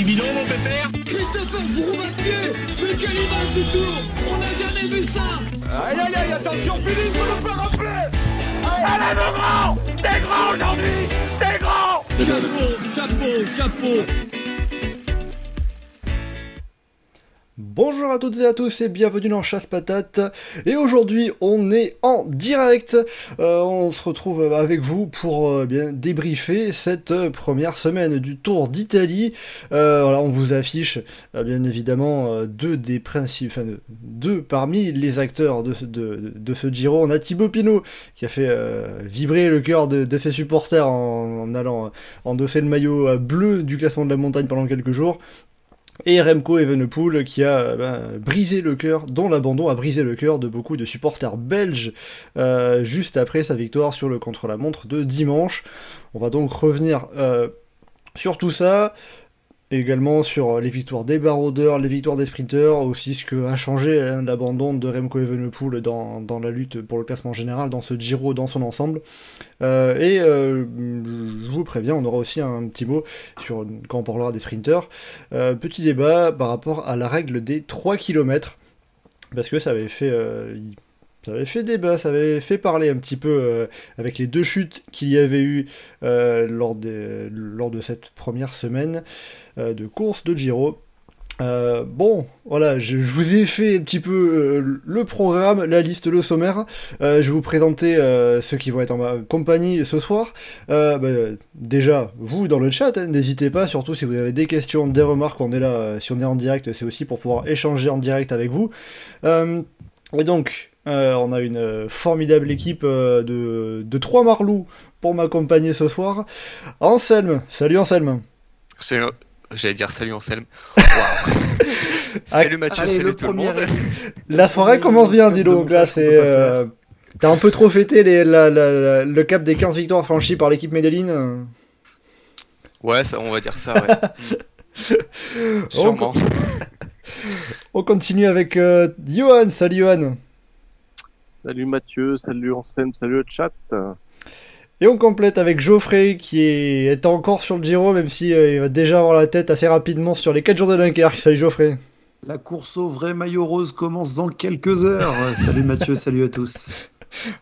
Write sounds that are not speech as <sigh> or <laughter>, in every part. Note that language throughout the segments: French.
petit bilan, mon pépère. Christopher Mais quelle image du tour. On n'a jamais vu ça. Aïe aïe aïe, attention Philippe, vous nous faire rappeler Allez mon grand. T'es grand aujourd'hui. T'es grand. Chapeau, chapeau, chapeau Bonjour à toutes et à tous et bienvenue dans Chasse Patate. Et aujourd'hui, on est en direct. Euh, on se retrouve avec vous pour euh, bien débriefer cette euh, première semaine du Tour d'Italie. voilà, on vous affiche bien évidemment deux des principes, enfin deux parmi les acteurs de, ce Giro. On a Thibaut Pinot qui a fait vibrer le cœur de, ses supporters en allant endosser le maillot bleu du classement de la montagne pendant quelques jours et Remco Evenepoel qui a ben, brisé le cœur, dont l'abandon a brisé le cœur de beaucoup de supporters belges euh, juste après sa victoire sur le contre-la-montre de dimanche. On va donc revenir euh, sur tout ça, également sur les victoires des baroudeurs, les victoires des sprinteurs, aussi ce que a changé hein, l'abandon de Remco Evenepoel dans, dans, la lutte pour le classement général, dans ce Giro dans son ensemble. Euh, et euh, je vous préviens, on aura aussi un petit mot sur quand on parlera des sprinteurs. Euh, petit débat par rapport à la règle des 3 km, parce que ça avait fait ça avait fait débat, ça avait fait parler un petit peu euh, avec les deux chutes qu'il y avait eu euh, lors, de cette première semaine euh, de course de Giro. bon, voilà, je, vous ai fait un petit peu le programme, la liste, le sommaire. je vais vous présenter ceux qui vont être en ma compagnie ce soir. Bah, déjà, vous dans le chat, hein, n'hésitez pas, surtout si vous avez des questions, des remarques, on est là, si on est en direct, c'est aussi pour pouvoir échanger en direct avec vous. et donc, euh, on a une euh, formidable équipe euh, de, de trois marlous pour m'accompagner ce soir. Anselme, salut Anselme. J'allais dire salut Anselme. <laughs> salut Mathieu, salut tout le monde. La soirée commence bien, dis donc. Là, c'est. T'as un peu trop fêté les, le cap des 15 victoires franchies par l'équipe Medellin Ouais, ça, on va dire ça, ouais. <laughs> Sûrement. <laughs> On, continue avec Johan. Salut Johan. Salut Mathieu, salut Anselme, salut le chat. Et on complète avec Geoffrey qui est, encore sur le Giro, même si euh, il va déjà avoir la tête assez rapidement sur les 4 jours de Dunkerque. Salut Geoffrey. La course au vrai maillot rose commence dans quelques heures. salut Mathieu, <laughs> salut à tous.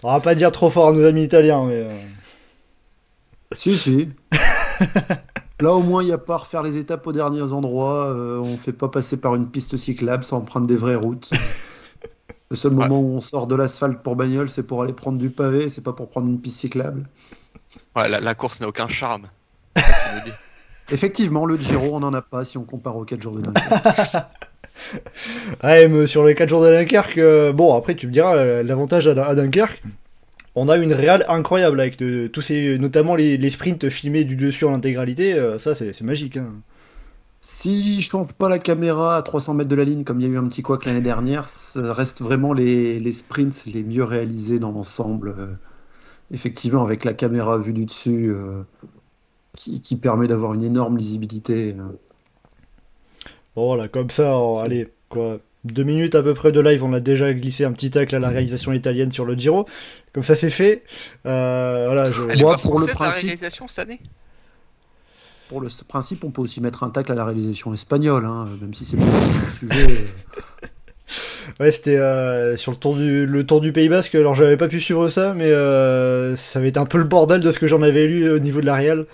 On va pas dire trop fort à nos amis italiens, mais. Euh. <laughs> Si, si. <laughs> Là, au moins, il n'y a pas à refaire les étapes aux derniers endroits. Euh, on fait pas passer par une piste cyclable sans prendre des vraies routes. Le seul moment où on sort de l'asphalte pour bagnole, c'est pour aller prendre du pavé, c'est pas pour prendre une piste cyclable. Ouais, la, course n'a aucun charme. <laughs> Effectivement, le Giro, on n'en a pas si on compare aux 4 jours de Dunkerque. <laughs> ouais, mais sur les 4 jours de Dunkerque, euh, bon, après, tu me diras, euh, l'avantage à, Dunkerque, on a une réale incroyable avec tous ces, notamment les, sprints filmés du dessus en intégralité, euh, ça c'est magique. Hein. Si je change pas la caméra à 300 mètres de la ligne, comme il y a eu un petit couac l'année dernière, ça reste vraiment les, sprints les mieux réalisés dans l'ensemble. Euh, effectivement, avec la caméra vue du dessus, euh, qui, permet d'avoir une énorme lisibilité. Euh. Bon, voilà, comme ça, allez, quoi. Deux minutes à peu près de live, on a déjà glissé un petit tacle à la réalisation italienne sur le Giro. Comme ça, c'est fait. voilà, je... Elle est pas pour le principe... la réalisation cette année? Pour le principe, on peut aussi mettre un tacle à la réalisation espagnole, hein, même si c'est pas un sujet. Euh. <laughs> Ouais, c'était euh, sur le tour du le tour du Pays Basque. Alors j'avais pas pu suivre ça, mais euh, ça avait été un peu le bordel de ce que j'en avais lu au niveau de la réal.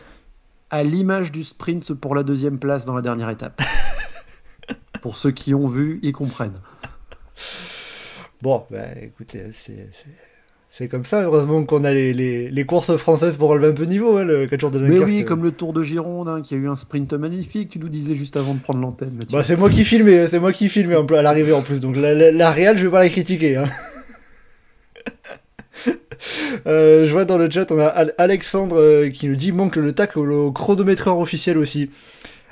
À l'image du sprint pour la deuxième place dans la dernière étape. <laughs> pour ceux qui ont vu, ils comprennent. Bon, bah écoutez, c'est c'est comme ça, heureusement qu'on a les, courses françaises pour relever un peu niveau, hein, le 4 jours de Dunkerque. Mais oui, comme le Tour de Gironde, hein, qui a eu un sprint magnifique, tu nous disais juste avant de prendre l'antenne. Bah, c'est moi qui filmais, c'est moi qui filmais à l'arrivée en plus, donc la, la, réelle, je vais pas la critiquer. Hein. <laughs> Euh, je vois dans le chat, on a Alexandre euh, qui nous dit manque le tac au, chronométreur officiel aussi.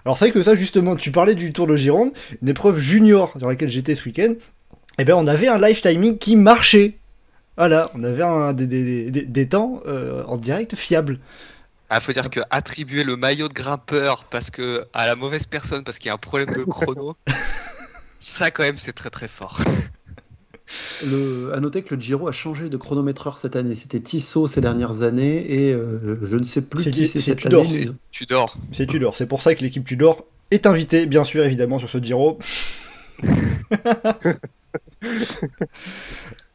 Alors c'est vrai que ça justement, tu parlais du Tour de Gironde, une épreuve junior sur laquelle j'étais ce week-end, et eh bien on avait un live timing qui marchait. Voilà, on avait un, des, temps euh, en direct fiables. Il ah, faut dire que attribuer le maillot de grimpeur parce que à la mauvaise personne parce qu'il y a un problème de chrono, <laughs> ça quand même c'est très très fort. <laughs> Le, à noter que le Giro a changé de chronométreur cette année. C'était Tissot ces dernières années et euh, je ne sais plus qui c'est cette Tudor. C'est Tudor. C'est Tudor. C'est pour ça que l'équipe Tudor est invité, bien sûr, évidemment, sur ce Giro. <laughs>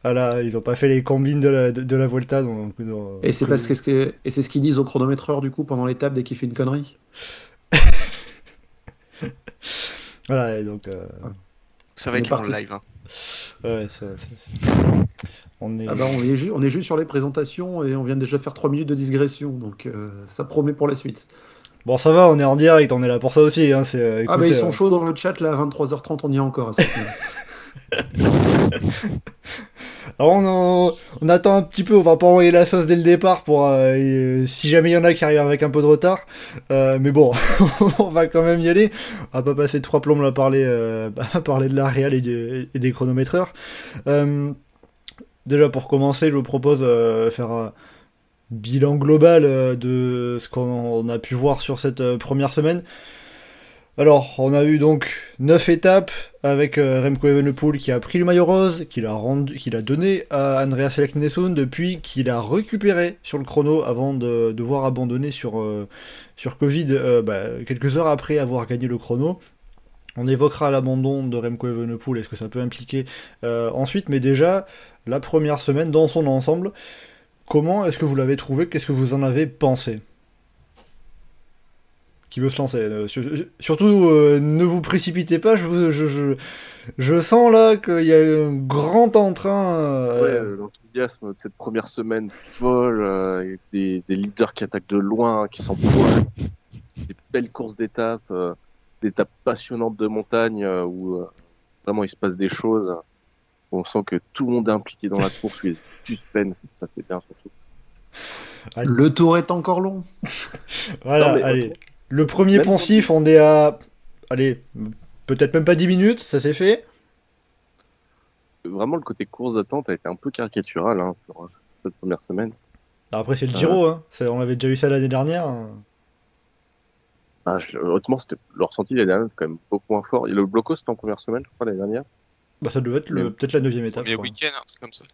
voilà, ils ont pas fait les combines de la, de, de la Volta. Donc, donc, Et c'est parce que, que- et c'est ce qu'ils disent au chronométreur du coup pendant l'étape dès qu'il fait une connerie. <laughs> Voilà, et donc. euh, Ça va On être est long live. hein. ouais, ça- ça- on est. Ah bah, on, est on est juste sur les présentations et on vient déjà faire 3 minutes de digression donc euh, ça promet pour la suite. Bon, ça va, on est en direct, on est là pour ça aussi. Hein, c'est, euh, ah bah écoutez, ils sont euh, chauds dans le chat là à 23h30 on y est encore à cette. <laughs> <laughs> Alors on, en- on attend un petit peu, on va pas envoyer la sauce dès le départ pour euh, euh, si jamais il y en a qui arrivent avec un peu de retard. Euh, mais bon, <laughs> on va quand même y aller. On va pas passer trois plombes à parler, <laughs> de la réal et, des chronométreurs. Déjà pour commencer, je vous propose euh, faire un bilan global de ce qu'on on a pu voir sur cette première semaine. Alors, on a eu donc 9 étapes avec euh, Remco Evenepoel qui a pris le maillot rose, qu'il a, rendu, qu'il a donné à Andreas Selknesson depuis qu'il a récupéré sur le chrono avant de devoir abandonner sur, euh, Covid euh, bah, quelques heures après avoir gagné le chrono. On évoquera l'abandon de Remco Evenepoel et ce que ça peut impliquer ensuite, mais déjà, la première semaine dans son ensemble, comment est-ce que vous l'avez trouvé? Qu'est-ce que vous en avez pensé? Qui veut se lancer. Euh, sur- surtout, euh, ne vous précipitez pas, je, vous- je, je, je sens là qu'il y a un grand entrain. euh, Ouais, euh, l'enthousiasme de cette première semaine folle, euh, avec des, des leaders qui attaquent de loin, qui s'empoignent, des belles courses d'étapes, euh, des étapes passionnantes de montagne euh, où euh, vraiment il se passe des choses. On sent que tout le monde est impliqué dans la course, il y a du suspense, ça c'est bien surtout. Le tour est encore long. <laughs> voilà, Non, mais allez. Le premier Même poncif, on est à. Allez, peut-être même pas 10 minutes, ça s'est fait. Vraiment le côté course d'attente a été un peu caricatural hein, sur euh, cette première semaine. Après, c'est le Giro, hein. On avait déjà eu ça l'année dernière. hein. Ah, je- honnêtement, c'était le ressenti l'année dernière quand même beaucoup moins fort. Et le bloco c'était en première semaine, je crois, l'année dernière. Bah, ça devait être le- peut-être la neuvième étape. Premier week-end, un truc comme ça.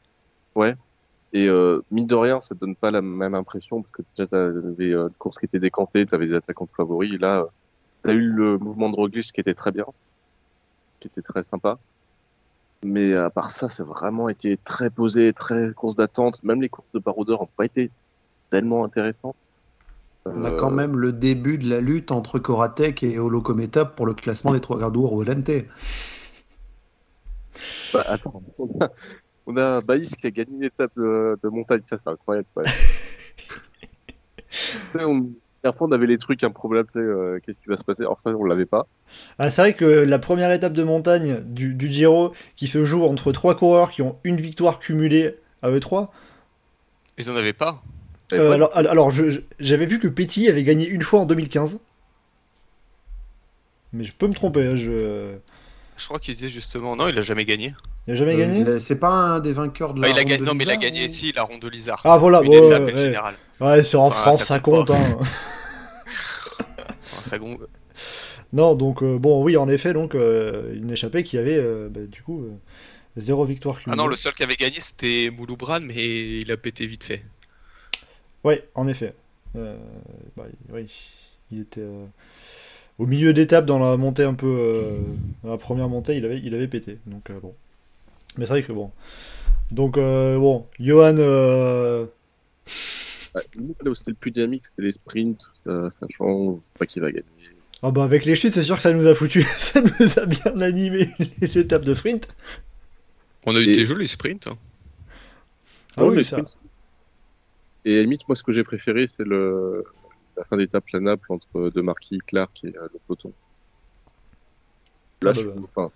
Et euh, mine de rien, ça donne pas la même impression parce que déjà t'avais euh, une course qui était décantée, t'avais des attaquants favoris. Et là, euh, t'as eu le mouvement de Roglic qui était très bien, qui était très sympa. Mais à part ça, c'est vraiment été très posé, très course d'attente. Même les courses de baroudeurs ont pas été tellement intéressantes. On a Euh, quand même le début de la lutte entre Koratek et Holokometa pour le classement des trois gardours au Lente. bah, attends, <laughs> on a, on a Baïs qui a gagné une étape de, de montagne, ça c'est incroyable. Ouais. <laughs> On, la dernière fois, on avait les trucs improbables, tu sais, euh, qu'est-ce qui va se passer? Alors ça, on l'avait pas. Ah, c'est vrai que la première étape de montagne du, du Giro, qui se joue entre trois coureurs qui ont une victoire cumulée à eux trois, Ils en avaient pas. Euh, alors, alors j'avais vu que Petit avait gagné une fois en 2015. Mais je peux me tromper, hein, je... Je crois qu'il disait justement, non, il a jamais gagné. Il a jamais Euh, gagné C'est pas un des vainqueurs de la Ah, il a ronde gagné, de non, mais il a gagné, ou- si, la ronde de Lizard. Ah voilà, Une ouais, étape ouais, général. Ouais, sur en Enfin, France, ça ça compte hein. <laughs> Enfin, ça non, donc euh, bon, oui, en effet, donc euh, une échappée qui avait euh, bah, du coup euh, zéro victoire Ah cumulée. non, le seul qui avait gagné, c'était Mouloubran, mais il a pété vite fait. Ouais, en effet. Euh, bah, oui, il était euh, au milieu d'étape dans la montée un peu, euh, dans la première montée, il avait, il avait pété. Donc euh, bon, mais c'est vrai que bon. Donc euh, bon, Johan, euh, Ouais, nous, là où c'était le plus dynamique, c'était les sprints, ça, ça change, pas qui va gagner. ah bah avec les chutes, c'est sûr que ça nous a foutu, <laughs> ça nous a bien animé les étapes de sprint. On a eu Et- des jolis sprints. hein. Ah oui, les ça. sprints. Et à la limite, moi, ce que j'ai préféré, c'est le la fin d'étape, la Naples entre De Marquis, Clark et euh, le peloton. Là, Ah bah je, bah. enfin,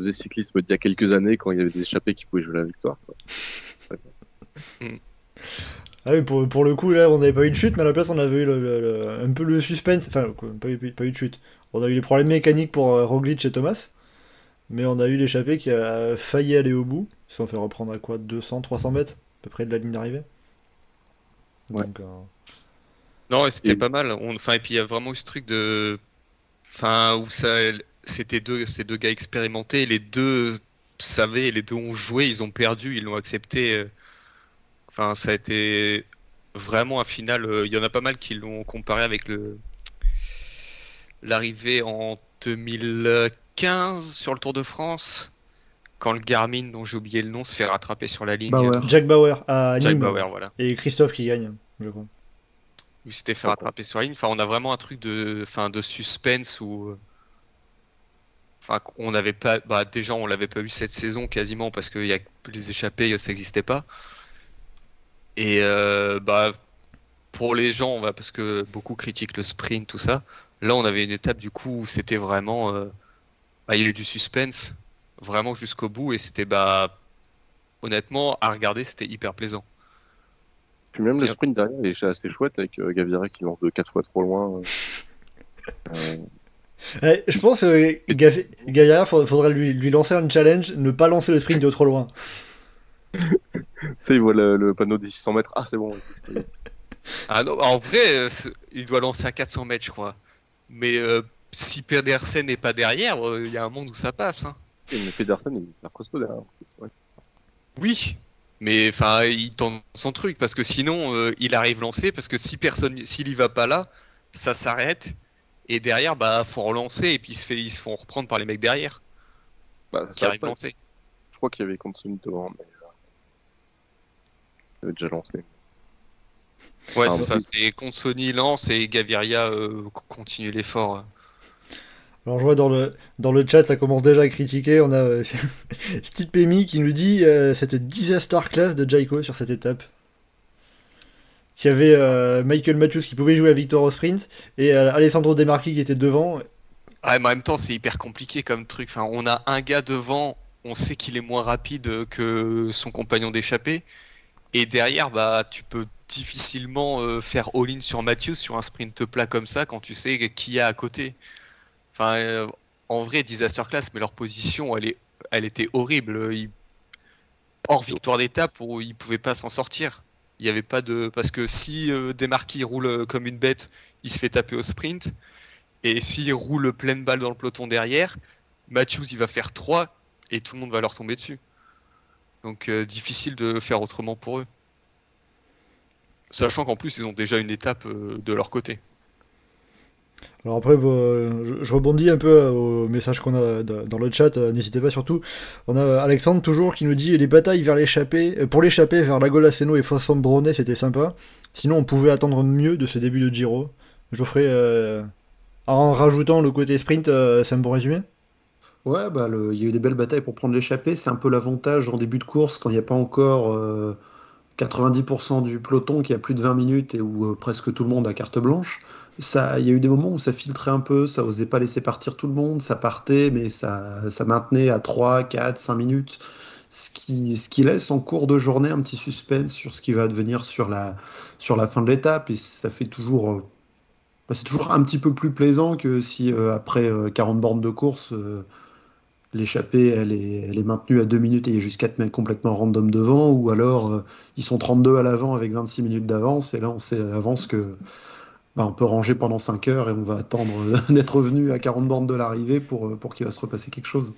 je faisais cyclisme d'il y a quelques années quand il y avait des échappés qui pouvaient jouer la victoire. quoi. <laughs> Ah oui, pour, pour le coup, là, on n'avait pas eu de chute, mais à la place, on avait eu le- le- le- un peu le suspense. Enfin, pas, eu, pas eu de chute. On a eu les problèmes mécaniques pour euh, Roglic et Thomas. Mais on a eu l'échappée qui a failli aller au bout. Ils se sont fait reprendre à quoi 200, 300 mètres à peu près de la ligne d'arrivée. Ouais. Donc, euh, Non, et c'était Et- pas mal. On... Enfin, et puis il y a vraiment eu ce truc de. Enfin, où ça. C'était deux, ces deux gars expérimentés, les deux savaient, les deux ont joué, ils ont perdu, ils l'ont accepté. euh. Enfin, ça a été vraiment un final. euh, Il y en a pas mal qui l'ont comparé avec le. l'arrivée en 2015 sur le Tour de France, quand le Garmin, dont j'ai oublié le nom, se fait rattraper sur la ligne. Bauer. Jack Bauer à Jack Nîmes. Bauer, voilà. Et Christophe qui gagne, je crois. Il s'était fait rattraper sur la ligne. Enfin, on a vraiment un truc de, enfin, de suspense où, enfin, on n'avait pas, bah, déjà, on l'avait pas eu cette saison quasiment parce que y a, les échappées, ça n'existait pas. Et euh, bah, pour les gens, on va, parce que beaucoup critiquent le sprint, tout ça. Là, on avait une étape du coup où c'était vraiment, euh, bah, il y a eu du suspense, vraiment jusqu'au bout, et c'était bah, honnêtement, à regarder, c'était hyper plaisant. Puis même le sprint derrière est assez chouette avec euh, Gaviria qui lance de 4 fois trop loin. Euh, <laughs> Ouais, je pense que Gav- Gaviria, faudrait faudrait lui, lui lancer un challenge, ne pas lancer le sprint de trop loin. <laughs> tu sais, il voit le, le panneau des 600 mètres. Ah, c'est bon. Ah non, en vrai, euh, il doit lancer à 400 mètres, je crois. Mais euh, si Pedersen n'est pas derrière, euh, il y a un monde où ça passe. hein. Mais Pedersen, il est hyper costaud derrière. Ouais. Oui, mais enfin, il tente son truc parce que sinon, euh, il arrive lancé parce que si personne, s'il y va pas là, ça s'arrête et derrière, bah, faut relancer et puis il se fait, ils se font reprendre par les mecs derrière Bah, ça qui arrivent lancés. Je crois qu'il y avait Consoni devant, mais euh, il avait déjà lancé. Ouais, Ah, c'est ça. C'est Consoni lance et Gaviria euh, continue l'effort. Alors je vois dans le, dans le chat, ça commence déjà à critiquer. On a euh, <laughs> Steve Pemi qui nous dit euh, cette disaster class de Jaiko sur cette étape. Qui avait euh, Michael Matthews qui pouvait jouer la victoire au sprint et euh, Alessandro De Marchi qui était devant. Ouais, mais en même temps, c'est hyper compliqué comme truc. Enfin, on a un gars devant, on sait qu'il est moins rapide que son compagnon d'échappée. Et derrière, bah, tu peux difficilement euh, faire all-in sur Matthews sur un sprint plat comme ça quand tu sais qui y a à côté. Enfin, en vrai, disaster class, mais leur position, elle, est, elle était horrible. Ils- Hors victoire d'étape où ils pouvaient pas s'en sortir. Il y avait pas de parce que si euh, Demarquis roule euh, comme une bête, il se fait taper au sprint. Et s'il roule pleine balle dans le peloton derrière, Matthews il va faire 3 et tout le monde va leur tomber dessus. Donc euh, difficile de faire autrement pour eux. Sachant qu'en plus ils ont déjà une étape euh, de leur côté. Alors après, euh, je, rebondis un peu euh, au message qu'on a dans le chat, euh, n'hésitez pas surtout. On a Alexandre toujours qui nous dit les batailles vers l'échappée, pour l'échapper vers la Golaceno et Fossombrone, c'était sympa. Sinon, on pouvait attendre mieux de ce début de Giro. Geoffrey, en rajoutant le côté sprint, euh, c'est un bon résumé Ouais, bah, il y a eu des belles batailles pour prendre l'échappée. C'est un peu l'avantage en début de course quand il n'y a pas encore euh, 90% du peloton qui a plus de 20 minutes et où presque tout le monde a carte blanche. Il y a eu des moments où ça filtrait un peu, ça osait pas laisser partir tout le monde, ça partait, mais ça, ça maintenait à 3, 4, 5 minutes. Ce qui, ce qui laisse en cours de journée un petit suspense sur ce qui va advenir sur la, sur la fin de l'étape. Et ça fait toujours. euh, bah, c'est toujours un petit peu plus plaisant que si euh, après euh, 40 bornes de course, euh, l'échappée elle est, elle est maintenue à 2 minutes et il y a juste 4 mecs complètement random devant, ou alors ils sont 32 à l'avant avec 26 minutes d'avance, et là on sait à l'avance que bah, on peut ranger pendant 5 heures et on va attendre euh, <laughs> d'être revenu à 40 bornes de l'arrivée pour, euh, pour qu'il va se repasser quelque chose.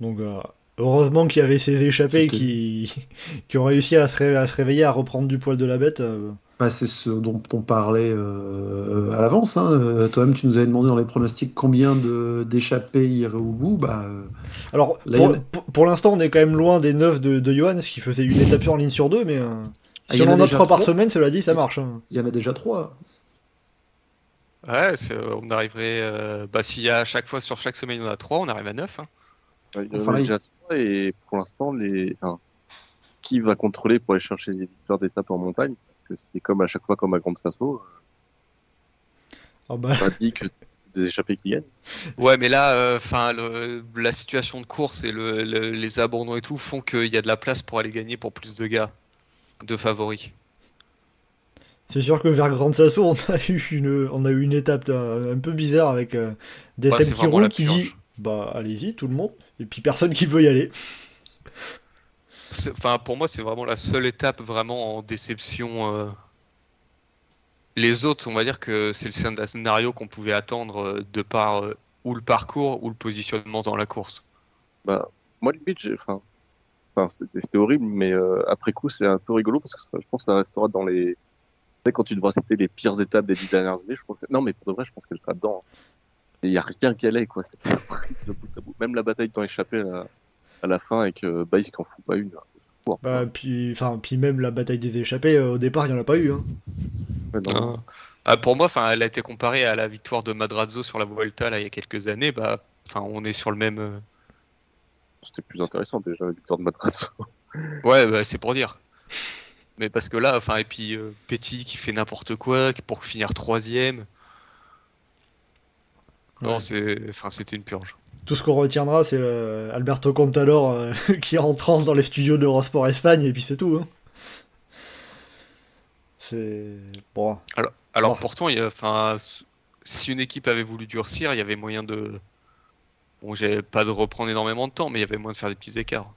Donc, euh, heureusement qu'il y avait ces échappés qui, <laughs> qui ont réussi à se, ré- à se réveiller, à reprendre du poil de la bête. euh. Bah, c'est ce dont on parlait euh, à l'avance. Hein. Toi-même, tu nous avais demandé dans les pronostics combien d'échappées iraient au bout. Bah, Alors, Là, pour, a- l'instant, on est quand même loin des 9 de, de Johan, ce qui faisait une étape en ligne sur deux, mais si il y on en a 3 par trois semaine, cela dit, ça marche. hein. il y en a déjà trois. Ouais, euh, on arriverait. euh, bah, s'il y a à chaque fois sur chaque semaine on a 3, on arrive à 9. hein. Ouais, il y en a déjà trois, et pour l'instant, les... enfin, qui va contrôler pour aller chercher des victoires d'étape en montagne? Parce que c'est comme à chaque fois, comme à Grande Sasso, Ah bah, on a dit que c'est des échappés qui gagnent. Ouais, mais là, enfin, la situation de course et le, le- les abandons et tout font qu'il y a de la place pour aller gagner pour plus de gars, de favoris. c'est sûr que vers Grande Sasso, on a eu une, on a eu une étape un peu bizarre avec euh, des Bah, qui roulent dit Bah, allez-y, tout le monde. Et puis personne qui veut y aller. C'est- Enfin, pour moi, c'est vraiment la seule étape vraiment en déception. euh. Les autres, on va dire que c'est le scén- scénario qu'on pouvait attendre euh, de par euh, ou le parcours ou le positionnement dans la course. Bah, moi, limite, j'ai, enfin, enfin, c'était horrible, mais euh, après coup, c'est un peu rigolo parce que ça, je pense que ça restera dans les, sais, quand tu devras citer les pires étapes des dix dernières années, je pense que... Non, mais pour de vrai, je pense qu'elle sera dedans. Il n'y a rien qu'elle ait, quoi. C'était horrible de bout à bout. Même la bataille dans échappée à la, à la fin et que Baïs qu'en fout pas une. hein. Bah, puis, enfin, puis même la bataille des échappés, euh, au départ, il n'y en a pas eu. Hein. Ouais, non. Ah. Ah, pour moi, enfin, elle a été comparée à la victoire de Madrazo sur la Vuelta là, il y a quelques années. Bah, enfin, on est sur le même. C'était plus intéressant déjà, la victoire de Madrazo. Ouais, bah, c'est pour dire. Mais parce que là, enfin, et puis euh, Petit qui fait n'importe quoi pour finir troisième. Ouais. Non, c'est, enfin, c'était une purge. Tout ce qu'on retiendra, c'est Alberto Contador euh, <laughs> qui est en transe dans les studios d'Eurosport Espagne, et puis c'est tout. Hein. C'est. Bon. Alors, alors pourtant, il y a, enfin, s- si une équipe avait voulu durcir, il y avait moyen de. Bon, j'avais pas de reprendre énormément de temps, mais il y avait moyen de faire des petits écarts.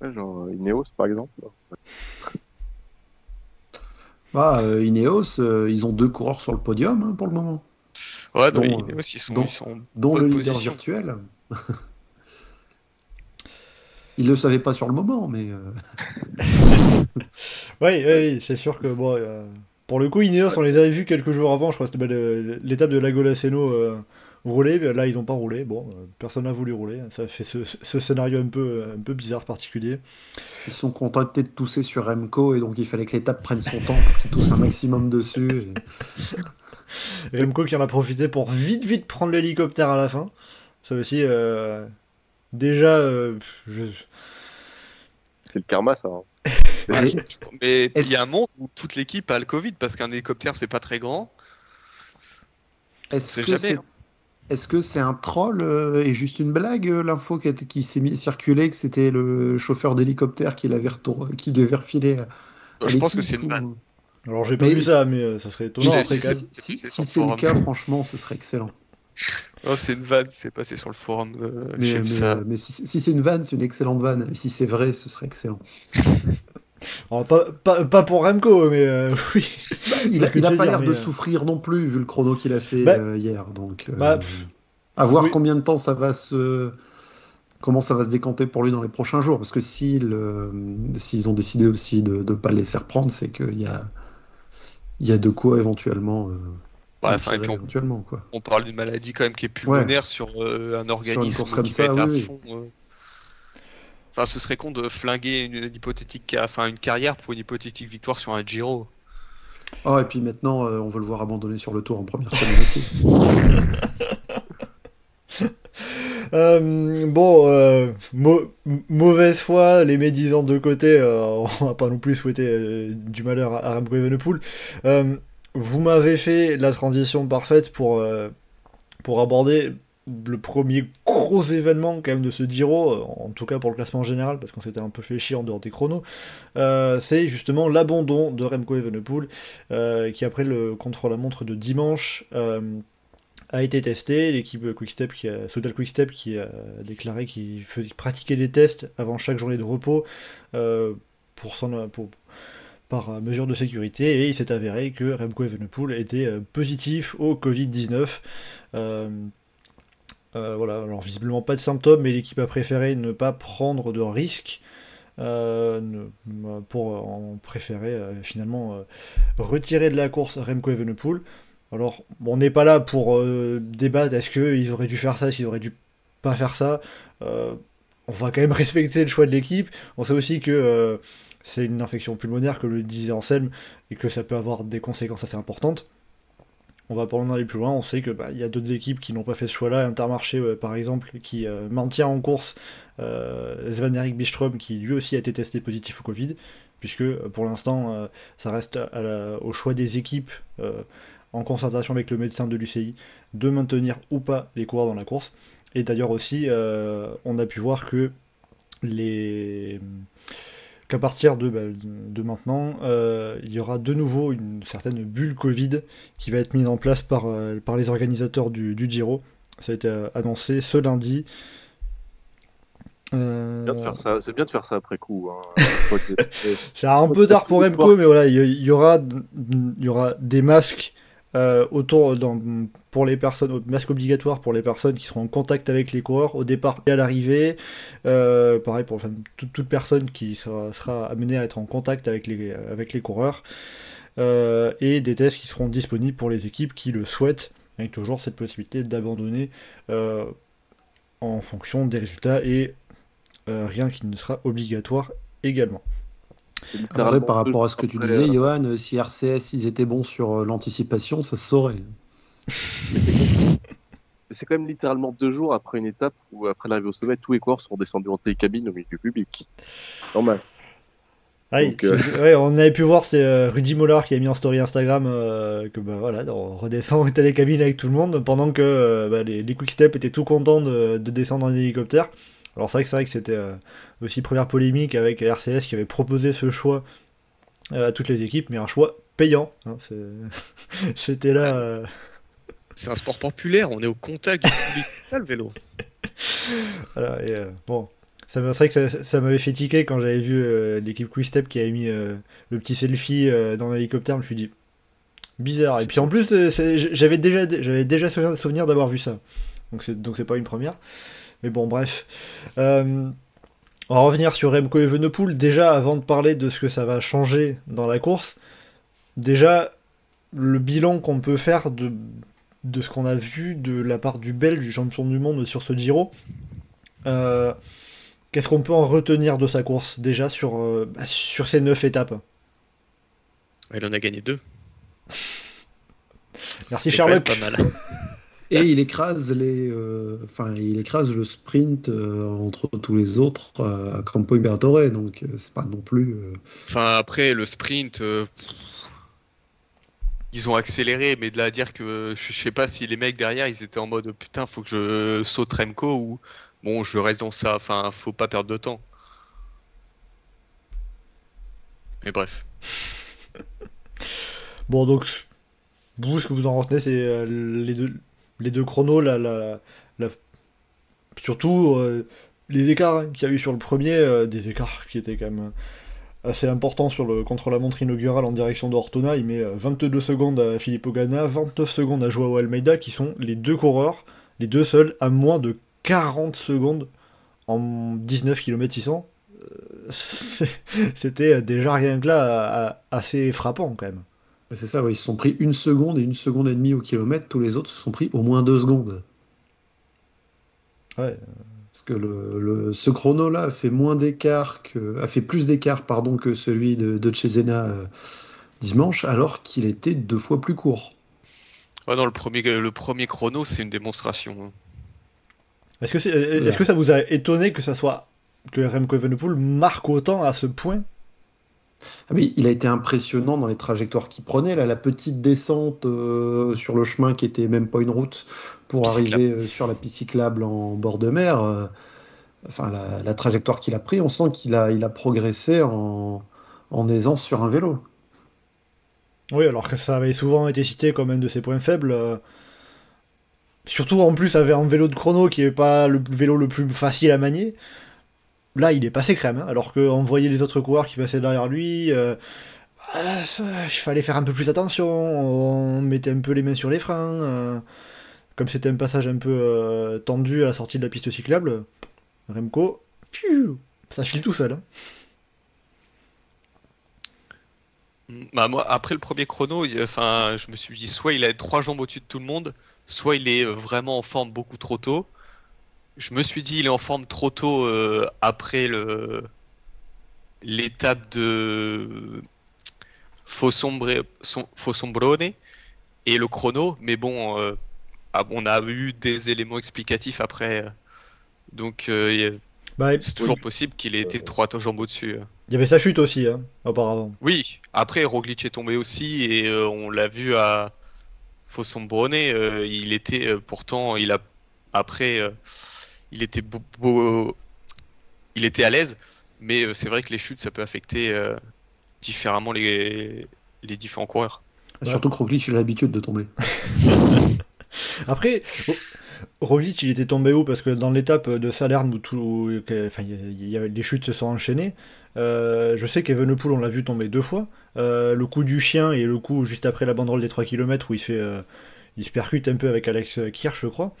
Ouais, genre euh, Ineos par exemple. <laughs> Bah, euh, Ineos, euh, ils ont deux coureurs sur le podium hein, pour le moment, Ouais, euh, Ineos, ils sont, dont- ils sont dont le leader position. virtuel. <laughs> Ils le savaient pas sur le moment, mais euh, <laughs> Oui, oui, c'est sûr que bon, euh, pour le coup, Ineos, on les avait vus quelques jours avant, je crois que c'était bah, l'étape de Lago Laceno euh, rouler, mais là ils n'ont pas roulé, bon, euh, personne n'a voulu rouler, ça fait ce, ce scénario un peu, un peu bizarre, particulier. ils sont contentés de tousser sur Remco et donc il fallait que l'étape prenne son temps pour qu'ils toussent un maximum dessus. et- Remco qui en a profité pour vite, vite prendre l'hélicoptère à la fin, ça aussi, euh, déjà, euh, je... C'est le karma ça. hein. <laughs> Ouais, Mais- il y a un monde où toute l'équipe a le Covid parce qu'un hélicoptère c'est pas très grand. Est-ce C'est que jamais, c'est hein. Est-ce que c'est un troll euh, et juste une blague euh, l'info qui, s'est mis circuler que c'était le chauffeur d'hélicoptère qui l'avait retour- qui devait refiler à- à Je pense que c'est une vanne. ou- Alors j'ai pas Mais vu ça, mais euh, ça serait étonnant Si, c'est le cas, franchement, ce serait excellent. Oh, c'est une vanne, c'est passé sur le forum. euh, Mais, j'ai vu mais- ça. mais si, si c'est une vanne, c'est une excellente vanne. Et si c'est vrai, ce serait excellent. <laughs> Alors, pas, pas, pas pour Remco, mais euh, <laughs> oui. Bah, il Parce a, que il a tu veux pas l'air de mais, euh, souffrir non plus, vu le chrono qu'il a fait Bah, euh, hier. Donc, euh, bah, à voir oui. combien de temps ça va se. Comment ça va se décanter pour lui dans les prochains jours Parce que s'ils euh, s'ils ont décidé aussi de ne pas le laisser reprendre, c'est qu'il y a, il y a de quoi éventuellement. euh, Ouais, en enfin, et tirer puis on, éventuellement, quoi. on parle d'une maladie quand même qui est pulmonaire sur euh, un organisme comme qui ça, va être à oui, oui. fond. euh. Enfin, ce serait con de flinguer une, une hypothétique, ca- enfin une carrière pour une hypothétique victoire sur un Giro. Ah, et puis maintenant, euh, on veut le voir abandonner sur le tour en première semaine aussi. <laughs> Euh, bon, euh, mau- mauvaise foi, les médisants de côté, euh, on va pas non plus souhaiter euh, du malheur à, à Remco Evenepoel. Euh, vous m'avez fait la transition parfaite pour, euh, pour aborder le premier gros événement quand même de ce Giro, euh, en tout cas pour le classement général, parce qu'on s'était un peu fait chier en dehors des chronos, euh, c'est justement l'abandon de Remco Evenepoel, euh, qui après le contre-la-montre de dimanche a été testé. L'équipe Quickstep, qui a, Soudal Quickstep, qui a déclaré qu'il pratiquer des tests avant chaque journée de repos pour, par mesure de sécurité, et il s'est avéré que Remco Evenepoel était positif au Covid-19. Euh, euh, voilà, alors visiblement pas de symptômes, mais l'équipe a préféré ne pas prendre de risques euh, ne- pour en préférer euh, finalement retirer de la course Remco Evenepoel. Alors, on n'est pas là pour débattre, est-ce qu'ils auraient dû faire ça, qu'ils auraient dû pas faire ça. On va quand même <laughs> respecter le choix de l'équipe. On sait aussi que c'est une infection pulmonaire, que le disait Anselme, et que ça peut avoir des conséquences assez importantes. On va pas en aller plus loin, on sait que bah, y a d'autres équipes qui n'ont pas fait ce choix-là, Intermarché euh, par exemple, qui euh, maintient en course euh, Sven-Erik Bistrom, qui lui aussi a été testé positif au Covid, puisque pour l'instant ça reste au choix des équipes, en concertation avec le médecin de l'UCI, de maintenir ou pas les coureurs dans la course. Et d'ailleurs aussi, on a pu voir que les qu'à partir de, bah, de maintenant, euh, il y aura de nouveau une certaine bulle Covid qui va être mise en place par, euh, par les organisateurs du, du Giro. Ça a été euh, annoncé ce lundi. Euh, C'est bien de faire ça- après coup. Hein. <laughs> C'est un peu tard pour Remco, mais voilà, il y, aura, y aura des masques euh, autour dans- pour les personnes, masques obligatoires pour les personnes qui seront en contact avec les coureurs au départ et à l'arrivée. Euh, pareil pour toute, personne qui sera, amenée à être en contact avec les coureurs. et des tests qui seront disponibles pour les équipes qui le souhaitent, avec toujours cette possibilité d'abandonner en fonction des résultats et rien qui ne sera obligatoire également. Après, par rapport à ce que tu disais, Johan, si RCS ils étaient bons sur l'anticipation, ça se saurait. c'est quand même littéralement deux jours après une étape où, après l'arrivée au sommet, tous les coureurs sont descendus en télécabine au milieu du public. Normal. Ah euh, on avait pu voir, c'est euh, Rudy Moller qui a mis en story Instagram euh, que bah, voilà, on redescend en télécabine avec tout le monde pendant que bah, les, les Quick-Step étaient tout contents de, descendre en hélicoptère. Alors c'est vrai que c'est vrai que c'était aussi première polémique avec RCS qui avait proposé ce choix à toutes les équipes, mais un choix payant. Hein, <laughs> c'était là. C'est un sport populaire, on est au contact du public, <laughs> le vélo. Voilà, et euh, bon, c'est vrai que ça, m'avait fait tiquer quand j'avais vu euh, l'équipe Quick-Step qui avait mis euh, le petit selfie dans l'hélicoptère. Je me suis dit, bizarre. Et puis en plus, j'avais déjà, j'avais déjà souvenir d'avoir vu ça. Donc c'est, donc c'est pas une première. Mais bon, bref. on va revenir sur Remco Evenepoel. Déjà, avant de parler de ce que ça va changer dans la course, déjà, le bilan qu'on peut faire de, de ce qu'on a vu de la part du Belge, du champion du monde sur ce Giro. Euh, qu'est-ce qu'on peut en retenir de sa course déjà sur, euh, bah, sur ces neuf étapes? Il en a gagné deux. Merci Sherlock. Et il écrase les, euh, enfin il écrase le sprint entre tous les autres à Campo Liberatore, donc c'est pas non plus. Enfin après le sprint, ils ont accéléré, mais de là à dire que je sais pas si les mecs derrière ils étaient en mode putain, faut que je saute Remco ou bon, je reste dans ça, enfin, faut pas perdre de temps. Mais bref. bon, donc, vous, ce que vous en retenez, c'est euh, les, deux, les deux chronos, la, la, surtout euh, les écarts qu'il y a eu sur le premier, euh, des écarts qui étaient quand même assez important sur le contre-la-montre inaugurale en direction d'Ortona. Il met 22 euh, secondes à Filippo Ganna, 29 secondes à Joao Almeida, qui sont les deux coureurs, les deux seuls, à moins de 40 secondes en 19 km 600. C'était déjà rien que là assez frappant quand même. C'est ça, ils se sont pris une seconde et une seconde et demie au kilomètre, tous les autres se sont pris au moins deux secondes. Ouais. Parce que le, ce chrono-là a fait moins d'écart que, a fait plus d'écart pardon que celui de, de Cesena euh, dimanche, alors qu'il était deux fois plus court. Ouais, dans le premier, le premier chrono, c'est une démonstration. Hein. Est-ce que, est, est que ça vous a étonné que ça soit que Remco Evenepoel marque autant à ce point ah oui, il a été impressionnant dans les trajectoires qu'il prenait. Là, la petite descente euh, sur le chemin qui était même pas une route pour arriver euh, sur la piste cyclable en bord de mer. Euh, enfin, la, trajectoire qu'il a pris, on sent qu'il a, il a progressé en, aisance sur un vélo. Oui, alors que ça avait souvent été cité comme un de ses points faibles. Surtout en plus avec un vélo de chrono qui n'est pas le vélo le plus facile à manier là, il est passé crème, hein, alors qu'on voyait les autres coureurs qui passaient derrière lui. Euh, ah, il fallait faire un peu plus attention, on mettait un peu les mains sur les freins. Euh, comme c'était un passage un peu euh, tendu à la sortie de la piste cyclable, Remco, ça file tout seul. Hein. Bah après le premier chrono, je me suis dit soit il a trois jambes au-dessus de tout le monde, soit il est vraiment en forme beaucoup trop tôt, je me suis dit, il est en forme trop tôt euh, après le l'étape de Fossombrone et le chrono, mais bon, euh, ah, on a eu des éléments explicatifs après, euh, donc bah, c'est toujours possible qu'il ait été trois jambes au-dessus. Il y avait sa chute aussi, hein, auparavant. Oui, après Roglic est tombé aussi et on l'a vu à Fossombrone, il était pourtant, il a après il était beau, il était à l'aise, mais euh, c'est vrai que les chutes, ça peut affecter euh, différemment les, les différents coureurs. Surtout que Roglic, il a l'habitude de tomber. <laughs> Après, Roglic, il était tombé où? Parce que dans l'étape de Salerne où, tout, enfin, y avait, les chutes se sont enchaînées, euh, je sais qu'Evenepoel, on l'a vu tomber deux fois. le coup du chien et le coup juste après la banderole des 3 km où il, fait, il se percute un peu avec Alex Kirch, je crois.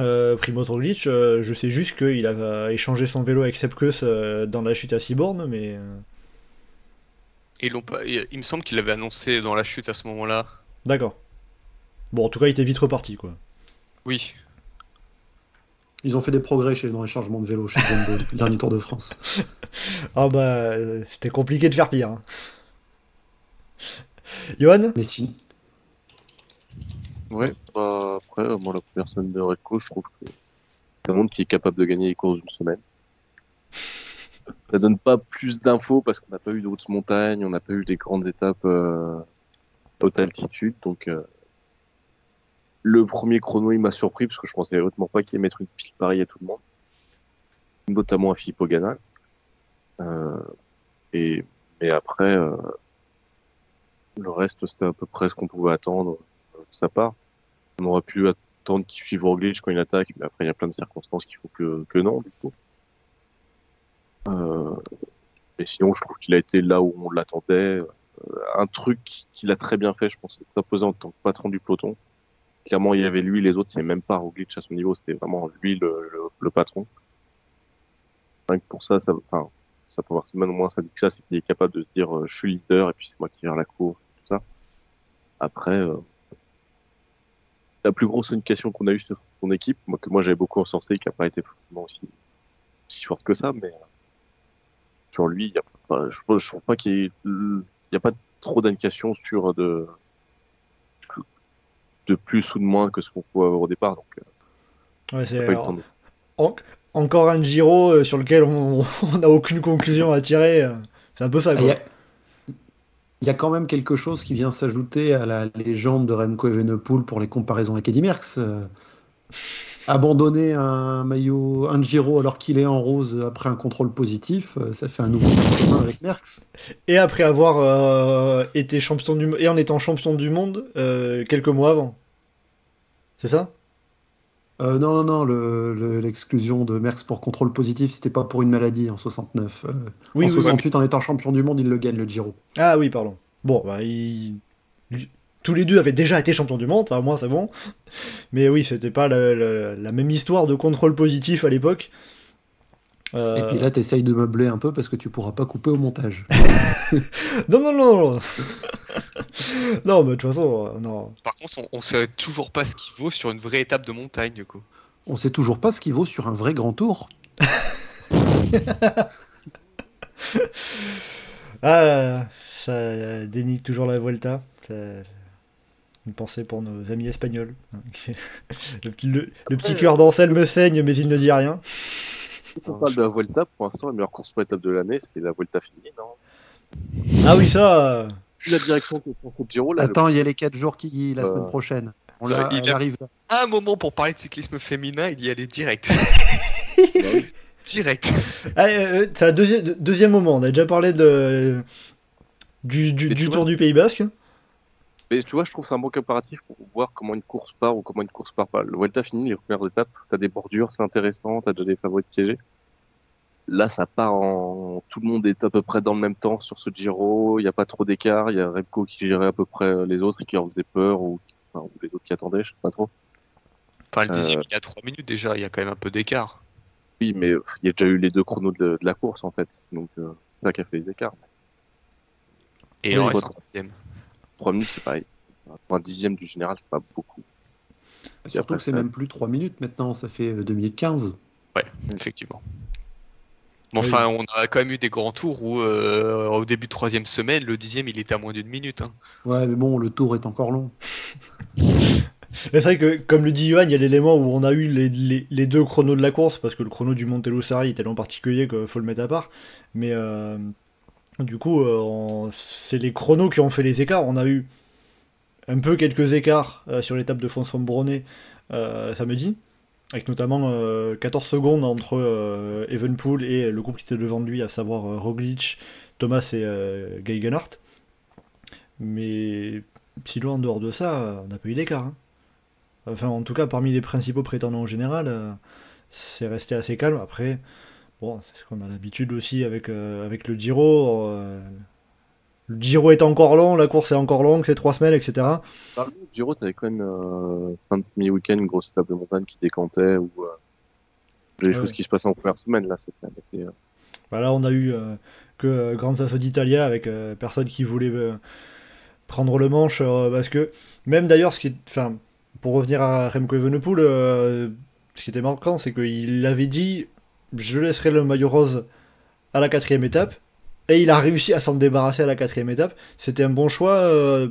Euh, Primo Roglic, euh, je sais juste qu'il a échangé son vélo avec Sepkus euh, dans la chute à Ciborne, mais. Et l'ont pas. Il me semble qu'il l'avait annoncé dans la chute à ce moment-là. D'accord. Bon, en tout cas, il était vite reparti, quoi. Oui. Ils ont fait des progrès chez, dans les changements de vélo chez Jumbo depuis le dernier Tour de France. Ah bah, euh, c'était compliqué de faire pire. hein. Johan? Mais si. Ouais, bah, après, euh, moi, la première semaine de Redco, je trouve que c'est un monde qui est capable de gagner les courses d'une semaine. <laughs> Ça donne pas plus d'infos parce qu'on n'a pas eu de hautes montagnes, on n'a pas eu des grandes étapes euh, à haute altitude, donc euh, le premier chrono il m'a surpris parce que je pensais honnêtement pas qu'il mettre une pile pareille à tout le monde, notamment à Philippe Ogana. Euh, et mais après, euh, le reste c'était à peu près ce qu'on pouvait attendre sa part. On aurait pu attendre qu'il suive Roglic quand il attaque, mais après il y a plein de circonstances qui font que, non du coup. Euh, mais sinon, je trouve qu'il a été là où on l'attendait. Euh, un truc qu'il a très bien fait, je pense, c'est s'imposer en tant que patron du peloton. Clairement, il y avait lui, les autres, il n'y avait même pas Roglic à son niveau, c'était vraiment lui le, patron. Rien que pour ça, ça, ça peut avoir semaine au moins ça dit que ça, c'est qu'il est capable de se dire euh, je suis leader et puis c'est moi qui gère la course, tout ça. Après, la plus grosse indication qu'on a eue sur son équipe, moi que moi j'avais beaucoup encensé, qui n'a pas été forcément aussi, aussi forte que ça, mais euh, sur lui, il y a pas, je, je trouve pas qu'il y a pas trop d'indications sur de de plus ou de moins que ce qu'on pouvait avoir au départ, donc euh, Ouais, de- en- encore un Giro euh, sur lequel on <laughs> n'a aucune conclusion à tirer. C'est un peu ça, Ah, quoi. Il y a quand même quelque chose qui vient s'ajouter à la légende de Remco Evenepoel pour les comparaisons avec Eddy Merckx. Euh, abandonner un maillot, un Giro alors qu'il est en rose après un contrôle positif, euh, ça fait un nouveau avec Merckx. Et après avoir euh, été champion du et en étant champion du monde quelques mois avant. C'est ça? Euh, non, non, non, le- le- l'exclusion de Merckx pour contrôle positif, c'était pas pour une maladie en 69. Euh, Oui, en oui, oui. 68, en étant champion du monde, il le gagne le Giro. Ah oui, pardon. Bon, bah, lui- tous les deux avaient déjà été champions du monde, ça au moins c'est bon. Mais oui, c'était pas la, la- la même histoire de contrôle positif à l'époque. Euh, Et puis là, t'essayes de meubler un peu parce que tu pourras pas couper au montage. <laughs> Non, non, non, non. <laughs> non, mais de toute façon, euh, non. Par contre, on, on sait toujours pas ce qu'il vaut sur une vraie étape de montagne, du coup. On sait toujours pas ce qu'il vaut sur un vrai grand tour. <laughs> Ah, ça dénie toujours la Vuelta. Ça- Une pensée pour nos amis espagnols. le, petit- le- le petit cœur d'Ancel me saigne, mais il ne dit rien. Si on parle de la Vuelta, pour l'instant, la meilleure course pour étape de l'année, c'était la Vuelta finie, non? Ah oui, ça. euh, la direction le Giro, là, Attends, il y a les 4 jours qui la Euh, semaine prochaine. On euh, l'a- il arrive là. Un moment pour parler de cyclisme féminin, il y allait direct. <laughs> direct. Ah, euh, c'est un deuxième, deuxième moment. On a déjà parlé de, du, du, du Tour vois- du Pays Basque. Mais tu vois, je trouve c'est un bon comparatif pour voir comment une course part ou comment une course part pas. Le Vuelta fini, les premières étapes, t'as des bordures, c'est intéressant, t'as déjà des favoris piégés. Là, ça part en, tout le monde est à peu près dans le même temps sur ce Giro, il n'y a pas trop d'écart, il y a Remco qui gérait à peu près les autres et qui leur faisait peur ou, enfin, ou les autres qui attendaient, je sais pas trop. Enfin, le dixième, Euh. il y a 3 minutes déjà, il y a quand même un peu d'écart. Oui, mais il y a déjà eu les deux chronos de, de la course, en fait. Donc, euh, c'est ça qui a fait les écarts. Et il en reste un dixième. Trois minutes, c'est pareil. Un dixième du général, c'est pas beaucoup. Surtout après, que c'est ça- même plus 3 minutes maintenant, ça fait euh, 2 minutes 15. Effectivement. Bon, enfin, on a quand même eu des grands tours où, euh, au début de troisième semaine, le dixième, il était à moins d'une minute. hein. Ouais, mais bon, le tour est encore long. <laughs> Mais c'est vrai que, comme le dit Johan, il y a l'élément où on a eu les, les- les deux chronos de la course, parce que le chrono du Montello Sari est tellement particulier qu'il faut le mettre à part. Mais euh, du coup, euh, c'est les chronos qui ont fait les écarts. On a eu un peu quelques écarts euh, sur l'étape de François Brunet euh, samedi, avec notamment euh, 14 secondes entre Evenpool et le groupe qui était devant de lui, à savoir Roglic, Thomas et Gennard. Mais sinon, en dehors de ça, on n'a pas eu d'écart. hein. Enfin, en tout cas, parmi les principaux prétendants en général, c'est resté assez calme. Après, bon, c'est ce qu'on a l'habitude aussi avec, euh, avec le Giro. euh, le Giro est encore long, la course est encore longue, c'est trois semaines, etc. Par le Giro, t'avais quand même euh, fin de premier week-end une grosse étape de montagne qui décantait ou des Ouais. choses qui se passaient en première semaine là. Assez, euh, Bah là, on a eu que Grand Sasso d'Italia avec personne qui voulait prendre le manche parce que même d'ailleurs, ce qui, enfin, pour revenir à Remco Evenepoel, ce qui était marquant, c'est qu'il avait dit, je laisserai le maillot rose à la quatrième étape, et il a réussi à s'en débarrasser à la quatrième étape. C'était un bon choix euh,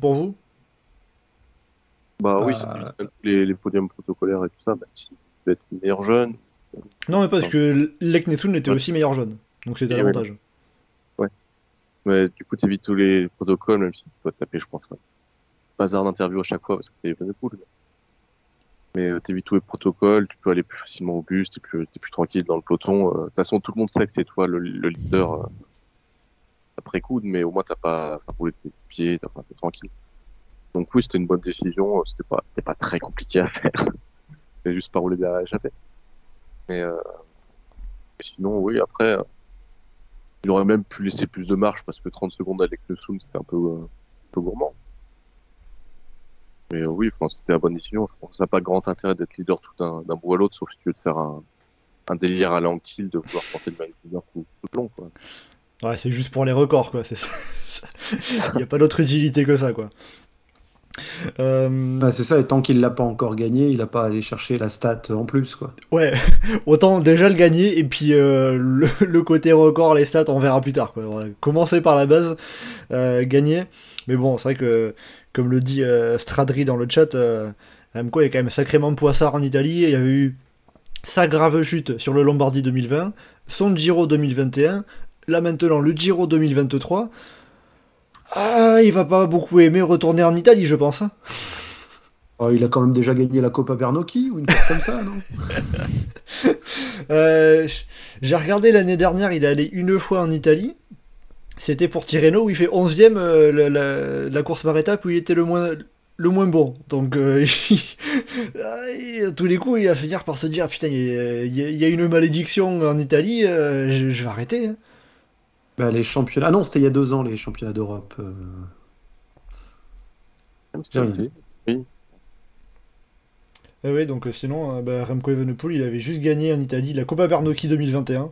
pour vous? Bah oui, même les, les podiums protocolaires et tout ça, même s'il peut être meilleur jeune. Non, mais parce que Leknesun était Ouais. aussi meilleur jaune, donc c'était Et oui. l'avantage. Mais du coup, t'évites tous les protocoles, même si tu dois taper, je pense, un bazar d'interview à chaque fois parce que t'es Evenepoel. Mais euh, t'évites tous les protocoles, tu peux aller plus facilement au bus, t'es plus, plus tranquille dans le peloton. Euh, De toute façon, tout le monde sait que c'est toi le, le leader euh, après coude, mais au moins t'as pas roulé tes pieds, t'as pas t'es tranquille. Donc oui, c'était une bonne décision. C'était pas, c'était pas très compliqué à faire. <laughs> C'est juste pas rouler derrière l'échappée. Mais, euh, mais sinon, oui, après, euh, il aurait même pu laisser plus de marge parce que 30 secondes avec le Soum, c'était un peu, euh, un peu gourmand. Mais oui, enfin, c'était la bonne décision. Je pense que ça n'a pas grand intérêt d'être leader tout d'un bout à l'autre, sauf si tu veux te faire un, un délire à l'anquille de vouloir porter le maillot leader tout, tout le long. Quoi. Ouais, c'est juste pour les records, quoi. Il <laughs> n'y a pas d'autre utilité que ça, quoi. Euh, Bah, c'est ça, et tant qu'il l'a pas encore gagné, il a pas à aller chercher la stat en plus, quoi. ouais, <laughs> autant déjà le gagner, et puis euh, le, <laughs> le côté record, les stats, on verra plus tard, quoi. On va commencer par la base, euh, gagner. Mais bon, c'est vrai que, comme le dit euh, Stradri dans le chat, euh, est quand même sacrément poissard en Italie. Il y avait eu sa grave chute sur le Lombardie 2020, son Giro 2021, là maintenant le Giro 2023. Ah, il va pas beaucoup aimer retourner en Italie, je pense. hein. Oh, il a quand même déjà gagné la Coppa Bernocchi ou une chose comme ça, non? <laughs> Euh, J'ai regardé l'année dernière, il est allé une fois en Italie. C'était pour Tirreno où il fait 11ème euh, la, la- la course par étape où il était le moins, le moins bon. Donc, euh, ah, et à tous les coups, il va finir par se dire Putain, il y, a- y y une malédiction en Italie, euh, je, je vais arrêter. hein. Bah, les championnats. Ah non, c'était il y a deux ans, les championnats d'Europe. euh. C'était- Ah ouais, donc euh, sinon, euh, bah, Remco Evenepoel, il avait juste gagné en Italie la Coppa Bernocchi 2021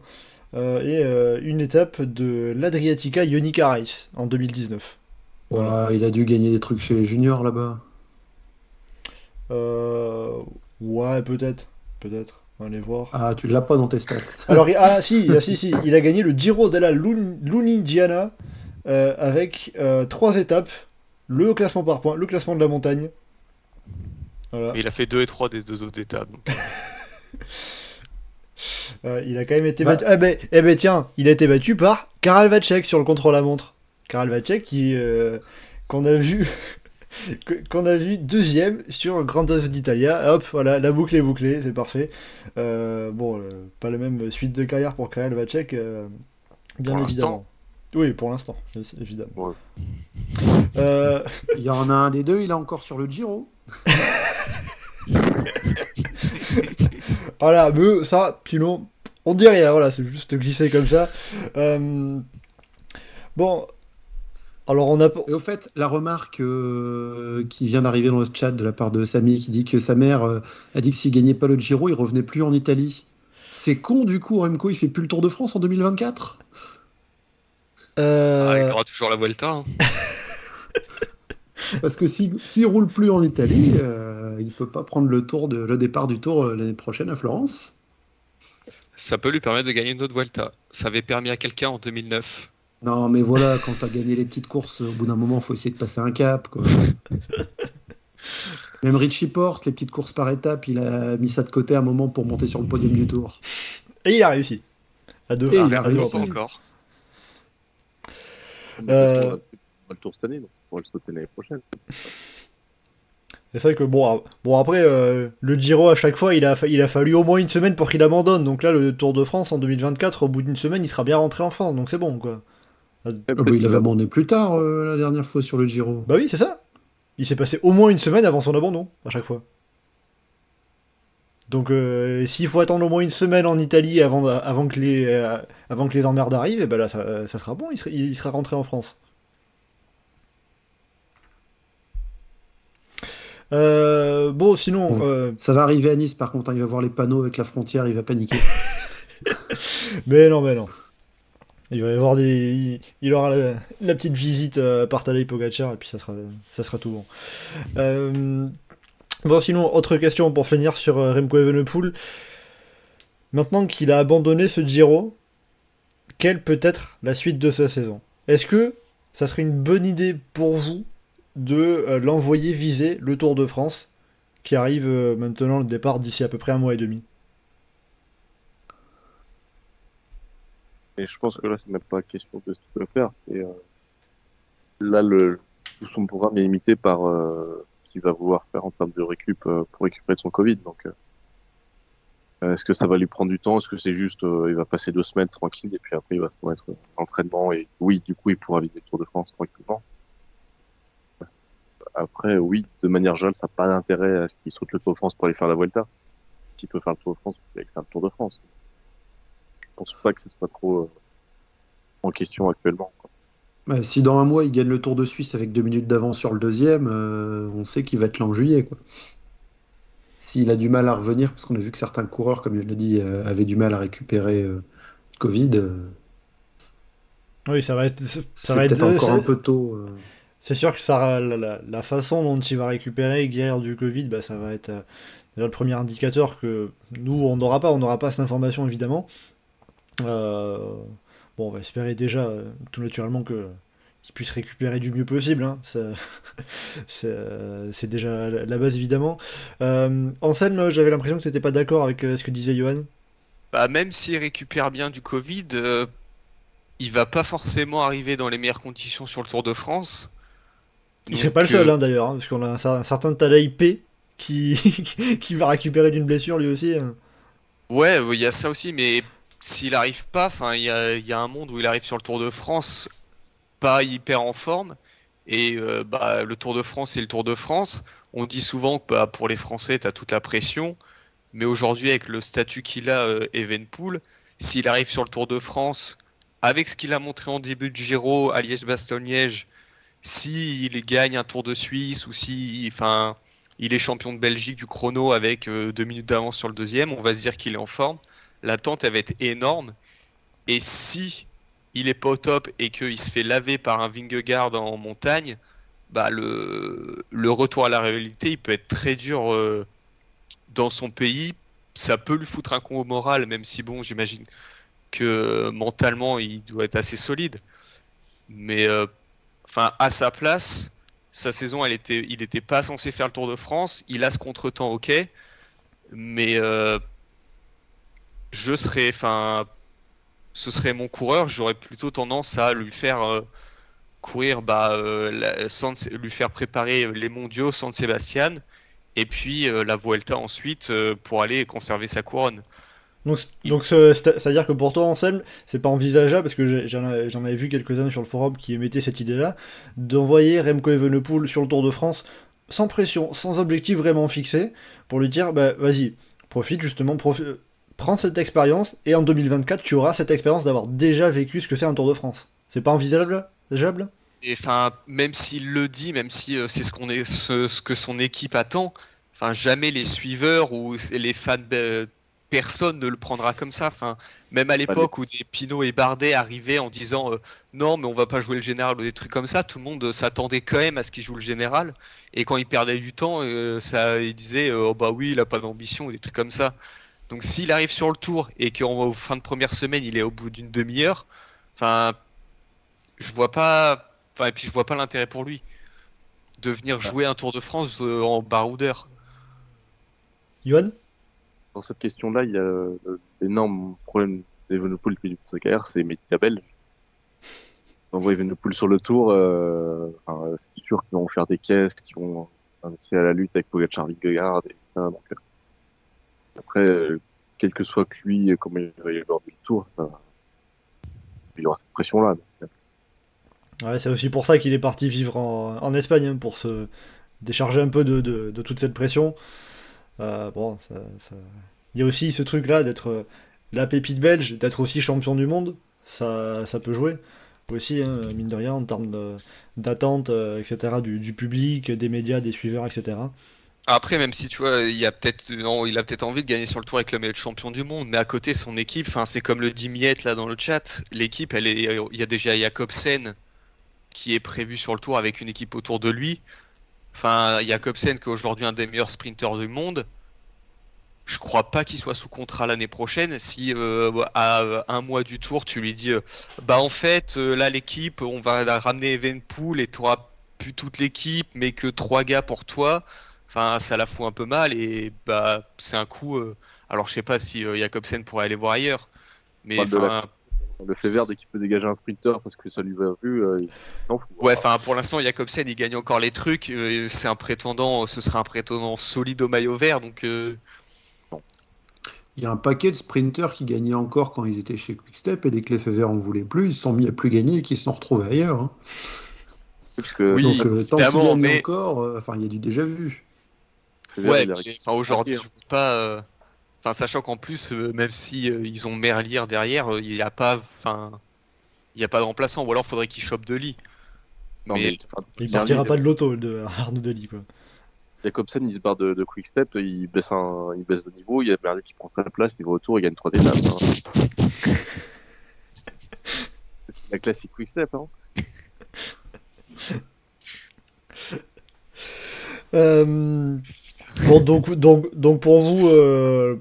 euh, et euh, une étape de l'Adriatica Ionica Race en 2019. Ouais, il a dû gagner des trucs chez les juniors là-bas. Euh, ouais, peut-être, peut-être. On va aller voir. Ah, tu l'as pas dans tes stats. <laughs> Alors, il- ah si, <laughs> ah, si, si, il a gagné le Giro della Lun- Lunigiana euh, avec euh, trois étapes, le classement par points, le classement de la montagne. Voilà. Mais il a fait 2 et 3 des deux autres étapes. donc. <laughs> Euh, il a quand même été Bah. battu. Ah ben, eh ben tiens, il a été battu par Karel Vacek sur le contre-la-montre. Karel Vacek qui euh, qu'on a vu <laughs> qu'on a vu deuxième sur Grand As d'Italia. Hop, voilà, la boucle est bouclée, c'est parfait. Euh, bon, euh, pas la même suite de carrière pour Karel Vacek, euh, bien Pour évidemment. Oui, pour l'instant, évidemment. Ouais. Euh, Il y en a un des deux, il est encore sur le Giro. <laughs> <laughs> Voilà, mais ça, sinon, on dit rien, voilà, c'est juste glissé comme ça. Euh, Bon, alors on a... Et au fait, la remarque euh, qui vient d'arriver dans le chat de la part de Samy qui dit que sa mère euh, a dit que s'il gagnait pas le Giro, il revenait plus en Italie. C'est con du coup, Remco, il fait plus le Tour de France en 2024 euh, Ah, il aura toujours la Vuelta. hein. <laughs> <laughs> Parce que s'il s'il roule plus en Italie, euh, il peut pas prendre le tour de, le départ du Tour euh, l'année prochaine à Florence. Ça peut lui permettre de gagner une autre Vuelta. Ça avait permis à quelqu'un en 2009. Non, mais voilà, quand t'as gagné les petites courses, au bout d'un moment, faut essayer de passer un cap. Quoi. <laughs> Même Richie Porte, les petites courses par étapes, il a mis ça de côté un moment pour monter sur le podium du Tour. Et il a réussi. À deux. Et il a à Ah, réussi. encore. Euh, le tour cette année, donc va le sauter l'année prochaine. C'est vrai que bon, ah, bon après, euh, le Giro à chaque fois, il a, fa- il a fallu au moins une semaine pour qu'il abandonne. Donc là, le Tour de France en 2024, au bout d'une semaine, il sera bien rentré en France. Donc c'est bon, quoi. Eh, Ah bah, il avait va- abandonné plus tard euh, la dernière fois sur le Giro. Bah oui, c'est ça. Il s'est passé au moins une semaine avant son abandon, à chaque fois. Donc euh, s'il faut attendre au moins une semaine en Italie avant, avant, que, les, euh, avant que les emmerdes arrivent, et ben là, ça, ça sera bon, il sera, il sera rentré en France. Euh, bon, sinon, Ouais. euh, Ça va arriver à Nice, par contre, hein, il va voir les panneaux avec la frontière, il va paniquer. <laughs> <laughs> mais non, mais non. Il va y avoir des. Il aura la, petite visite euh, par Tadej Pogacar et puis ça sera, ça sera tout bon. Euh, bon, sinon, autre question pour finir sur Remco Evenepoel. Maintenant qu'il a abandonné ce Giro, quelle peut être la suite de sa saison? Est-ce que ça serait une bonne idée pour vous de l'envoyer viser le Tour de France qui arrive maintenant le départ d'ici à peu près un mois et demi Et je pense que là, c'est même pas question de ce qu'il peut faire. Et, euh, là, le, tout son programme est limité par euh, ce qu'il va vouloir faire en termes de récup euh, pour récupérer de son Covid. Donc, euh, est-ce que ça va lui prendre du temps? Est-ce que c'est juste, il va passer deux semaines tranquille et puis après il va se remettre en entraînement et oui, du coup, il pourra viser le Tour de France tranquillement. Après, oui, de manière générale, ça n'a pas d'intérêt à ce qu'il saute le Tour de France pour aller faire la Vuelta. S'il peut faire le Tour de France, il peut faire le Tour de France pense pas que ce soit trop euh, en question actuellement. Bah, si dans un mois il gagne le Tour de Suisse avec deux minutes d'avance sur le deuxième, euh, on sait qu'il va être là en juillet. Quoi. S'il a du mal à revenir, parce qu'on a vu que certains coureurs, comme je l'ai dit, euh, avaient du mal à récupérer Covid. oui, ça va être. Ça va être encore un peu tôt. C'est sûr que la, façon dont il va récupérer guerre du Covid, bah, ça va être le premier indicateur que nous, on n'aura pas. On n'aura pas cette information, évidemment. Euh, bon, on va espérer déjà, euh, tout naturellement, qu'il puisse récupérer du mieux possible. Hein. <laughs> Euh, c'est déjà la base, évidemment. Euh, Anselme, j'avais l'impression que tu n'étais pas d'accord avec ce que disait Johan. Bah, même s'il récupère bien du Covid, il va pas forcément arriver dans les meilleures conditions sur le Tour de France. Il serait pas le seul, hein, d'ailleurs, hein, parce qu'on a un, certain Tadej P qui, <laughs> qui va récupérer d'une blessure lui aussi. Ouais, il y a ça aussi, mais s'il arrive pas, enfin, il y a, un monde où il arrive sur le Tour de France pas hyper en forme. Et euh, bah, le Tour de France, c'est le Tour de France. On dit souvent que bah, pour les Français, tu as toute la pression. Mais aujourd'hui, avec le statut qu'il a, euh, Evenpool, s'il arrive sur le Tour de France, avec ce qu'il a montré en début de Giro à Liège-Bastogne-Liège, s'il gagne un Tour de Suisse ou si enfin, il est champion de Belgique du chrono avec euh, deux minutes d'avance sur le deuxième, on va se dire qu'il est en forme l'attente va être énorme. Et si il est pas au top et qu'il se fait laver par un Vingegaard en montagne, bah le, retour à la réalité, il peut être très dur euh, dans son pays. Ça peut lui foutre un coup au moral, même si bon, j'imagine que mentalement, il doit être assez solide. Mais euh, enfin, à sa place, sa saison, elle était, il n'était pas censé faire le Tour de France. Il a ce contretemps, ok, mais euh, je serais, enfin, ce serait mon coureur, j'aurais plutôt tendance à lui faire euh, courir, bah, euh, lui faire préparer les mondiaux San Sébastien et puis la Vuelta ensuite pour aller conserver sa couronne. Donc, c'est-à-dire que pour toi, Anselme, c'est pas envisageable, parce que j'en avais vu quelques-uns sur le forum qui émettaient cette idée-là, d'envoyer Remco Evenepoel sur le Tour de France sans pression, sans objectif vraiment fixé, pour lui dire, bah vas-y, profite justement, profite prends cette expérience et en 2024, tu auras cette expérience d'avoir déjà vécu ce que c'est un Tour de France. C'est pas envisageable Et enfin, même s'il le dit, même si euh, c'est ce qu'on est, ce, que son équipe attend, enfin jamais les suiveurs ou les fans, personne ne le prendra comme ça. Enfin, même à l'époque où des Pinot et Bardet arrivaient en disant euh, non, mais on va pas jouer le général ou des trucs comme ça, tout le monde s'attendait quand même à ce qu'il joue le général. Et quand il perdait du temps, euh, ça, il disait oh bah oui, il a pas d'ambition ou des trucs comme ça. Donc s'il arrive sur le tour et qu'en fin de première semaine il est au bout d'une demi-heure, enfin, je vois pas, enfin et puis je vois pas l'intérêt pour lui de venir jouer un Tour de France euh, en baroudeur. Yoann? Dans cette question-là, il y a l'énorme problème d'Evenepoel depuis du carrière, c'est médias belges. voit Evenepoel sur le tour, euh, c'est sûr qu'ils vont faire des caisses, qu'ils vont investir à la lutte avec Pogacar, Vingegaard et euh, après, euh, quel que soit lui, comment il va y avoir du tour, il aura cette pression-là. Ouais, c'est aussi pour ça qu'il est parti vivre en, Espagne, hein, pour se décharger un peu de, toute cette pression. Euh, bon, il y a aussi ce truc-là d'être euh, la pépite belge, d'être aussi champion du monde. Ça, ça peut jouer aussi, hein, mine de rien, en termes d'attente, etc., du, public, des médias, des suiveurs, etc. Après, même si tu vois, il a peut-être, peut-être envie de gagner sur le tour avec le meilleur champion du monde, mais à côté son équipe, c'est comme le dit Miette là dans le chat. L'équipe, il y a déjà Jacobsen qui est prévu sur le tour avec une équipe autour de lui. Enfin, Jacobsen qui est aujourd'hui un des meilleurs sprinteurs du monde. Je crois pas qu'il soit sous contrat l'année prochaine. Si euh, à un mois du tour, tu lui dis, euh, bah en fait, euh, là l'équipe, on va ramener Evenpool et tu auras plus toute l'équipe, mais que trois gars pour toi. Enfin, ça la fout un peu mal et bah c'est un coup. euh, alors je sais pas si euh, Jacobsen pourrait aller voir ailleurs, mais Le fait vert, dès qu'il peut dégager un sprinter parce que ça lui va vu, euh, il s'en fout. ouais, enfin pour l'instant Jacobsen il gagne encore les trucs. euh, c'est un prétendant, ce serait un prétendant solide au maillot vert, donc euh, Il y a un paquet de sprinters qui gagnaient encore quand ils étaient chez Quickstep et dès que les Fever en voulaient plus, ils se sont mis à plus gagner et qu'ils se sont retrouvés ailleurs. hein. Parce que Oui, Donc euh, tant qu'ils mais- encore, euh, enfin il y a du déjà vu. ouais. aujourd'hui je vois pas. Enfin sachant qu'en plus euh, même si euh, ils ont Merlier derrière, euh, il n'y a pas, enfin il y a pas de remplaçant ou alors faudrait qu'il chope de lit. Non, mais- mais, enfin, Il partira pas de l'auto de <laughs> Arnaud Delis, quoi. Jacobsen, il se barre de, de Quick Step, il baisse, un, il baisse de niveau, il y a Merlier qui prend sa place, il va au tour, il gagne 3 étapes. Hein. C'est <laughs> la classique Quick Step, hein. Euh, bon, donc, donc, donc pour vous, euh,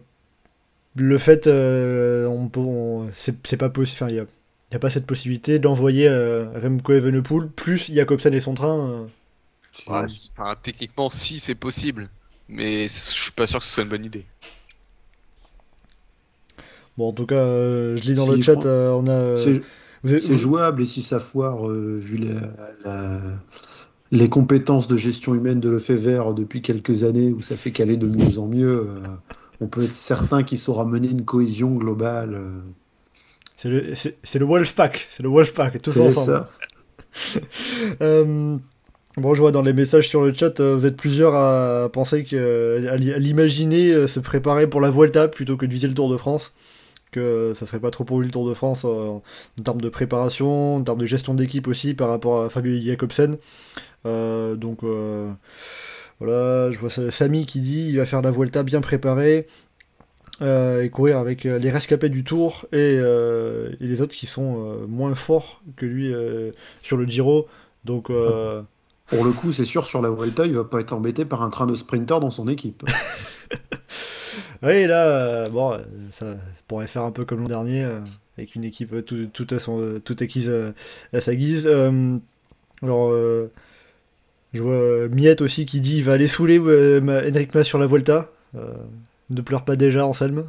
le fait, euh, on peut, on- c'est c'est pas possible, enfin, il y a, il y a pas cette possibilité d'envoyer euh, Remco Evenepoel plus Jacobsen et son train. euh. Ouais, Enfin techniquement si c'est possible, mais je suis pas sûr que ce soit une bonne idée. Bon, en tout cas, euh, je lis dans Si, le chat, euh, on a. euh, C'est- jouable et si ça foire, euh, vu la- la- les compétences de gestion humaine de Lefebvre depuis quelques années, où ça fait qu'aller de mieux en mieux, euh, on peut être certain qu'il saura mener une cohésion globale. euh. C'est le, c'est le Wolfpack, c'est le Wolfpack, tous C'est ensemble. ça. <laughs> Euh, bon, je vois dans les messages sur le chat, vous êtes plusieurs à penser que, à l'i- à l'imaginer se préparer pour la Vuelta plutôt que de viser le Tour de France. Que ça serait pas trop pour lui le Tour de France euh, en termes de préparation, en termes de gestion d'équipe aussi par rapport à Fabio Jacobsen. Euh, donc euh, voilà, je vois Samy qui dit il va faire la Vuelta bien préparée. euh, et courir avec les rescapés du Tour et, euh, et les autres qui sont euh, moins forts que lui sur le Giro. Donc, <laughs> Pour le coup, c'est sûr, sur la Vuelta, il va pas être embêté par un train de sprinter dans son équipe. <laughs> oui, là, bon, ça pourrait faire un peu comme l'an dernier, avec une équipe tout, tout à, son, toute acquise à sa guise. Alors, je vois euh, Miette aussi qui dit il va aller saouler euh, ma- Henrik Mas sur la Volta. Euh, ne pleure pas déjà, Anselme.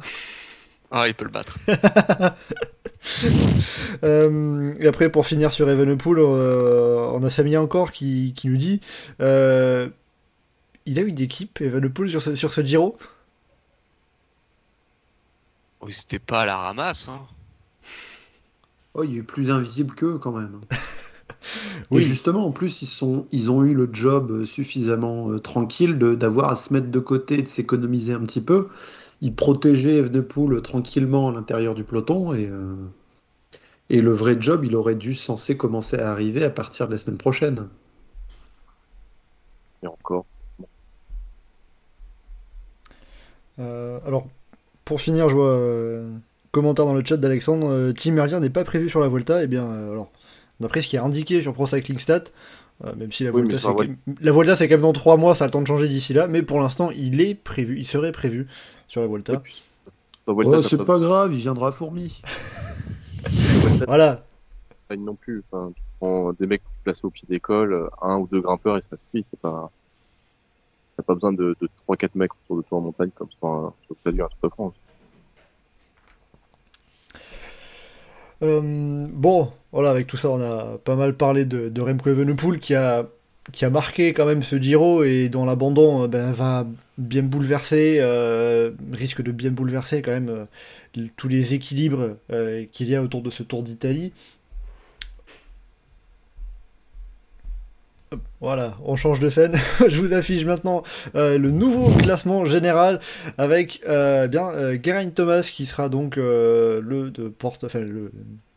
Ah il peut le battre. <laughs> Euh, et après, pour finir sur Evenepoel, euh, on a Samia encore qui, qui nous dit euh, il a eu d'équipe, Evenepoel, sur ce, sur ce Giro? Oui, c'était pas à la ramasse. Hein. Oh, il est plus invisible qu'eux quand même. <laughs> Oui. Et justement, en plus, ils, sont, ils ont eu le job euh, suffisamment euh, tranquille de- d'avoir à se mettre de côté et de s'économiser un petit peu. Ils protégeaient Evenepoel tranquillement à l'intérieur du peloton et, euh, et le vrai job, il aurait dû censé commencer à arriver à partir de la semaine prochaine. Et encore. Euh, alors, pour finir, je vois euh, commentaire dans le chat d'Alexandre euh, Tim Merlier n'est pas prévu sur la Volta. Et bien, euh, alors, d'après ce qui est indiqué sur Pro Cycling Stat, euh, même si la Oui, Volta, mais c'est ça, quand même- la Volta, c'est quand même dans 3 mois, ça a le temps de changer d'ici là. Mais pour l'instant, il est prévu, il serait prévu sur la Volta. Puis, Oh, c'est pas grave, il viendra à fourmi. <laughs> Voilà. non plus. Enfin, tu prends des mecs placés au pied d'école, euh, un ou deux grimpeurs et ça suffit. C'est pas. T'as pas besoin de, de 3-4 mecs autour de toi en montagne comme sur un, sur le Tour de France. Euh, bon, voilà, avec tout ça, on a pas mal parlé de, de Remco qui a, qui a marqué quand même ce Giro et dont l'abandon euh, ben, va bien bouleverser, euh, risque de bien bouleverser quand même tous les équilibres qu'il y a autour de ce Tour d'Italie. Voilà, on change de scène. <laughs> Je vous affiche maintenant euh, le nouveau classement général avec euh, bien euh, Geraint Thomas qui sera donc le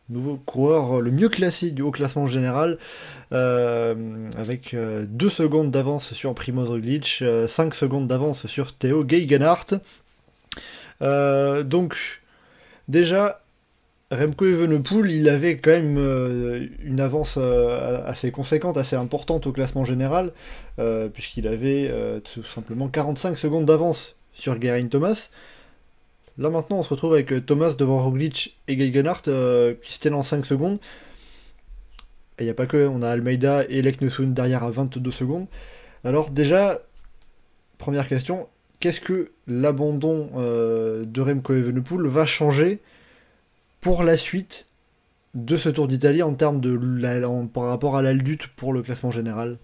nouveau coureur le mieux classé du haut classement général, avec 2 secondes d'avance sur Primoz Roglic, 5 secondes d'avance sur Theo Gegenhardt. donc, déjà, Remco Evenepoel, il avait quand même euh, une avance euh, assez conséquente, assez importante au classement général, euh, puisqu'il avait tout simplement 45 secondes d'avance sur Geraint Thomas. Là maintenant, on se retrouve avec Thomas devant Roglic et Geigenhardt qui se tiennent en 5 secondes. Et il n'y a pas que, on a Almeida et Leknesund derrière à 22 secondes. Alors déjà, première question, qu'est-ce que l'abandon de Remco Evenepoel va changer pour la suite de ce Tour d'Italie en termes de par rapport à l'Aldut pour le classement général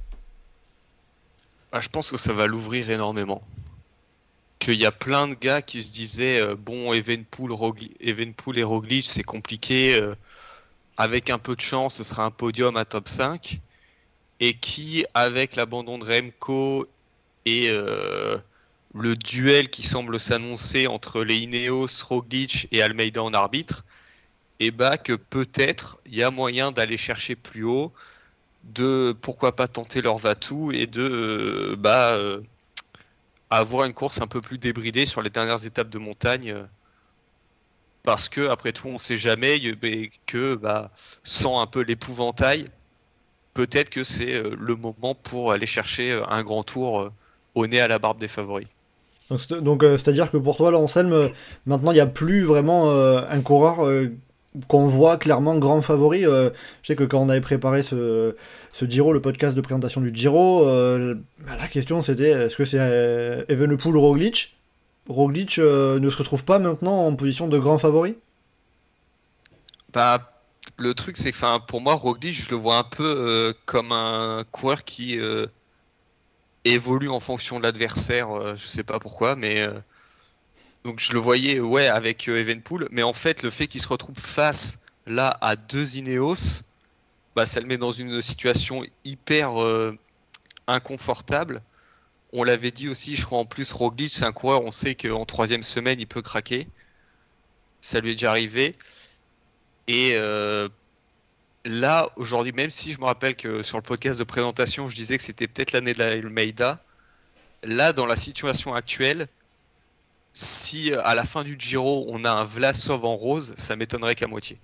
ah, Je pense que ça va l'ouvrir énormément. Qu'il y a plein de gars qui se disaient euh, bon, Evenpool, et Roglic, c'est compliqué. Euh, avec un peu de chance, ce sera un podium à top 5. Et qui, avec l'abandon de Remco et euh, le duel qui semble s'annoncer entre les Ineos, Roglic et Almeida en arbitre, et bah que peut-être il y a moyen d'aller chercher plus haut, de pourquoi pas tenter leur Vatou et de euh, bah, euh, avoir une course un peu plus débridée sur les dernières étapes de montagne. parce que après tout, on ne sait jamais que bah, sans un peu l'épouvantail, peut-être que c'est euh, le moment pour aller chercher un grand tour au nez à la barbe des favoris. Donc, c'est-à-dire que pour toi, là, Anselme, maintenant, il n'y a plus vraiment un coureur qu'on voit clairement grand favori. Euh, je sais que quand on avait préparé ce, Giro, le podcast de présentation du Giro, euh, bah, la question c'était est-ce que c'est euh, Evenepoel ou Roglic? Roglic ne se retrouve pas maintenant en position de grand favori? Bah le truc c'est que pour moi Roglic je le vois un peu comme un coureur qui évolue en fonction de l'adversaire, je sais pas pourquoi mais donc je le voyais ouais avec euh, Evenpool, mais en fait le fait qu'il se retrouve face là à deux Ineos, bah, ça le met dans une situation hyper euh, inconfortable. On l'avait dit aussi, je crois en plus Roglic, c'est un coureur, on sait qu'en troisième semaine il peut craquer. Ça lui est déjà arrivé. Et euh, là, aujourd'hui, même si je me rappelle que sur le podcast de présentation, je disais que c'était peut-être l'année de la Almeida, là, dans la situation actuelle, si euh, à la fin du Giro on a un Vlasov en rose, ça m'étonnerait qu'à moitié.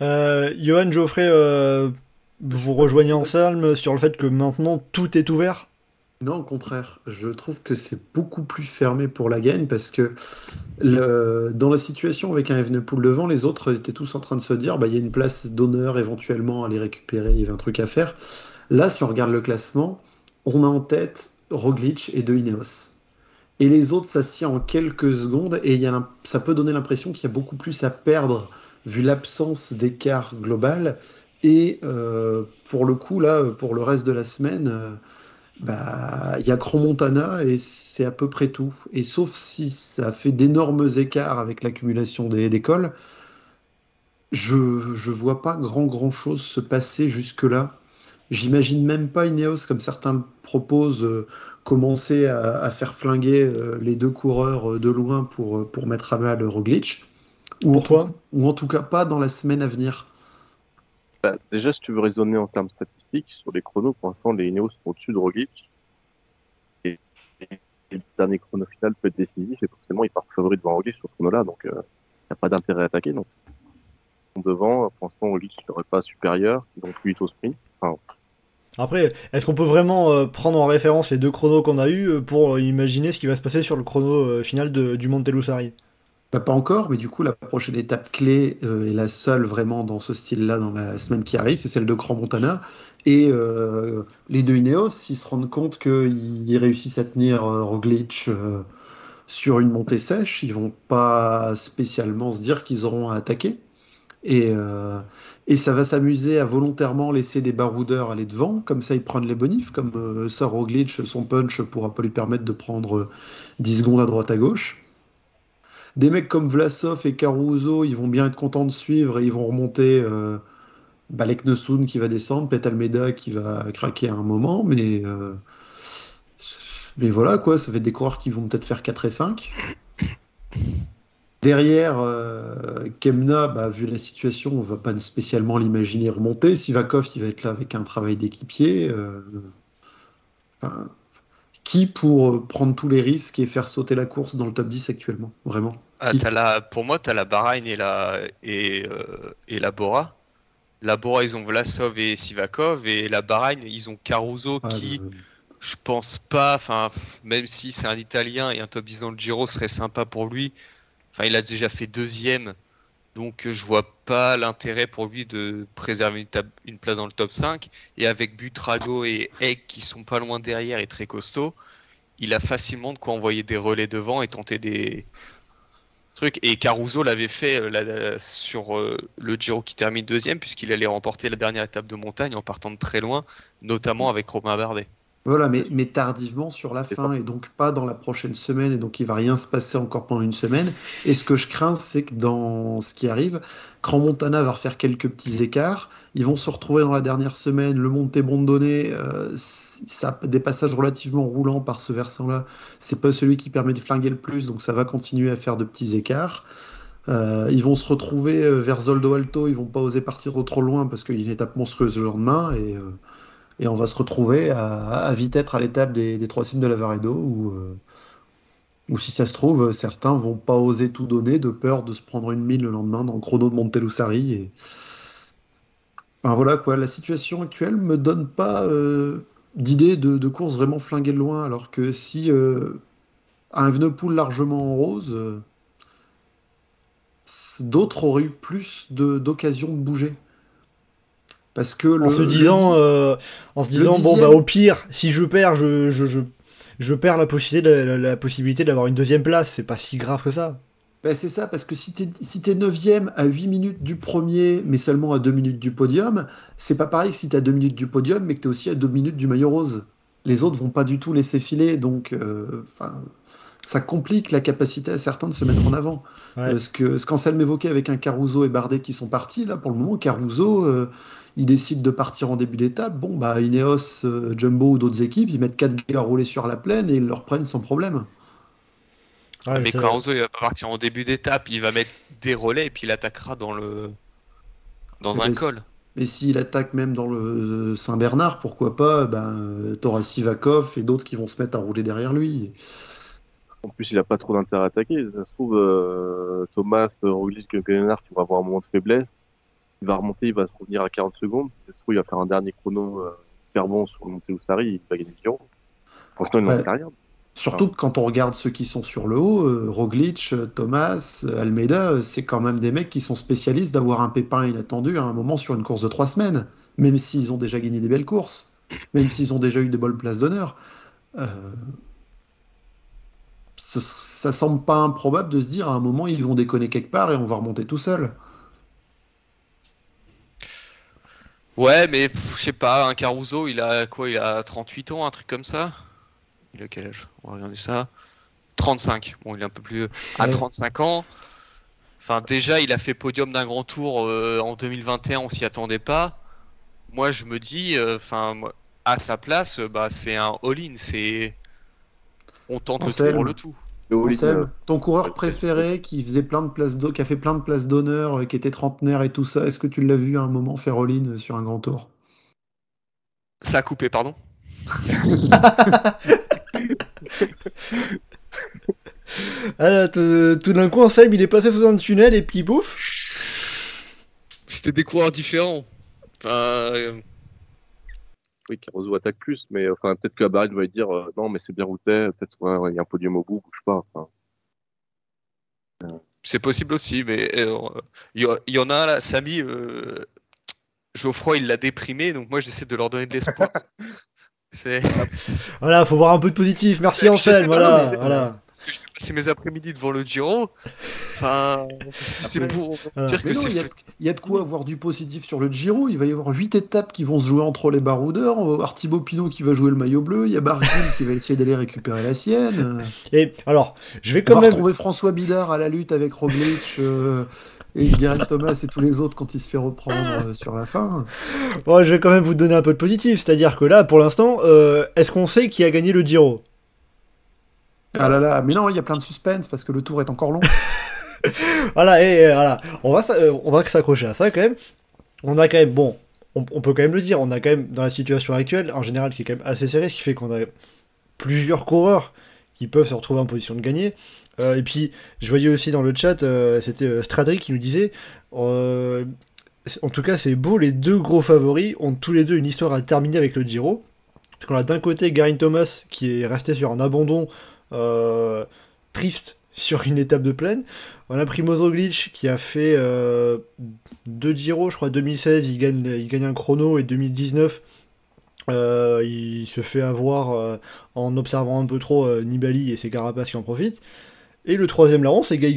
Euh, Johan Geoffrey, euh, vous rejoignez Anselme sur le fait que maintenant tout est ouvert? Non, au contraire. Je trouve que c'est beaucoup plus fermé pour la gagne parce que le, dans la situation avec un Evenepoel devant, les autres étaient tous en train de se dire bah, il y a une place d'honneur éventuellement à les récupérer, il y avait un truc à faire. Là, si on regarde le classement, on a en tête Roglic et De Ineos et les autres s'assiedent en quelques secondes et y a, ça peut donner l'impression qu'il y a beaucoup plus à perdre vu l'absence d'écart global. Et euh, pour le coup, là, pour le reste de la semaine, euh, bah, il y a Montana et c'est à peu près tout. Et sauf si ça fait d'énormes écarts avec l'accumulation des, cols, je ne vois pas grand grand chose se passer jusque-là. J'imagine même pas Ineos, comme certains proposent, euh, commencer à, faire flinguer euh, les deux coureurs euh, de loin pour, euh, pour mettre à mal Roglic. Ou Pourquoi Ou en tout cas pas dans la semaine à venir. Bah, déjà, si tu veux raisonner en termes statistiques, sur les chronos, pour l'instant, les Ineos sont au-dessus de Roglic. Et, le dernier chrono final peut être décisif, et forcément, il part favori devant Roglic sur ce chrono-là, donc il n'y a pas d'intérêt à attaquer. Donc, devant, pour l'instant, Roglic ne serait pas supérieur, donc 8 au sprint. Enfin, après, est-ce qu'on peut vraiment euh, prendre en référence les deux chronos qu'on a eu euh, pour imaginer ce qui va se passer sur le chrono euh, final de, du Montelusari Pas encore, mais du coup, la prochaine étape clé est la seule vraiment dans ce style-là dans la semaine qui arrive, c'est celle de Grand Montana. Et les deux Ineos, s'ils se rendent compte qu'ils réussissent à tenir Roglic sur une montée sèche, ils vont pas spécialement se dire qu'ils auront à attaquer. Et, euh, et ça va s'amuser à volontairement laisser des baroudeurs aller devant, comme ça ils prennent les bonifs, comme euh, ça Roglic, son punch pourra pas lui permettre de prendre 10 euh, secondes à droite à gauche. Des mecs comme Vlasov et Caruso, ils vont bien être contents de suivre et ils vont remonter euh, Balek qui va descendre, Pet Almeida qui va craquer à un moment, mais, mais voilà quoi, ça fait des coureurs qui vont peut-être faire 4 et 5 Derrière, euh, Kemna, bah, vu la situation, on va pas spécialement l'imaginer remonter. Sivakov, il va être là avec un travail d'équipier. euh, enfin, qui pour prendre tous les risques et faire sauter la course dans le top 10 actuellement Vraiment? Ah, la, pour moi, tu as la Bahreïn et la, et, euh, et la Bora. La Bora, ils ont Vlasov et Sivakov. Et la Bahreïn, ils ont Caruso Ah, qui, euh, je pense pas, enfin, même si c'est un Italien et un top 10 dans le Giro serait sympa pour lui. Enfin, il a déjà fait deuxième. Donc, euh, je vois pas l'intérêt pour lui de préserver une, place dans le top 5. Et avec Butrago et Egg qui sont pas loin derrière et très costauds, il a facilement de quoi envoyer des relais devant et tenter des trucs. Et Caruso l'avait fait euh, sur euh, le Giro qui termine deuxième, puisqu'il allait remporter la dernière étape de montagne en partant de très loin, notamment avec Romain Bardet. Voilà, mais, mais tardivement sur la fin, et donc pas dans la prochaine semaine, et donc il va rien se passer encore pendant une semaine. Et ce que je crains, c'est que dans ce qui arrive, Grand Montana va refaire quelques petits écarts. Ils vont se retrouver dans la dernière semaine. Le Monte Bondone, euh, ça des passages relativement roulants par ce versant-là. C'est pas celui qui permet de flinguer le plus, donc ça va continuer à faire de petits écarts. Euh, ils vont se retrouver euh, vers Zoldo Alto, ils vont pas oser partir trop loin parce qu'il y a une étape monstrueuse le lendemain et, euh, et on va se retrouver à, vite être à l'étape des, trois cimes de Lavaredo où, euh, où si ça se trouve, certains vont pas oser tout donner de peur de se prendre une mine le lendemain dans le chrono de Montelussari et voilà quoi, la situation actuelle me donne pas euh, d'idée de, course vraiment flinguée de loin alors que si euh, un Evenepoel largement en rose, euh, d'autres auraient eu plus de- d'occasions de bouger. Parce que le, en se disant, euh, en se disant bon bah au pire, si je perds, je, je, je, je perds la possibilité, de- la, la possibilité d'avoir une deuxième place. C'est pas si grave que ça. Ben, c'est ça, parce que si t'es si t'es 9 à 8 minutes du premier, mais seulement à 2 minutes du podium, c'est pas pareil que si t'es à 2 minutes du podium, mais que t'es aussi à 2 minutes du maillot rose. Les autres vont pas du tout laisser filer, donc euh, ça complique la capacité à certains de se mettre en avant. Ouais. Parce que ce qu'Anselme évoquait avec un Caruso et Bardet qui sont partis, là pour le moment, Caruso, euh, il décide de partir en début d'étape. Bon, bah Ineos, euh, Jumbo ou d'autres équipes, ils mettent 4 gars à rouler sur la plaine et ils le reprennent sans problème. Ouais, mais ça- Caruso, il va pas partir en début d'étape, il va mettre des relais et puis il attaquera dans le dans un Mais col. Et s'il attaque même dans le Saint-Bernard, pourquoi pas ben, euh, T'auras Sivakov et d'autres qui vont se mettre à rouler derrière lui. En plus, il a pas trop d'intérêt à attaquer. Ça se trouve, euh, Thomas, euh, Roglic, Grenard qui va avoir un moment de faiblesse. Il va remonter, il va se revenir à 40 secondes. Ça se trouve, il va faire un dernier chrono euh, super bon sur le Monte Ussari, il va gagner le Giro. Pour l'instant, il n'en sait rien. Surtout que quand on regarde ceux qui sont sur le haut, euh, Roglic, Thomas, Almeida, c'est quand même des mecs qui sont spécialistes d'avoir un pépin inattendu à un moment sur une course de trois semaines, même s'ils ont déjà gagné des belles courses, même s'ils ont déjà eu de bonnes places d'honneur. Euh, ce- ça semble pas improbable de se dire à un moment ils vont déconner quelque part et on va remonter tout seul. Ouais, mais je sais pas, un Caruso, il a quoi Il a 38 ans, un truc comme ça? Il a quel âge? On va regarder ça. 35. Bon, il est un peu plus. À Ouais. 35 ans. Enfin, déjà, il a fait podium d'un grand tour euh, en 2021, on s'y attendait pas. Moi, je me dis, euh, enfin, à sa place, bah, c'est un all-in. C'est. On tente le tout. Pour le ton coureur préféré qui faisait plein de places qui a fait plein de places d'honneur, euh, qui était trentenaire et tout ça, est-ce que tu l'as vu à un moment faire all-in euh, sur un grand tour? Ça a coupé, pardon. <laughs> Ah là, tout tout d'un coup, Anselme, il est passé sous un tunnel et puis bouf. C'était des coureurs différents. Enfin, euh, Oui, Caruso attaque plus, mais enfin, peut-être que Bahreïn va lui dire euh, non, mais c'est bien routé, peut-être ouais, ouais, il y a un podium au bout, bouge pas. Enfin, C'est possible aussi, mais euh, il y, y en a là, Samy, euh, Geoffroy, il l'a déprimé, donc moi j'essaie de leur donner de l'espoir. <laughs> C'est <laughs> Voilà, faut voir un peu de positif. Merci pas, voilà, mais- voilà. parce que je vais passer mes après-midi devant le Giro. Enfin, si c'est Après- pour Voilà. dire Mais que non, c'est il y, a, il y a de quoi avoir du positif sur le Giro. Il va y avoir huit étapes qui vont se jouer entre les baroudeurs. On va voir Thibaut Pinot qui va jouer le maillot bleu. Il y a Barguil qui va essayer d'aller récupérer la sienne. Et alors, je vais On quand va même. retrouver François Bidard à la lutte avec Roglic euh, et Guérin Thomas et tous les autres quand il se fait reprendre euh, sur la fin. Bon, je vais quand même vous donner un peu de positif, c'est-à-dire que là, pour l'instant, euh, est-ce qu'on sait qui a gagné le Giro? Ah là là, mais non, il y a plein de suspense parce que le tour est encore long. <laughs> voilà, et euh, voilà, on va, on va s'accrocher à ça quand même. On a quand même, bon, on, on peut quand même le dire, on a quand même dans la situation actuelle, en général, qui est quand même assez serrée, ce qui fait qu'on a plusieurs coureurs qui peuvent se retrouver en position de gagner. Euh, et puis, je voyais aussi dans le chat, euh, c'était euh, Stradrick qui nous disait, en tout cas, c'est beau, les deux gros favoris ont tous les deux une histoire à terminer avec le Giro. Parce qu'on a d'un côté Garin Thomas qui est resté sur un abandon triste sur une étape de plaine. On a Primoz Roglic qui a fait deux Giro, je crois 2016, il gagne, il gagne un chrono et 2019 euh, il se fait avoir en observant un peu trop Nibali et ses carapaces qui en profitent. Et le troisième larron, c'est Guy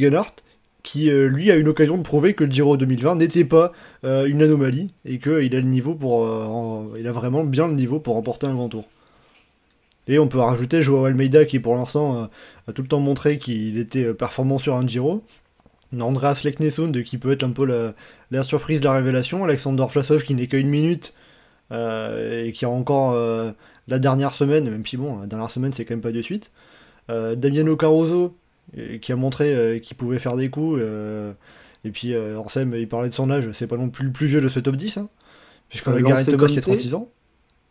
qui euh, lui a eu l'occasion de prouver que le Giro 2020 n'était pas euh, une anomalie et qu'il a le niveau pour, euh, il a vraiment bien le niveau pour remporter un grand tour. Et on peut rajouter Joao Almeida qui pour l'instant a tout le temps montré qu'il était performant sur un Giro. Andreas Leknesund qui peut être un peu la, surprise de la révélation. Alexander Vlasov qui n'est qu'à une minute et qui a encore la dernière semaine, même si bon, la dernière semaine c'est quand même pas de suite. Damiano Caruso qui a montré euh, qu'il pouvait faire des coups. euh, et puis euh, Ansem, il parlait de son âge, c'est pas non plus le plus vieux de ce top 10, hein, puisqu'on a lancé Thomas qui a t'es. 36 ans.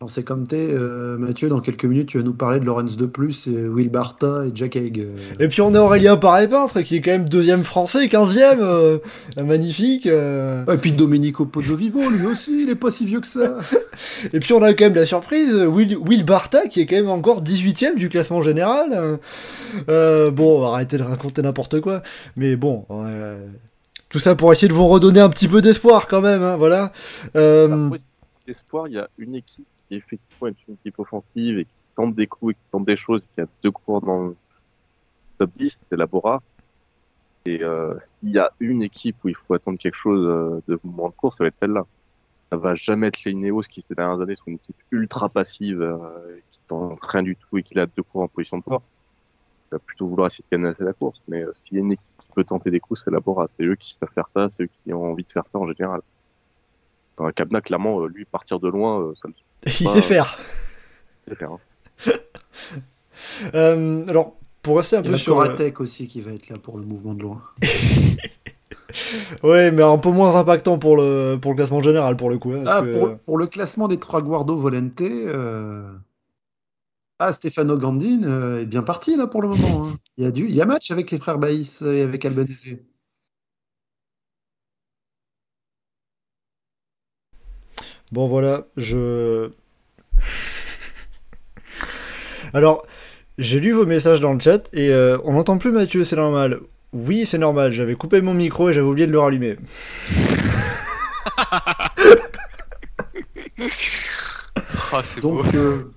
Dans ces comtés, euh, Mathieu, dans quelques minutes, tu vas nous parler de Lorenz de Plus, et Will Barta et Jack Haig. euh. Et puis on a Aurélien Paré-Peintre qui est quand même deuxième français, 15ème, euh, magnifique. euh. Et puis Domenico Pozzovivo, lui aussi, il est pas si vieux que ça. <laughs> Et puis on a quand même la surprise, Will, Will Barta qui est quand même encore 18ème du classement général. Euh, bon, on va arrêter de raconter n'importe quoi, mais bon, tout ça pour essayer de vous redonner un petit peu d'espoir quand même, hein, voilà. Euh, Après, espoir, il y a une équipe qui effectivement est une équipe offensive et qui tente des coups et qui tente des choses, qui a deux cours dans le top 10, c'est la Bora. Et euh, s'il y a une équipe où il faut attendre quelque chose euh, de mouvement de course, ça va être celle-là. Ça va jamais être les Ineos qui ces dernières années sont une équipe ultra passive, euh, qui tente rien du tout et qui a deux cours en position de force. Il va plutôt vouloir essayer de canasser la course. Mais euh, s'il y a une équipe qui peut tenter des coups, c'est la Bora. C'est eux qui savent faire ça, c'est eux qui ont envie de faire ça en général. Un Cabna, clairement, euh, lui, partir de loin, euh, ça le <laughs> il Ouais. sait faire. sait faire. hein. <laughs> Euh, alors, pour rester un Il y peu a sur... euh, Koratek aussi qui va être là pour le mouvement de loin. <laughs> Ouais, mais un peu moins impactant pour le, pour le classement général pour le coup. hein, parce Ah, que- pour, pour le classement des trois Guardo Volente, euh... ah, Stefano Gandin euh, est bien parti là pour le moment. hein. Il, y a du... il y a match avec les frères Baïs et avec Albanese. Bon voilà, je... Alors, j'ai lu vos messages dans le chat et euh, on n'entend plus Mathieu, c'est normal. Oui, c'est normal, j'avais coupé mon micro et j'avais oublié de le rallumer. <laughs> Ah, c'est beau. Donc, euh,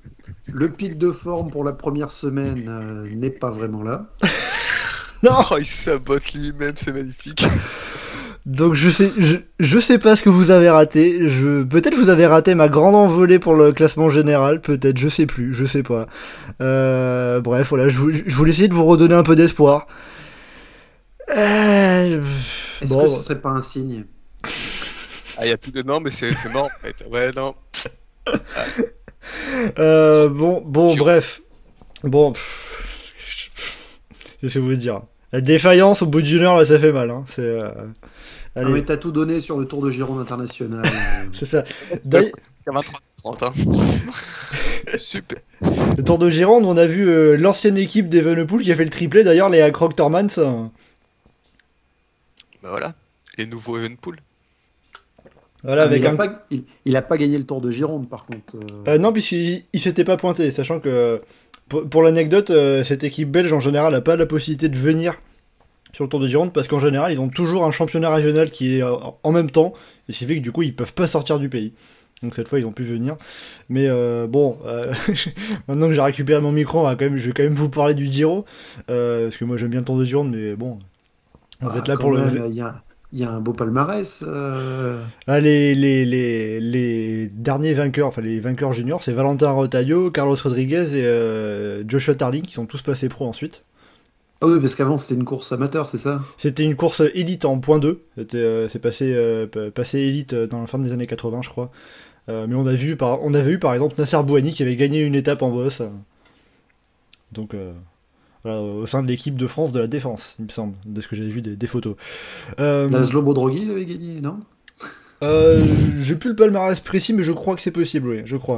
le pic de forme pour la première semaine euh, n'est pas vraiment là. Non <laughs> Oh, il sabote lui-même, c'est magnifique. Donc je sais, je, je sais pas ce que vous avez raté. Je, peut-être vous avez raté ma grande envolée pour le classement général. Peut-être, je sais plus, je sais pas. Euh, bref, voilà, je, je voulais essayer de vous redonner un peu d'espoir. Euh, Est-ce bon, que ce serait pas un signe? Ah, il y a plus de. Non, mais c'est c'est mort en fait. Ouais, non. euh, bon, bon, Giro. bref, bon. Qu'est-ce que vous voulez dire? La défaillance au bout d'une heure, là, ça fait mal. Hein. C'est. euh, Ah, Allez, mais t'as tout donné sur le Tour de Gironde international. <laughs> c'est ça. D'ailleurs- Jusqu'à 23h30. Hein. <laughs> Super. Le Tour de Gironde, on a vu euh, l'ancienne équipe d'Evenepoel qui a fait le triplé, d'ailleurs, les Croc Tormans. euh, Bah voilà. Les nouveaux Evenpool. Voilà, Ah, avec il, a un. pas, il, il a pas gagné le Tour de Gironde par contre. euh. Euh, non, puisqu'il il s'était pas pointé, sachant que, pour, pour l'anecdote, euh, cette équipe belge en général n'a pas la possibilité de venir sur le Tour de Gironde, parce qu'en général, ils ont toujours un championnat régional qui est euh, en même temps, et ce qui fait que du coup, ils peuvent pas sortir du pays. Donc cette fois, ils ont pu venir. Mais euh, bon, euh, <laughs> maintenant que j'ai récupéré mon micro, on va quand même, je vais quand même vous parler du Giro, euh, parce que moi j'aime bien le Tour de Gironde, mais bon, vous Ah, êtes là pour le... même, Il y a, il y a un beau palmarès. euh. Ah, les, les, les, les derniers vainqueurs, enfin les vainqueurs juniors, c'est Valentin Rotaillot, Carlos Rodriguez et euh, Joshua Tarling qui sont tous passés pro ensuite. Ah oui, parce qu'avant c'était une course amateur, c'est ça? C'était une course élite en point 2. C'était, euh, c'est passé, passé élite dans la fin des années 80, je crois. Mais on, a vu par, on avait eu par exemple Nasser Bouhani qui avait gagné une étape en boss. Donc, euh, au sein de l'équipe de France de la défense, il me semble, de ce que j'avais vu des, photos. Euh, Laszlo Bodrogi, avait gagné, non? Euh, j'ai plus le palmarès précis, mais je crois que c'est possible, oui, je crois.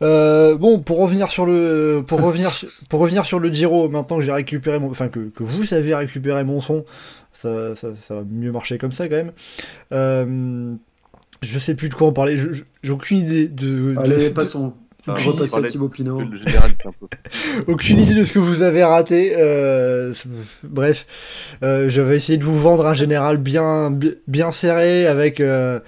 Euh, bon, pour revenir sur le, pour revenir, pour revenir sur le Giro, maintenant que j'ai récupéré mon, enfin que, que, vous savez récupérer mon son, ça, ça, ça, va mieux marcher comme ça quand même. Euh, je sais plus de quoi en parler, j'ai aucune idée de. Allez, passons. Pinot. <laughs> Aucune idée de ce que vous avez raté. Euh, bref, euh, je vais essayer de vous vendre un général bien, bien serré avec euh,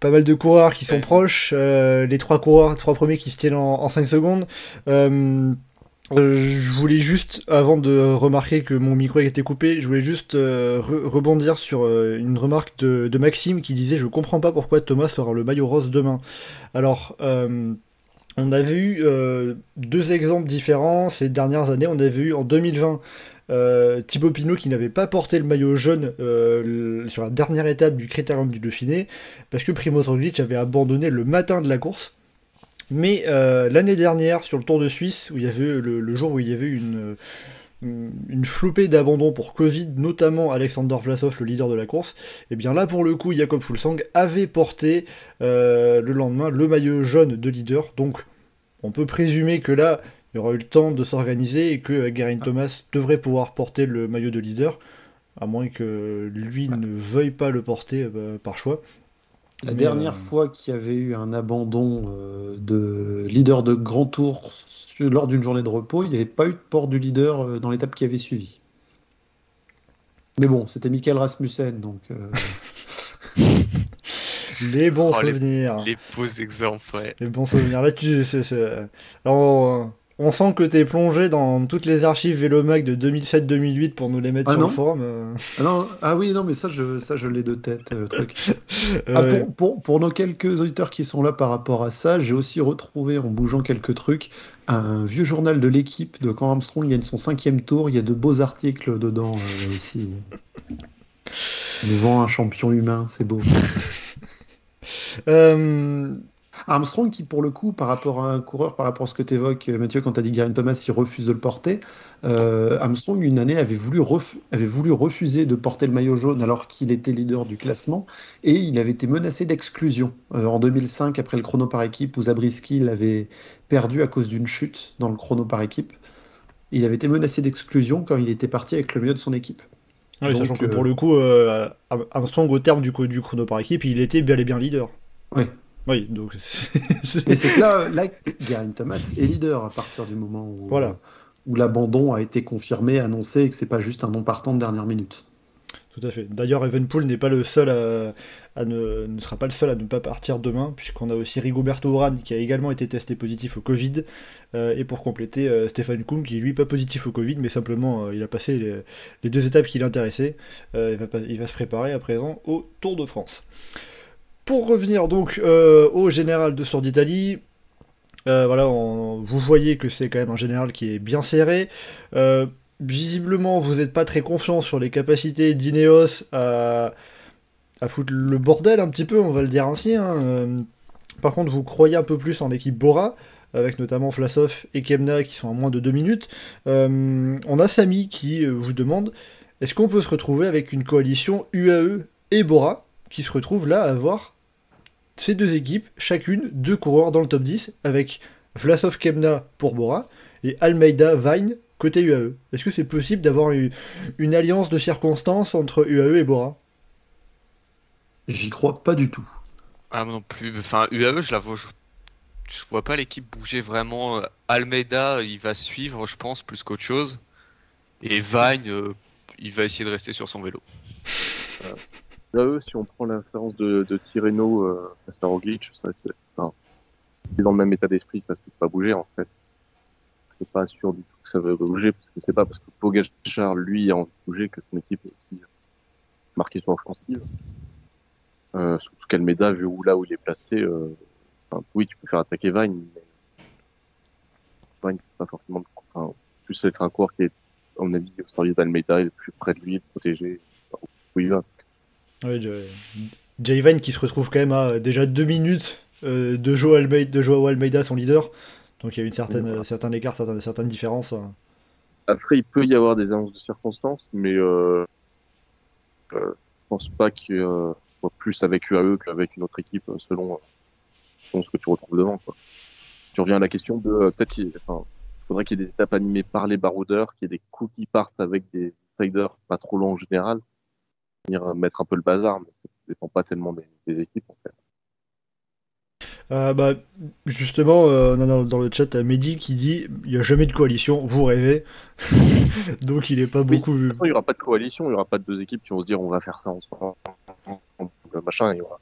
pas mal de coureurs qui sont proches. les trois coureurs, trois premiers qui se tiennent en, 5 secondes. je voulais juste, avant de remarquer que mon micro était coupé, je voulais juste rebondir sur une remarque de, de, Maxime qui disait Je comprends pas pourquoi Thomas aura le maillot rose demain. Alors, on a vu euh, deux exemples différents ces dernières années. On a vu en 2020 euh, Thibaut Pinot qui n'avait pas porté le maillot jaune euh, sur la dernière étape du Critérium du Dauphiné parce que Primoz Roglic avait abandonné le matin de la course. Mais l'année dernière, sur le Tour de Suisse, avait le, jour où il y avait une flopée d'abandon pour Covid, notamment Alexander Vlasov, le leader de la course, et eh bien là pour le coup, Jacob Fulsang avait porté le lendemain le maillot jaune de leader, donc on peut présumer que là, il y aura eu le temps de s'organiser et que euh, Garin Thomas devrait pouvoir porter le maillot de leader, à moins que lui ne veuille pas le porter euh, par choix. La dernière euh, fois qu'il y avait eu un abandon de leader de grand tour lors d'une journée de repos, il n'y avait pas eu de port du leader dans l'étape qui avait suivi. Mais bon, c'était Michael Rasmussen, donc. <laughs> Les bons oh, souvenirs. Les, beaux exemples, ouais. Les bons souvenirs. Là, tu, on, on, sent que tu es plongé dans toutes les archives Vélomag de 2007-2008 pour nous les mettre ah sur le forum. Euh. Ah, non, ah oui, non, mais ça, je, ça, je l'ai de tête, le truc. <laughs> Ah, pour, pour, pour, nos quelques auditeurs qui sont là par rapport à ça, j'ai aussi retrouvé, en bougeant quelques trucs, un vieux journal de l'équipe de quand Armstrong gagne son cinquième tour. Il y a de beaux articles dedans euh, aussi. nous vend un champion humain, c'est beau. <laughs> Euh, Armstrong, qui pour le coup, par rapport à un coureur, par rapport à ce que tu évoques, Mathieu, quand tu as dit Garen Thomas, il refuse de le porter, euh, Armstrong, une année, avait voulu, avait voulu refuser de porter le maillot jaune alors qu'il était leader du classement et il avait été menacé d'exclusion. Euh, en 2005, après le chrono par équipe, où Zabriskie l'avait perdu à cause d'une chute dans le chrono par équipe, il avait été menacé d'exclusion quand il était parti avec le milieu de son équipe. Oui, sachant que pour euh, le coup, euh, Armstrong, au terme du, du chrono par équipe, il était bien et bien leader. Oui. Oui, donc. <laughs> Mais c'est que là, là Garen Thomas est leader à partir du moment où, voilà. où l'abandon a été confirmé, annoncé, et que c'est pas juste un non partant de dernière minute. Tout à fait. D'ailleurs, Evenpool n'est pas le seul à, ne, ne, sera pas le seul à ne pas partir demain, puisqu'on a aussi Rigoberto Urán qui a également été testé positif au Covid, euh, et pour compléter, euh, Stéphane Kuhn qui lui pas positif au Covid, mais simplement euh, il a passé les, deux étapes qui l'intéressaient. il, va, il va se préparer à présent au Tour de France. Pour revenir donc au général de Tour d'Italie, voilà, vous voyez que c'est quand même un général qui est bien serré visiblement, vous n'êtes pas très confiant sur les capacités d'Ineos à, foutre le bordel un petit peu, on va le dire ainsi. Hein. Euh, par contre, vous croyez un peu plus en l'équipe Bora, avec notamment Flasov et Kemna qui sont à moins de 2 minutes. Euh, on a Samy qui euh, vous demande est-ce qu'on peut se retrouver avec une coalition UAE et Bora qui se retrouvent là à avoir ces deux équipes, chacune deux coureurs dans le top 10, avec Vlasov Kemna pour Bora et Almeida Vine côté UAE. Est-ce que c'est possible d'avoir une, alliance de circonstances entre UAE et Bora? J'y crois pas du tout. Ah non plus. Enfin, UAE, je la vois. Je, vois pas l'équipe bouger vraiment. Almeida, il va suivre, je pense, plus qu'autre chose. Et Vine, euh, il va essayer de rester sur son vélo. <laughs> Si on prend l'influence de, de Tireno euh, à Roglic, c'est, dans le même état d'esprit, ça ne peut pas bouger en fait. C'est pas sûr du tout ça va bouger, parce que c'est pas parce que Pogachar, lui, a envie de bouger que son équipe est aussi marquée sur l'offensive. Euh, surtout qu'Almeida, vu où là où il est placé, euh, oui, tu peux faire attaquer Vine, mais Vine, c'est pas forcément, enfin, plus être un coureur qui est, à mon avis, au service d'Almeida, il est plus près de lui, protéger où il va. Vine qui se retrouve quand même à déjà deux minutes euh, de Joe Almeida, de Joao Almeida, son leader. Donc il y a une certaine, certain écart, certaines, certaines différences. Hein. Après, il peut y avoir des annonces de circonstances, mais euh, euh, je pense pas qu'il euh, soit plus avec UAE qu'avec une autre équipe euh, selon, selon ce que tu retrouves devant. Quoi. Tu reviens à la question de peut-être qu'il enfin, faudrait qu'il y ait des étapes animées par les baroudeurs, qu'il y ait des coups qui partent avec des siders pas trop longs en général, venir euh, mettre un peu le bazar, mais ça dépend pas tellement des, des équipes en fait. Euh, bah, justement, euh, on a dans, le chat euh, Mehdi qui dit il n'y a jamais de coalition, vous rêvez. <laughs> Donc il est pas beaucoup. Façon, il y aura pas de coalition, il y aura pas de deux équipes qui vont se dire on va faire ça ensemble, machin. Il y aura,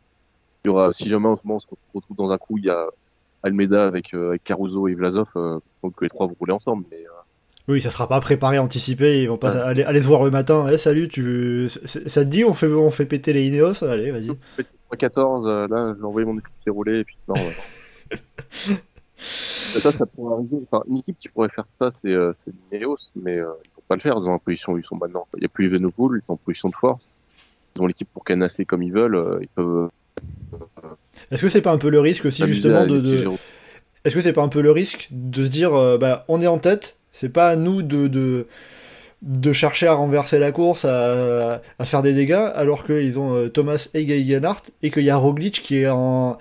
il y aura si jamais on se retrouve dans un coup, il y a Almeida avec, euh, avec Caruso et Vlasov, euh, donc que les trois vont rouler ensemble. Mais euh, Oui, ça sera pas préparé, anticipé. Ils vont pas Ouais. aller, aller se voir le matin. Eh, salut, tu... ça te dit on fait, on fait péter les Ineos? Allez, vas-y. 14, euh, là, j'ai envoyé mon équipe qui roulait, et puis non. ouais. <laughs> Ça, ça pourrait arriver. Enfin, une équipe qui pourrait faire ça, c'est euh, c'est Neos, mais euh, ils vont pas le faire dans la position où ils sont maintenant. Il y a plus Evenepoel, ils sont en position de force. Ils ont l'équipe pour canasser comme ils veulent. euh, ils peuvent. Est-ce que c'est pas un peu le risque aussi, justement, de. Est-ce que c'est pas un peu le risque de se dire bah, on est en tête, c'est pas à nous de, de, de chercher à renverser la course, à, à faire des dégâts, alors qu'ils ont euh, Thomas et Gegenhardt et qu'il y a Roglic qui est, en,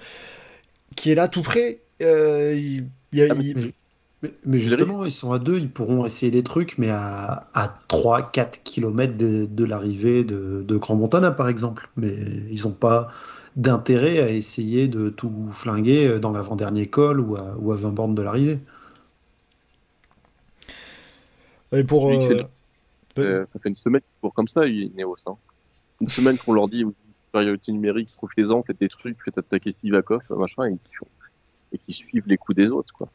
qui est là tout près. Euh, il, il y a- Ah, mais- il- Mais, mais- mais justement, ils sont à deux, ils pourront essayer des trucs, mais à, à 3-4 km de, de l'arrivée de, de Grand Montana, par exemple. Mais ils n'ont pas d'intérêt à essayer de tout flinguer dans l'avant-dernier col ou à, ou à 20 bornes de l'arrivée. Et pour. Euh, le- Euh, ça fait une semaine qu'ils courent comme ça, Ineos. Hein. Une semaine qu'on leur dit supériorité numérique, profitez-en, faites des trucs, faites attaquer Sivakov, machin, et qui, font- et qui suivent les coups des autres, quoi.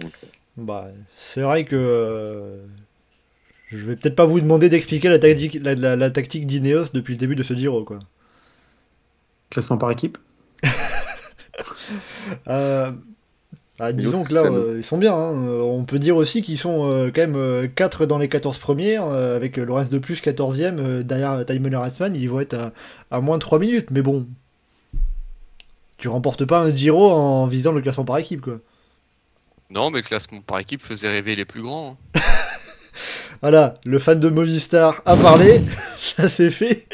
Donc, euh, Bah, c'est vrai que je vais peut-être pas vous demander d'expliquer la tactique, la, la- la tactique d'Ineos depuis le début de ce Giro, quoi. Classement par équipe? <laughs> Euh, bah, disons que là, euh, ils sont bien. hein. Euh, On peut dire aussi qu'ils sont euh, quand même 4 dans les 14 premières, euh, avec euh, Lorenz de plus 14e, euh, derrière Tymon Harassman, ils vont être à, à moins de 3 minutes. Mais bon, tu remportes pas un Giro en visant le classement par équipe, quoi. Non, mais le classement par équipe faisait rêver les plus grands. hein. <laughs> Voilà, le fan de Movistar a parlé, <laughs> ça c'est fait.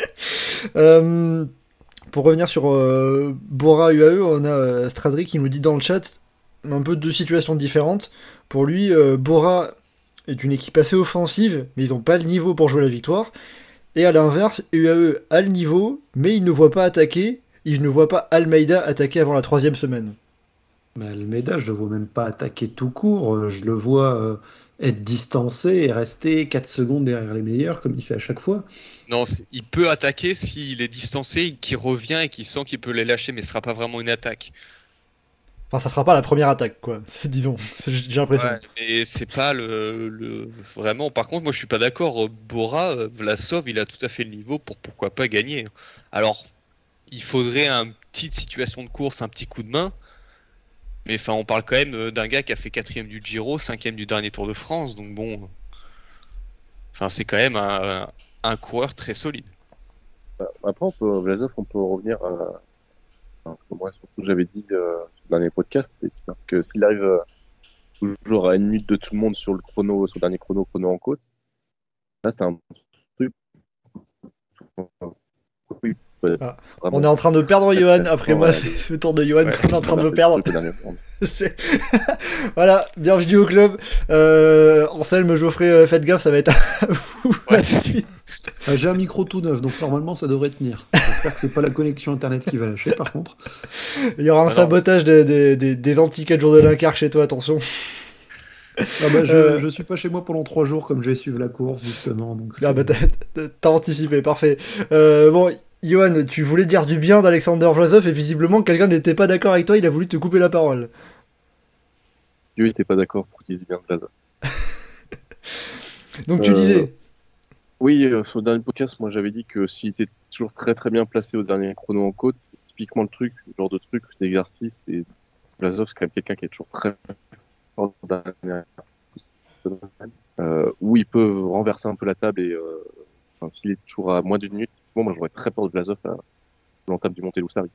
Euh, pour revenir sur euh, Bora UAE, on a euh, Stradri qui nous dit dans le chat un peu deux situations différentes. Pour lui, euh, Bora est une équipe assez offensive, mais ils n'ont pas le niveau pour jouer la victoire. Et à l'inverse, UAE a le niveau, mais il ne voit pas attaquer, il ne voit pas Almeida attaquer avant la troisième semaine. Mais Almeida, je le vois même pas attaquer tout court. Euh, Je le vois euh, être distancé et rester 4 secondes derrière les meilleurs, comme il fait à chaque fois. Non, il peut attaquer s'il est distancé, qu'il revient et qu'il sent qu'il peut les lâcher, mais ce sera pas vraiment une attaque. Enfin, ça sera pas la première attaque, quoi. <laughs> Disons, C'est- j'ai l'impression. Ouais, mais c'est pas le, le- vraiment. Par contre, moi je suis pas d'accord. Euh, Bora, euh, Vlasov, il a tout à fait le niveau pour pourquoi pas gagner. Alors, il faudrait une petite situation de course, un petit coup de main. Mais enfin, on parle quand même euh, d'un gars qui a fait quatrième du Giro, cinquième du dernier Tour de France. Donc bon, enfin c'est quand même un, un coureur très solide. bah, après, on peut, Vlasov, on peut revenir à. Enfin, moi, surtout, j'avais dit euh, sur le dernier podcast, c'est que s'il arrive euh, toujours à une minute de tout le monde sur le chrono, sur le dernier chrono, chrono en côte, là, c'est un truc. Oui, Ah. On est en train de perdre Johan. Après moi, c'est ce tour de Johan qu'on est en train de perdre. <laughs> voilà, bienvenue au club. Euh, Anselme, Geoffrey, euh, faites gaffe, ça va être à vous <laughs> Ouais. Euh, J'ai un micro tout neuf, donc normalement ça devrait tenir. J'espère que c'est pas la connexion internet qui va lâcher, par contre. Il y aura un Alors- sabotage des, des, des, des anti 4 jours de l'Incar chez toi, attention. Ah bah, je, Euh. je suis pas chez moi pendant 3 jours comme je vais suivre la course justement. Donc Ah bah, t'as anticipé, parfait. Euh, bon, Johan, tu voulais dire du bien d'Alexander Vlasov et visiblement quelqu'un n'était pas d'accord avec toi, il a voulu te couper la parole. Dieu était pas d'accord pour qu'il dise bien Vlasov. <laughs> Donc tu Euh, disais. Oui, euh, sur le dernier podcast, moi j'avais dit que s'il était toujours très très bien placé au dernier chrono en côte, typiquement le truc, le genre de truc, d'exercice, et Vlasov c'est quand même quelqu'un qui est toujours très fort semaine, euh, où il peut renverser un peu la table et enfin, s'il est toujours à moins d'une minute, bon, moi j'aurais très peur de Vlasov à l'entame du Monte Lussari.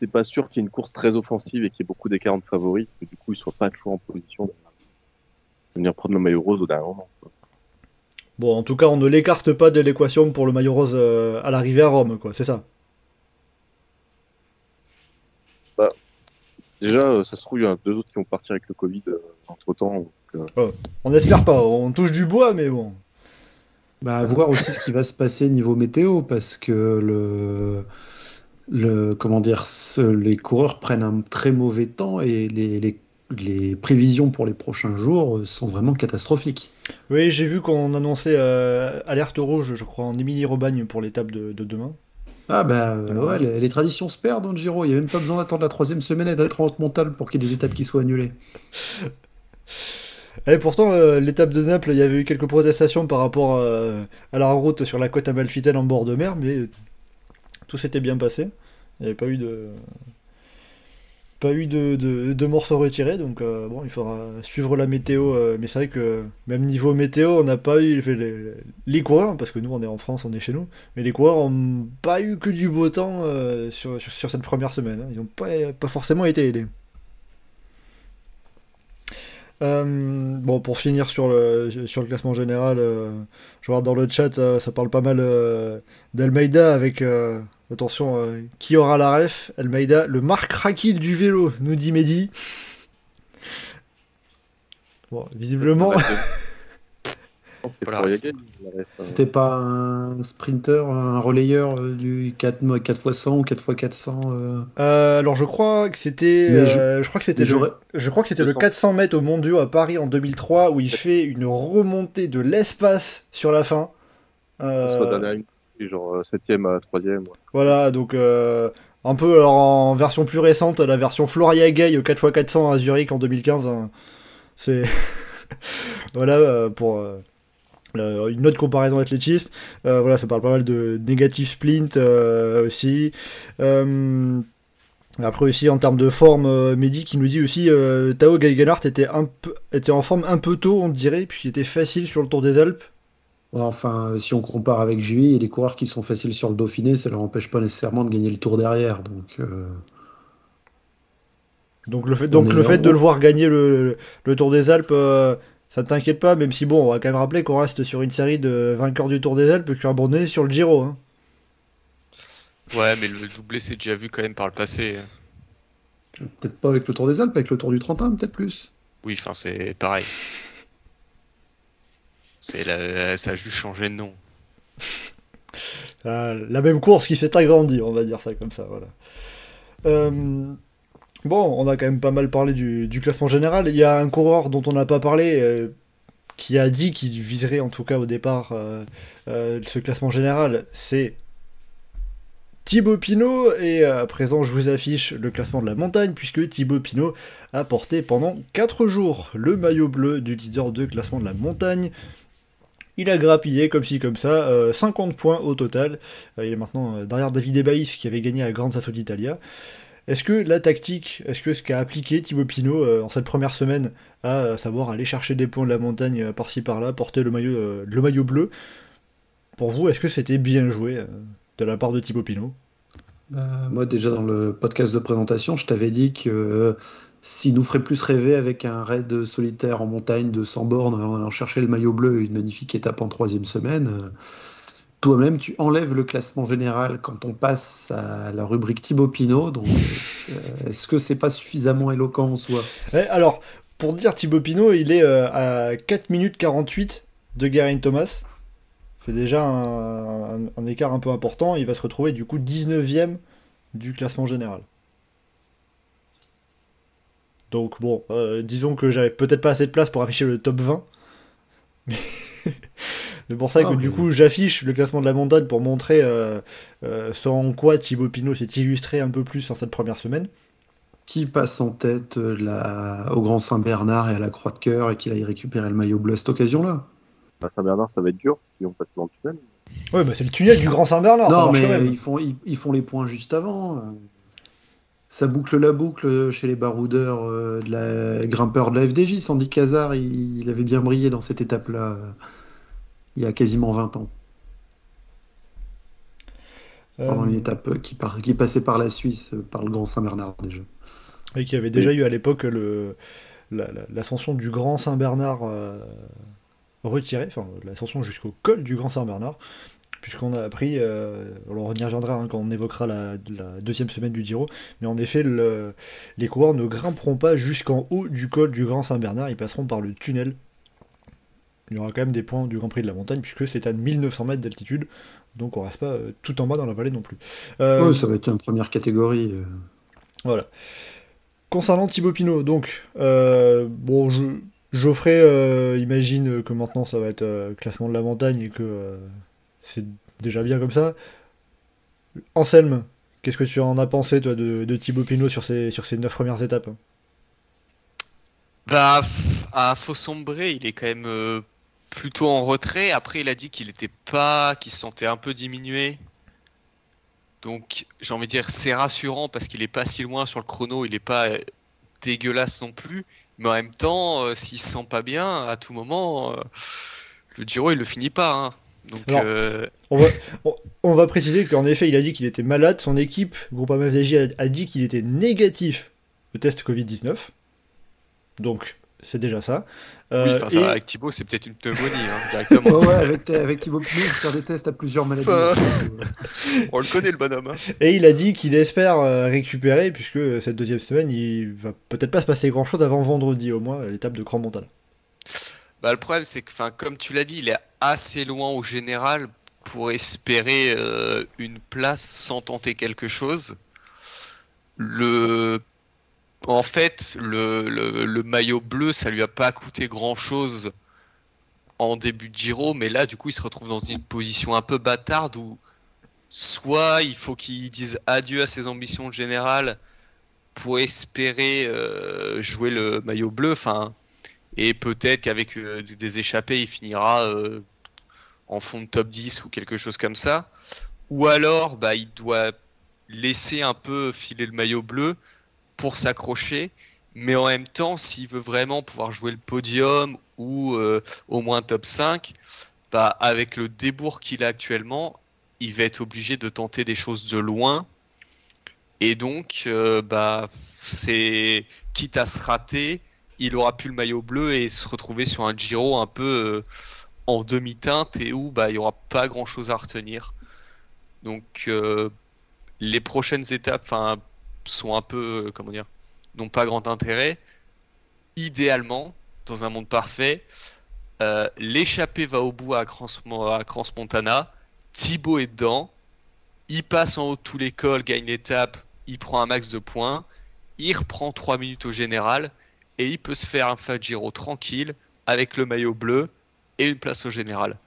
C'est pas sûr qu'il y ait une course très offensive et qu'il y ait beaucoup d'écart de favoris, que du coup il soit pas toujours en position. de- venir prendre le maillot rose au dernier moment. quoi. Bon, en tout cas, on ne l'écarte pas de l'équation pour le maillot rose euh, à l'arrivée à Rome, quoi, c'est ça. Déjà, euh, ça se trouve, il y en a deux autres qui vont partir avec le Covid entre temps. On n'espère pas, on touche du bois, mais bon. Bah, à voir aussi ce qui va se passer niveau météo, parce que le, le comment dire, ce- les coureurs prennent un très mauvais temps et les, les, les prévisions pour les prochains jours euh, sont vraiment catastrophiques. Oui, j'ai vu qu'on annonçait euh, alerte rouge, je crois, en Émilie-Robagne pour l'étape de, de demain. Ah bah euh, Ouais. ouais, les, les traditions se perdent dans le Giro. Il n'y a même pas besoin d'attendre la troisième semaine et d'être en haute montagne pour qu'il y ait des étapes qui soient annulées. <laughs> Et pourtant, euh, l'étape de Naples, il y avait eu quelques protestations par rapport euh, à la route sur la côte amalfitaine en bord de mer, mais tout s'était bien passé. Il n'y avait pas eu de pas eu de, morceaux retirés, donc euh, bon, il faudra suivre la météo. mais c'est vrai que même niveau météo, on n'a pas eu les, coureurs, parce que nous on est en France, on est chez nous, mais les coureurs n'ont pas eu que du beau temps sur cette première semaine. hein. Ils n'ont pas, pas forcément été aidés. Euh, bon, pour finir sur le, sur le classement général, euh, je regarde dans le chat, euh, ça parle pas mal d'Almeida avec, attention, qui aura la ref? Almeida, le Marc Rakil du vélo, nous dit Mehdi. Bon, visiblement, Voilà. euh, C'était pas un sprinter, un relayeur euh, du 4, 4x100 ou 4x400 euh, euh, alors je crois que c'était, je- euh, je crois que c'était le, je crois que c'était le 200. 400 mètres au Mondiaux à Paris en 2003 où il fait une remontée de l'espace sur la fin. Euh, genre 7ème à 3ème. Ouais. Voilà, donc euh, un peu alors, en version plus récente, la version Floria Gay 4x400 à Zurich en 2015. hein. C'est. <laughs> voilà, euh, pour euh, une autre comparaison athlétisme. Euh, voilà, ça parle pas mal de négatif splint euh, aussi. Après aussi en termes de forme, Mehdi qui nous dit aussi Tao Geigenhardt était, un peu, était en forme un peu tôt, on dirait, puisqu'il était facile sur le Tour des Alpes. Enfin, si on compare avec Julie, les coureurs qui sont faciles sur le Dauphiné, ça leur empêche pas nécessairement de gagner le tour derrière. Donc, Donc le fait, donc le fait de le voir gagner le, le Tour des Alpes, ça ne t'inquiète pas, même si bon, on va quand même rappeler qu'on reste sur une série de vainqueurs du Tour des Alpes qui ont abandonné sur le Giro. hein. Ouais, mais le doublé, c'est déjà vu quand même par le passé. peut-être pas avec le Tour des Alpes, avec le Tour du Trentin, peut-être plus. Oui, enfin, c'est pareil. C'est la... Ça a juste changé de nom. Euh, la même course qui s'est agrandie, on va dire ça comme ça. Voilà. Euh, bon, on a quand même pas mal parlé du, classement général. Il y a un coureur dont on n'a pas parlé. euh, qui a dit qu'il viserait en tout cas au départ euh, euh, ce classement général, c'est Thibaut Pinot, et à présent je vous affiche le classement de la montagne, puisque Thibaut Pinot a porté pendant 4 jours le maillot bleu du leader de classement de la montagne. Il a grappillé comme ci comme ça, euh, 50 points au total. Il est maintenant derrière David Ebaïs qui avait gagné la Grande Sasso d'Italia. Est-ce que la tactique, est-ce que ce qu'a appliqué Thibaut Pinot euh, en cette première semaine, à euh, savoir aller chercher des points de la montagne euh, par-ci par-là, porter le maillot, le maillot bleu, pour vous, est-ce que c'était bien joué de la part de Thibaut Pinot? Moi, déjà dans le podcast de présentation, je t'avais dit que s'il nous ferait plus rêver avec un raid solitaire en montagne de 100 bornes en allant chercher le maillot bleu une magnifique étape en troisième semaine, toi-même, tu enlèves le classement général quand on passe à la rubrique Thibaut Pinot. Donc, euh, est-ce que c'est pas suffisamment éloquent en soi? Ouais, Alors, pour dire Thibaut Pinot, il est euh, à 4 minutes 48 de Geraint Thomas. C'est déjà un, écart un peu important. Il va se retrouver du coup 19ème du classement général. Donc bon, euh, disons que j'avais peut-être pas assez de place pour afficher le top 20. Mais <laughs> C'est pour ça Ah, que du coup j'affiche le classement de la montagne pour montrer euh, euh, ce en quoi Thibaut Pinot s'est illustré un peu plus en cette première semaine. Qui passe en tête euh, la- au Grand Saint-Bernard et à la Croix de Cœur et qu'il aille récupérer le maillot bleu à cette occasion-là? À Saint-Bernard, ça va être dur, parce qu'ils vont passer dans le tunnel. Ouais, bah c'est le tunnel du Grand Saint-Bernard, Non, mais quand même. ils font, ils, ils font les points juste avant. euh. Ça boucle la boucle chez les baroudeurs euh, de la grimpeurs de la FDJ. Sandy Cazard, il, il avait bien brillé dans cette étape-là euh, il y a quasiment 20 ans, pendant Euh, une étape euh, qui, par- qui passait par la Suisse, euh, par le Grand Saint-Bernard déjà. Et qui avait déjà eu à l'époque le, l'ascension du Grand Saint-Bernard euh, retirée, enfin l'ascension jusqu'au col du Grand Saint-Bernard, puisqu'on a appris, euh, on y reviendra hein, quand on évoquera la, la deuxième semaine du Giro, mais en effet le- les coureurs ne grimperont pas jusqu'en haut du col du Grand Saint-Bernard, ils passeront par le tunnel. Il y aura quand même des points du Grand Prix de la montagne, puisque c'est à 1900 mètres d'altitude, donc on reste pas euh, tout en bas dans la vallée non plus. Euh, Ouais, ça va être une première catégorie. euh. voilà. Concernant Thibaut Pinot, donc, euh, bon, je, Geoffrey euh, imagine que maintenant ça va être euh, classement de la montagne et que euh, c'est déjà bien comme ça. Anselme, qu'est-ce que tu en as pensé, toi, de, de Thibaut Pinot sur ces, sur ces neuf premières étapes? Bah, à Faux-Sombré, il est quand même euh, plutôt en retrait. Après, il a dit qu'il était pas, qu'il se sentait un peu diminué. Donc, j'ai envie de dire, c'est rassurant parce qu'il est pas si loin sur le chrono, il est pas euh, dégueulasse non plus. Mais en même temps, euh, s'il se sent pas bien, à tout moment, euh, le Giro, il le finit pas. hein. Donc, Alors, euh, on va, on, on va préciser qu'en effet, il a dit qu'il était malade. Son équipe, Groupama FDJ, a, a dit qu'il était négatif au test Covid-19. Donc, c'est déjà ça. oui, Euh, enfin, ça et- avec Thibaut, c'est peut-être une pneumonie, hein, directement. <laughs> Ouais, ouais, avec, avec Thibaut faut faire des tests à plusieurs maladies. <laughs> On le connaît, le bonhomme. hein. Et il a dit qu'il espère euh, récupérer, puisque cette deuxième semaine, il va peut-être pas se passer grand chose avant vendredi, au moins, à l'étape de Grand Montana. Bah, le problème, c'est que, comme tu l'as dit, il est assez loin au général pour espérer euh, une place sans tenter quelque chose. Le... En fait, le, maillot bleu, ça lui a pas coûté grand-chose en début de Giro, mais là, du coup, il se retrouve dans une position un peu bâtarde où soit il faut qu'il dise adieu à ses ambitions générales pour espérer euh, jouer le maillot bleu, et peut-être qu'avec euh, des échappées, il finira euh, en fond de top 10 ou quelque chose comme ça. Ou alors, bah, il doit laisser un peu filer le maillot bleu pour s'accrocher. Mais en même temps, s'il veut vraiment pouvoir jouer le podium ou euh, au moins top 5, bah, avec le débours qu'il a actuellement, il va être obligé de tenter des choses de loin. Et donc, euh, bah, c'est quitte à se rater, il aura plus le maillot bleu et se retrouver sur un Giro un peu euh, en demi-teinte et où bah, il n'y aura pas grand-chose à retenir. Donc les prochaines étapes 'fin, sont un peu, euh, comment dire, n'ont pas grand intérêt. Idéalement, dans un monde parfait, euh, l'échappée va au bout à Crans, à Crans Montana, Thibaut est dedans, il passe en haut de tous les cols, gagne l'étape, il prend un max de points, il reprend 3 minutes au général, et il peut se faire un Fagiro tranquille avec le maillot bleu et une place au général.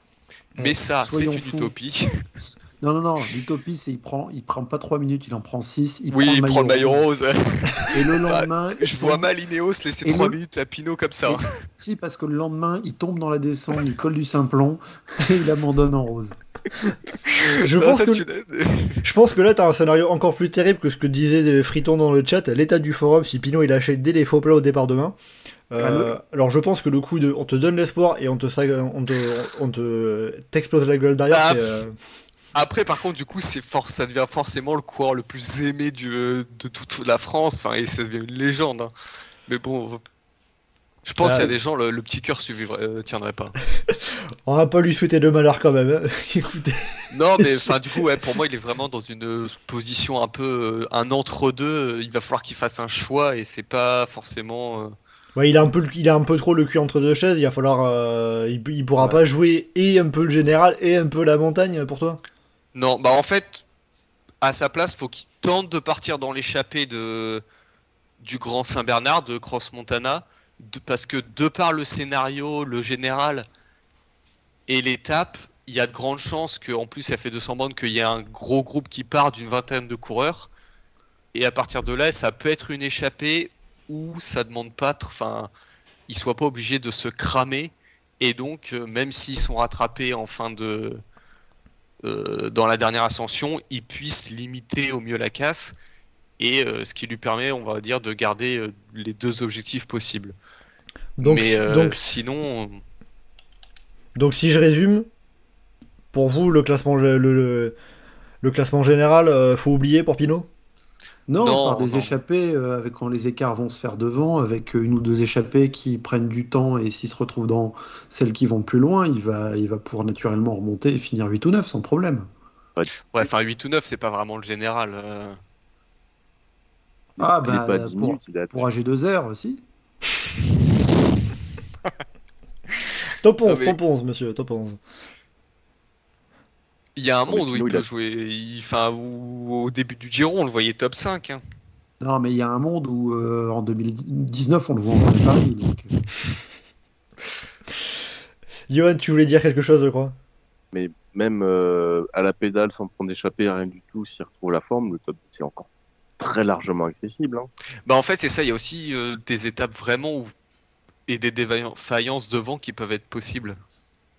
Mais ça, c'est une fous. utopie. <laughs> Non, non, non, l'utopie, c'est il prend, il prend pas 3 minutes, il en prend 6. Il oui, il prend le maillot rose. Et le <laughs> lendemain. Je il vois mal Ineos laisser Et 3 le- minutes à Pinot comme ça. Et- Si, parce que le lendemain, il tombe dans la descente, il colle du simplon <laughs> et il abandonne en rose. <laughs> Je Non, pense, ça, que, je pense que là, t'as un scénario encore plus terrible que ce que disait euh, Friton dans le chat, l'état du forum si Pinot il lâchait dès les faux plats au départ demain. Euh, alors je pense que le coup de on te donne l'espoir et on te sa- on te on te t'explose la gueule derrière Ah, c'est euh, Après, par contre, du coup, c'est for- ça devient forcément le coureur le plus aimé du, de toute la France. Enfin, et ça devient une légende. hein. Mais bon, je pense Ah. qu'il y a des gens, le, le petit cœur suivrait, euh, tiendrait pas. <laughs> on va pas lui souhaiter de malheur quand même. hein. <laughs> Écoutez. Non, mais enfin, du coup, ouais, pour moi, il est vraiment dans une euh, position un peu euh, un entre-deux. Il va falloir qu'il fasse un choix et c'est pas forcément. euh, Ouais, il a un peu il a un peu trop le cul entre deux chaises, il va falloir euh, il, il pourra Ouais. pas jouer et un peu le général et un peu la montagne pour toi? Non, bah en fait, à sa place, faut qu'il tente de partir dans l'échappée de du Grand Saint-Bernard, de Cross Montana, parce que de par le scénario, le général et l'étape, il y a de grandes chances que, en plus, ça fait 200 bandes qu'il y ait un gros groupe qui part d'une vingtaine de coureurs. Et à partir de là, ça peut être une échappée où ça demande pas, enfin, ils soient pas obligés de se cramer. Et donc, euh, même s'ils sont rattrapés en fin de, euh, dans la dernière ascension, il puisse limiter au mieux la casse et euh, ce qui lui permet, on va dire, de garder euh, les deux objectifs possibles. Donc Mais donc sinon, donc si je résume pour vous le classement le, le- le classement général faut oublier pour Pinot Non, Non, par des non. échappées, euh, avec quand les écarts vont se faire devant, avec euh, une ou deux échappées qui prennent du temps, et s'il se retrouve dans celles qui vont plus loin, il va, il va pouvoir naturellement remonter et finir 8 ou 9 sans problème. Ouais, enfin 8 ou 9, c'est pas vraiment le général. euh. Ah, bah, pas à 10 pour, pour AG2R aussi. Top 11, Non, mais- top 11, monsieur, top 11. Il y a un monde où il peut a- jouer. il- Enfin, où au début du Giro, on le voyait top 5. hein. Non, mais il y a un monde où euh, en 2019, on le voit en Paris. Donc, euh, <laughs> Johan, tu voulais dire quelque chose, je crois? Mais même euh, à la pédale, sans prendre d'échappée, rien du tout, s'il retrouve la forme, le top c'est encore très largement accessible. Hein. Bah en fait, c'est ça. Il y a aussi euh, des étapes vraiment où... et des défaillances devant qui peuvent être possibles.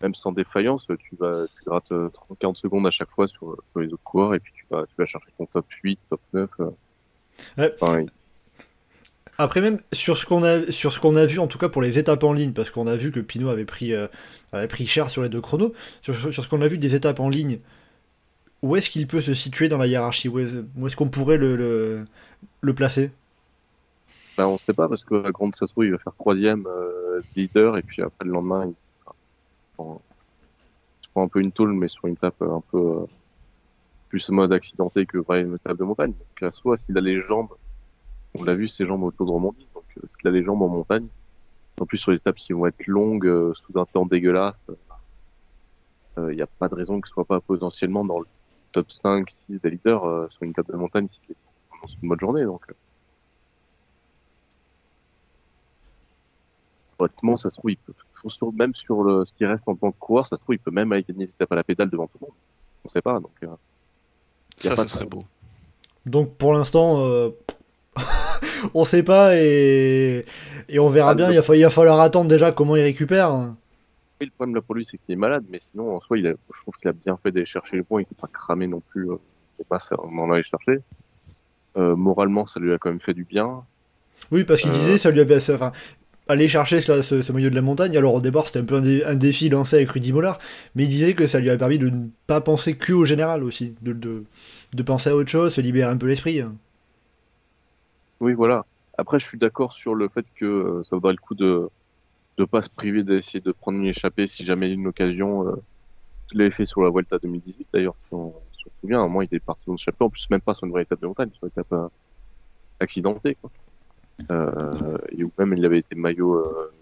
Même sans défaillance, tu vas, tu grattes euh, 30-40 secondes à chaque fois sur, sur les autres coureurs et puis tu vas, tu vas chercher ton top 8, top 9. euh. Ouais. Enfin, il- Après même sur ce qu'on a sur ce qu'on a vu en tout cas pour les étapes en ligne parce qu'on a vu que Pinot avait pris euh, avait pris cher sur les deux chronos sur, sur ce qu'on a vu des étapes en ligne où est-ce qu'il peut se situer dans la hiérarchie? Où est-ce où est-ce qu'on pourrait le, le, le placer? Ben, on sait pas parce que la grande Sasso il va faire troisième euh, leader et puis après le lendemain il un peu une tôle mais sur une étape un peu euh, plus mode accidenté que vraie une étape de montagne. Donc là, soit s'il a les jambes, on l'a vu ses jambes autour de Romandie, donc euh, s'il a les jambes en montagne, en plus sur les étapes qui vont être longues euh, sous un temps dégueulasse, il n'y a pas de raison que ce soit pas potentiellement dans le top 5, 6 des leaders sur une étape de montagne est dans une bonne journée. Donc, honnêtement, ça se trouve, il peut, sur- même sur le, ce qui reste en tant que coureur, ça se trouve, il peut même aller gagner des étapes à la pédale devant tout le monde. On sait pas, donc. euh, Ça, pas ça de- serait beau. donc pour l'instant euh, <laughs> on sait pas et et on verra Ah, bien le- il va, fa- il va falloir attendre déjà comment il récupère Oui, le problème là pour lui, c'est qu'il est malade, mais sinon, en soi, il a, je trouve qu'il a bien fait d'aller chercher le point, il s'est pas cramé non plus, euh, c'est pas ça, on en allait chercher. Euh, moralement, ça lui a quand même fait du bien. oui parce qu'il Euh. disait ça lui a ça- enfin aller chercher ce, ce, de la montagne alors au départ c'était un peu un, dé- un défi lancé avec Rudy Mollard mais il disait que ça lui a permis de ne pas penser que au général aussi de, penser à autre chose se libérer un peu l'esprit Oui, voilà. Après, je suis d'accord sur le fait que euh, ça vaudrait le coup de de pas se priver d'essayer de prendre une échappée si jamais il y a une occasion. Euh, je l'avais fait sur la Vuelta 2018 d'ailleurs, si on se souvient. Un moment, il était parti dans échappée, en plus même pas sur une vraie étape de montagne, sur une étape euh, accidentée. Quoi. Euh, et où même il avait été maillot euh,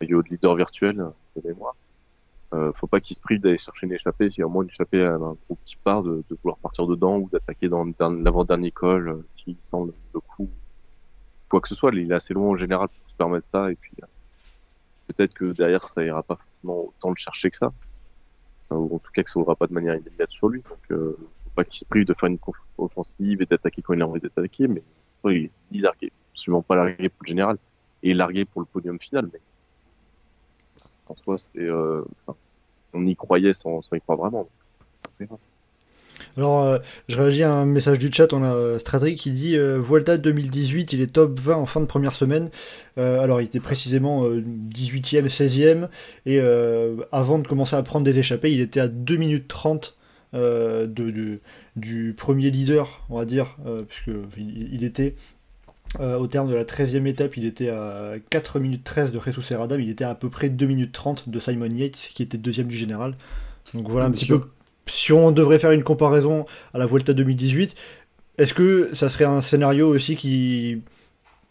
maillot de leader virtuel de mémoire. Euh, faut pas qu'il se prive d'aller chercher une échappée, s'il y a au moins une échappée à un groupe qui part, de, de vouloir partir dedans ou d'attaquer dans l'avant-dernier col, euh, qui semble le coup. Quoi que ce soit, il est assez loin en général pour se permettre ça, et puis euh, peut-être que derrière ça ira pas forcément autant le chercher que ça, ou en tout cas que ça aura pas de manière immédiate sur lui. Donc faut pas qu'il se prive de faire une offensive et d'attaquer quand il a envie d'attaquer, mais il est largué, absolument pas largué pour le général, et largué pour le podium final, mais en soi, c'est, euh, on y croyait sans, y croire vraiment. Alors, euh, je réagis à un message du chat. On a Stradrick qui dit euh, Vuelta 2018, il est top 20 en fin de première semaine. Alors, il était précisément euh, 18e, 16e. Et avant de commencer à prendre des échappées, il était à 2 minutes 30 euh, de, du premier leader, on va dire, euh, puisque il, il était. Euh, au terme de la 13e étape, il était à 4 minutes 13 de Jesus Serrada, mais il était à, à peu près 2 minutes 30 de Simon Yates, qui était deuxième du général. Donc voilà un petit sûr. peu si on devrait faire une comparaison à la Vuelta 2018, est-ce que ça serait un scénario aussi qui,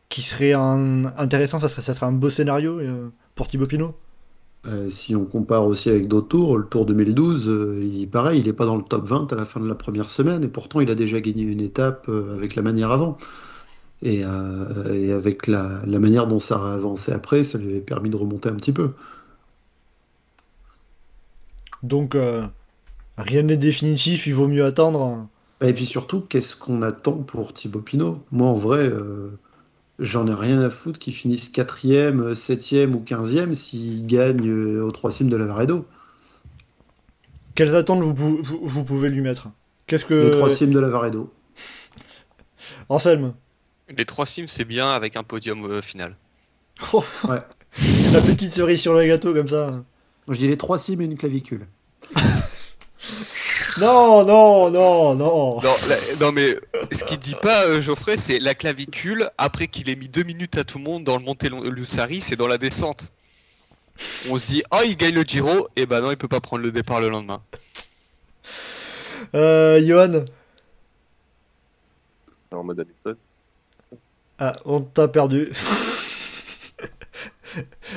qui serait un- intéressant ça serait, ça serait un beau scénario euh, pour Thibaut Pinot? Euh, si on compare aussi avec d'autres tours, le Tour 2012, euh, il, pareil, il n'est pas dans le top 20 à la fin de la première semaine, et pourtant il a déjà gagné une étape euh, avec la manière avant. Et, euh, et avec la, la manière dont ça a avancé après, ça lui avait permis de remonter un petit peu. Donc euh, rien n'est définitif, il vaut mieux attendre. Et puis surtout, qu'est-ce qu'on attend pour Thibaut Pinot? Moi, en vrai, euh, j'en ai rien à foutre qu'il finisse 4e, 7e ou 15e s'il gagne euh, au 3 de la Varedo. Quelles attentes vous, pou- vous, vous pouvez lui mettre? Qu'est-ce Le que 3 de la Varedo. Anselme Les trois sims, c'est bien avec un podium euh, final. Oh, Ouais. <laughs> La petite cerise sur le gâteau comme ça. Moi, je dis les 3 cimes et une clavicule. <laughs> Non, non, non, non. Non, la- non, mais ce qu'il dit pas, euh, Geoffrey, c'est la clavicule, après qu'il ait mis deux minutes à tout le monde dans le Monte Lussari, c'est dans la descente. On se dit, oh, il gagne le Giro, et ben non, il peut pas prendre le départ le lendemain. Euh, Johan? En mode Hamilton. Ah, on t'a perdu.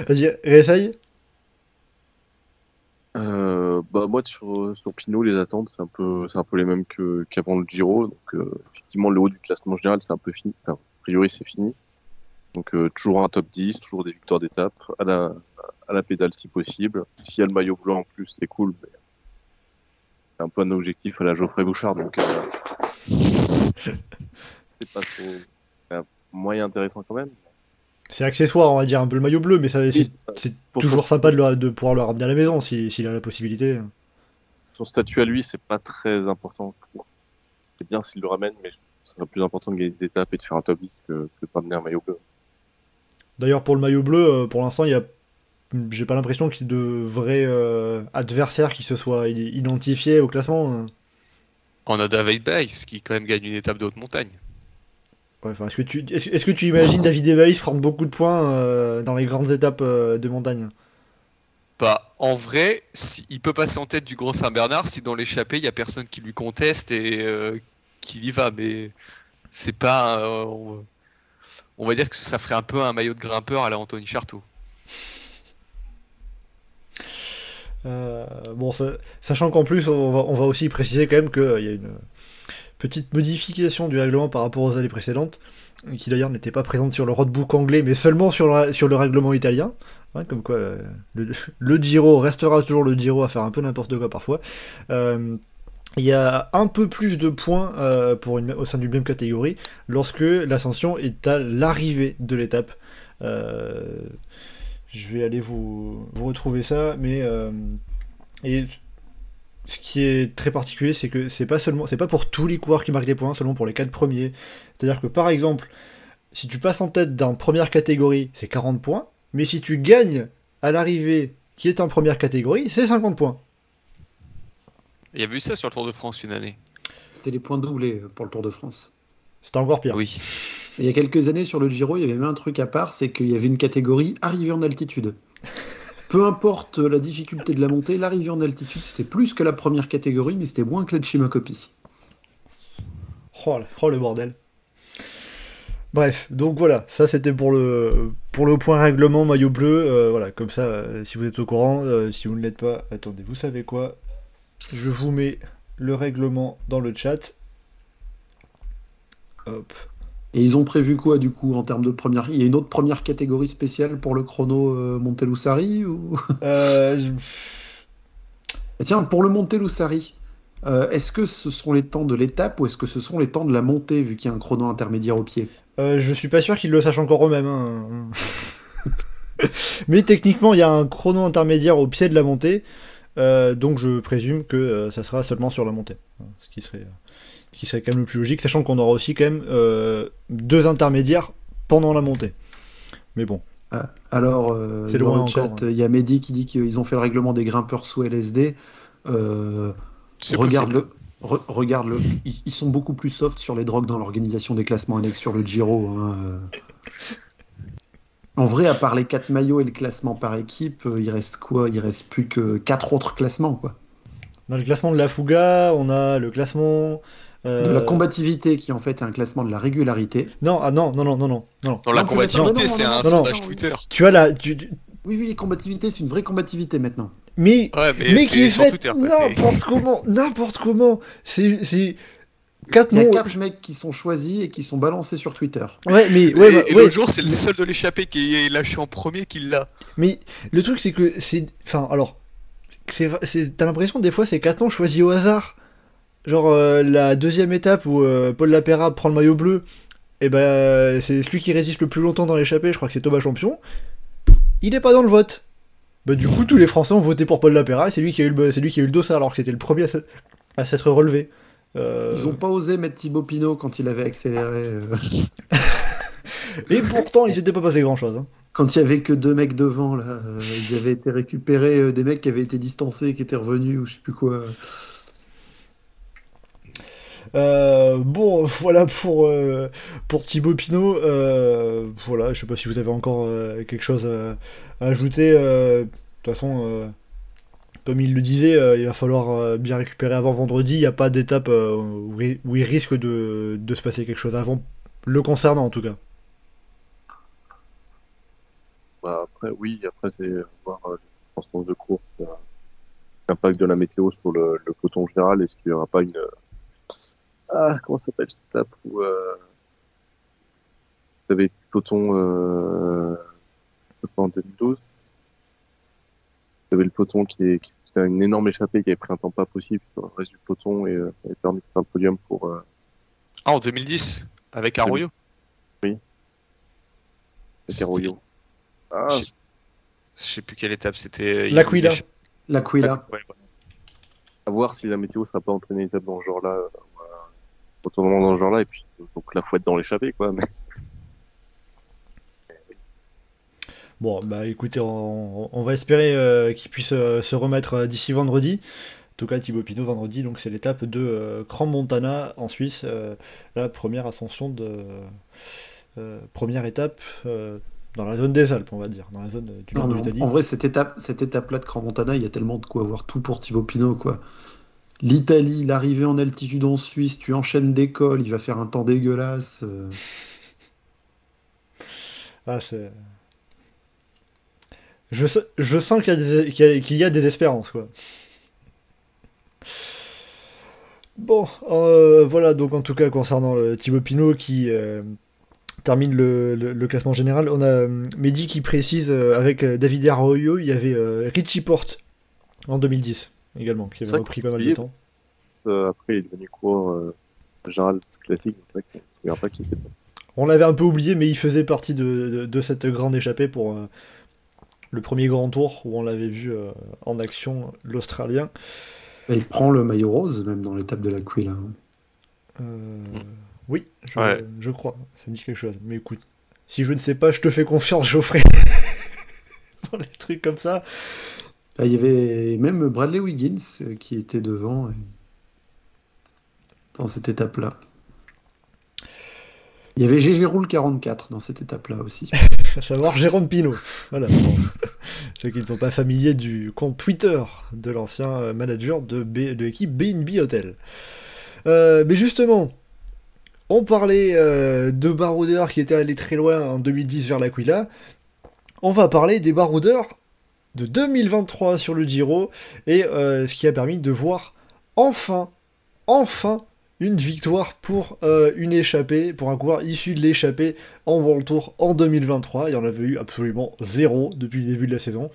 Vas-y, réessaye. Euh, bah moi sur, sur Pinot les attentes c'est un peu c'est un peu les mêmes que qu'avant le Giro donc euh, effectivement le haut du classement général c'est un peu fini a priori c'est fini donc euh, toujours un top 10 toujours des victoires d'étape à la à la pédale si possible s'il y a le maillot blanc en plus c'est cool c'est un peu un objectif à la Geoffrey Bouchard donc <laughs> c'est pas trop moyen intéressant quand même C'est accessoire, on va dire, un peu le maillot bleu, mais ça, c'est Oui, c'est pour toujours sympa de, le- de pouvoir le ramener à la maison si- s'il a la possibilité. son statut à lui, c'est pas très important. C'est bien s'il le ramène, mais c'est plus important de gagner des étapes et de faire un top 10 que, que de ramener un maillot bleu. D'ailleurs, pour le maillot bleu, euh, pour l'instant, il y a. J'ai pas l'impression qu'il y ait de vrais euh, adversaires qui se soient identifiés au classement. hein. On a David Baez qui quand même gagne une étape de haute montagne. Ouais, est-ce que tu est-ce, est-ce que tu imagines David Ebaïs prendre beaucoup de points euh, dans les grandes étapes euh, de montagne? Bah, en vrai, si- il peut passer en tête du Gros Saint-Bernard si dans l'échappée, il y a personne qui lui conteste et euh, qu'il y va, mais c'est pas. euh, on, on va dire que ça ferait un peu un maillot de grimpeur à la Anthony Charteau. Bon, ça- sachant qu'en plus, on va, on va aussi préciser quand même qu'il y a une petite modification du règlement par rapport aux années précédentes, qui d'ailleurs n'était pas présente sur le roadbook anglais, mais seulement sur le, règlement italien. Comme quoi, euh, <laughs> le, Giro restera toujours le Giro à faire un peu n'importe quoi parfois. Euh, il y a un peu plus de points euh, au sein d'une même catégorie lorsque l'ascension est à l'arrivée de l'étape. Je vais aller vous, vous retrouver ça, mais et ce qui est très particulier, c'est que c'est pas seulement, c'est pas pour tous les coureurs qui marquent des points, seulement pour les quatre premiers. C'est-à-dire que par exemple, si tu passes en tête dans première catégorie, c'est 40 points, mais si tu gagnes à l'arrivée qui est en première catégorie, c'est 50 points. Il y a vu ça sur le Tour de France une année. C'était les points doublés pour le Tour de France. C'est encore pire. Oui. Et il y a quelques années sur le Giro, il y avait même un truc à part, c'est qu'il y avait une catégorie arrivée en altitude. Peu importe la difficulté de la montée, l'arrivée en altitude, c'était plus que la première catégorie, mais c'était moins que la Chimacopi. Oh, oh, le bordel. Bref, donc voilà, ça c'était pour le pour le point règlement maillot bleu. euh, voilà, comme ça, euh, si vous êtes au courant, euh, si vous ne l'êtes pas, attendez, vous savez quoi? Je vous mets le règlement dans le chat. Hop. Et ils ont prévu quoi du coup en termes de première Il y a une autre première catégorie spéciale pour le chrono euh, ou... Euh, je- Et <laughs> Tiens, pour le Montelussari, euh, est-ce que ce sont les temps de l'étape ou est-ce que ce sont les temps de la montée vu qu'il y a un chrono intermédiaire au pied? Euh, je suis pas sûr qu'ils le sachent encore eux-mêmes. hein. <laughs> Mais techniquement, il y a un chrono intermédiaire au pied de la montée, euh, donc je présume que ça sera seulement sur la montée. Ce qui serait, qui serait quand même le plus logique, sachant qu'on aura aussi quand même euh, deux intermédiaires pendant la montée. Mais bon, Ah, Alors, euh, C'est dans loin le encore, chat, il y a Mehdi qui dit qu'ils ont fait le règlement des grimpeurs sous LSD. Euh, C'est regarde le, re- regarde le, ils, sont beaucoup plus soft sur les drogues dans l'organisation des classements annexes sur le Giro. hein, euh. En vrai, à part les 4 maillots et le classement par équipe, il reste quoi? Il reste plus que 4 autres classements. Quoi. dans le classement de la Fuga, on a le classement. Euh, De la combativité qui en fait est un classement de la régularité. Non, ah non, non, non, non, non, non. La combativité, c'est un non, sondage non, Twitter. Tu as la. tu- tu- Oui, oui, combativité, c'est une vraie combativité maintenant. mais Ouais, mais, qui est sur fait Twitter. quoi, c'est- n'importe comment, <laughs> n'importe comment. C'est c'est quatre Il y a noms. 4 mecs qui sont choisis et qui sont balancés sur Twitter. Ouais, mais Et, ouais, bah, et ouais, l'autre jour, c'est le seul de l'échappée qui est lâché en premier qui l'a. Mais le truc, c'est que c'est. Enfin, alors. c'est c'est- T'as l'impression, des fois, c'est quatre noms choisis au hasard. Genre, euh, la deuxième étape où euh, Paul Lapera prend le maillot bleu, et ben, c'est celui qui résiste le plus longtemps dans l'échappée, je crois que c'est Thomas Champion. Il est pas dans le vote. Bah, du coup, tous les Français ont voté pour Paul Lapera, et c'est lui qui a eu le, c'est lui qui a eu le dossard, alors que c'était le premier à s'être- relevé. Euh, Ils ont pas osé mettre Thibaut Pinot quand il avait accéléré. <laughs> Et pourtant, il s'était pas passé grand chose. Quand il y avait que deux mecs devant, là, euh, ils avaient été récupérés, euh, des mecs qui avaient été distancés, qui étaient revenus, ou je sais plus quoi. Euh, bon, <laughs> voilà pour, euh, pour Thibaut Pinot. Euh, voilà, je sais pas si vous avez encore quelque chose à, ajouter. de toute façon, comme il le disait, il va falloir bien récupérer avant vendredi. Il n'y a pas d'étape où, il risque de, se passer quelque chose avant, le concernant en tout cas. Bah, après, oui, après, c'est voir les circonstances de course, l'impact de la météo sur le, le peloton général. Est-ce qu'il n'y aura pas une. Ah, comment ça s'appelle cette étape où. Euh... Vous avez le peloton. Euh... je sais pas, en 2012. Vous avez le peloton qui est. Qui fait une énorme échappée qui avait pris un temps pas possible sur le reste du peloton et euh, avait permis de faire un podium pour. Euh... Ah, en 2010, avec Arroyo. C'était Royo. Ah, Je sais- plus quelle étape c'était. Ouais, ouais. à voir si la météo sera pas entraînée une étape dans ce genre-là, euh. Retournement dans ce genre-là, et puis donc la fouette dans l'échappée, quoi. Mais Bon, bah écoutez, on, on va espérer euh, qu'il puisse euh, se remettre euh, d'ici vendredi. En tout cas, Thibaut Pinot vendredi, donc c'est l'étape de euh, Grand Montana en Suisse, euh, la première ascension de euh, première étape euh, dans la zone des Alpes, on va dire, dans la zone du Non, nord de l'Italie. en vrai, cette étape, cette étape-là de Grand Montana, il y a tellement de quoi avoir tout pour Thibaut Pinot, quoi. L'Italie, l'arrivée en altitude en Suisse, tu enchaînes des il va faire un temps dégueulasse. euh. Ah, c'est. Je, sens qu'il y, a des- espérances, quoi. Bon, euh, voilà, donc en tout cas, concernant le Thibaut Pinot qui euh, termine le, classement général, on a Mehdi qui précise avec David Arroyo, il y avait euh, Richie Porte en 2010 également, qui avait repris pas mal de temps. euh, après, il est devenu coureur euh, général classique, c'est pas. On l'avait un peu oublié, mais il faisait partie de, de- de cette grande échappée pour euh, le premier grand tour où on l'avait vu euh, en action, l'Australien. Il prend le maillot rose, même dans l'étape de l'Aquila. hein. Euh, oui, je, Ouais. je crois, ça me dit quelque chose. Mais écoute, si je ne sais pas, je te fais confiance, Geoffrey. <laughs> Dans les trucs comme ça. Ah, il y avait même Bradley Wiggins euh, qui était devant et- dans cette étape-là. Il y avait GG Roule 44 dans cette étape-là aussi. <laughs> À savoir Jérôme Pinault. Voilà. <laughs> Ceux qui ne sont pas familiers du compte Twitter de l'ancien euh, manager de, B- l'équipe BNB Hotel. Euh, mais justement, on parlait euh, de baroudeurs qui étaient allés très loin en 2010 vers l'Aquila. On va parler des baroudeurs de 2023 sur le Giro et euh, ce qui a permis de voir enfin, enfin une victoire pour euh, une échappée, pour un coureur issu de l'échappée en World Tour en 2023. Il y en avait eu absolument zéro depuis le début de la saison.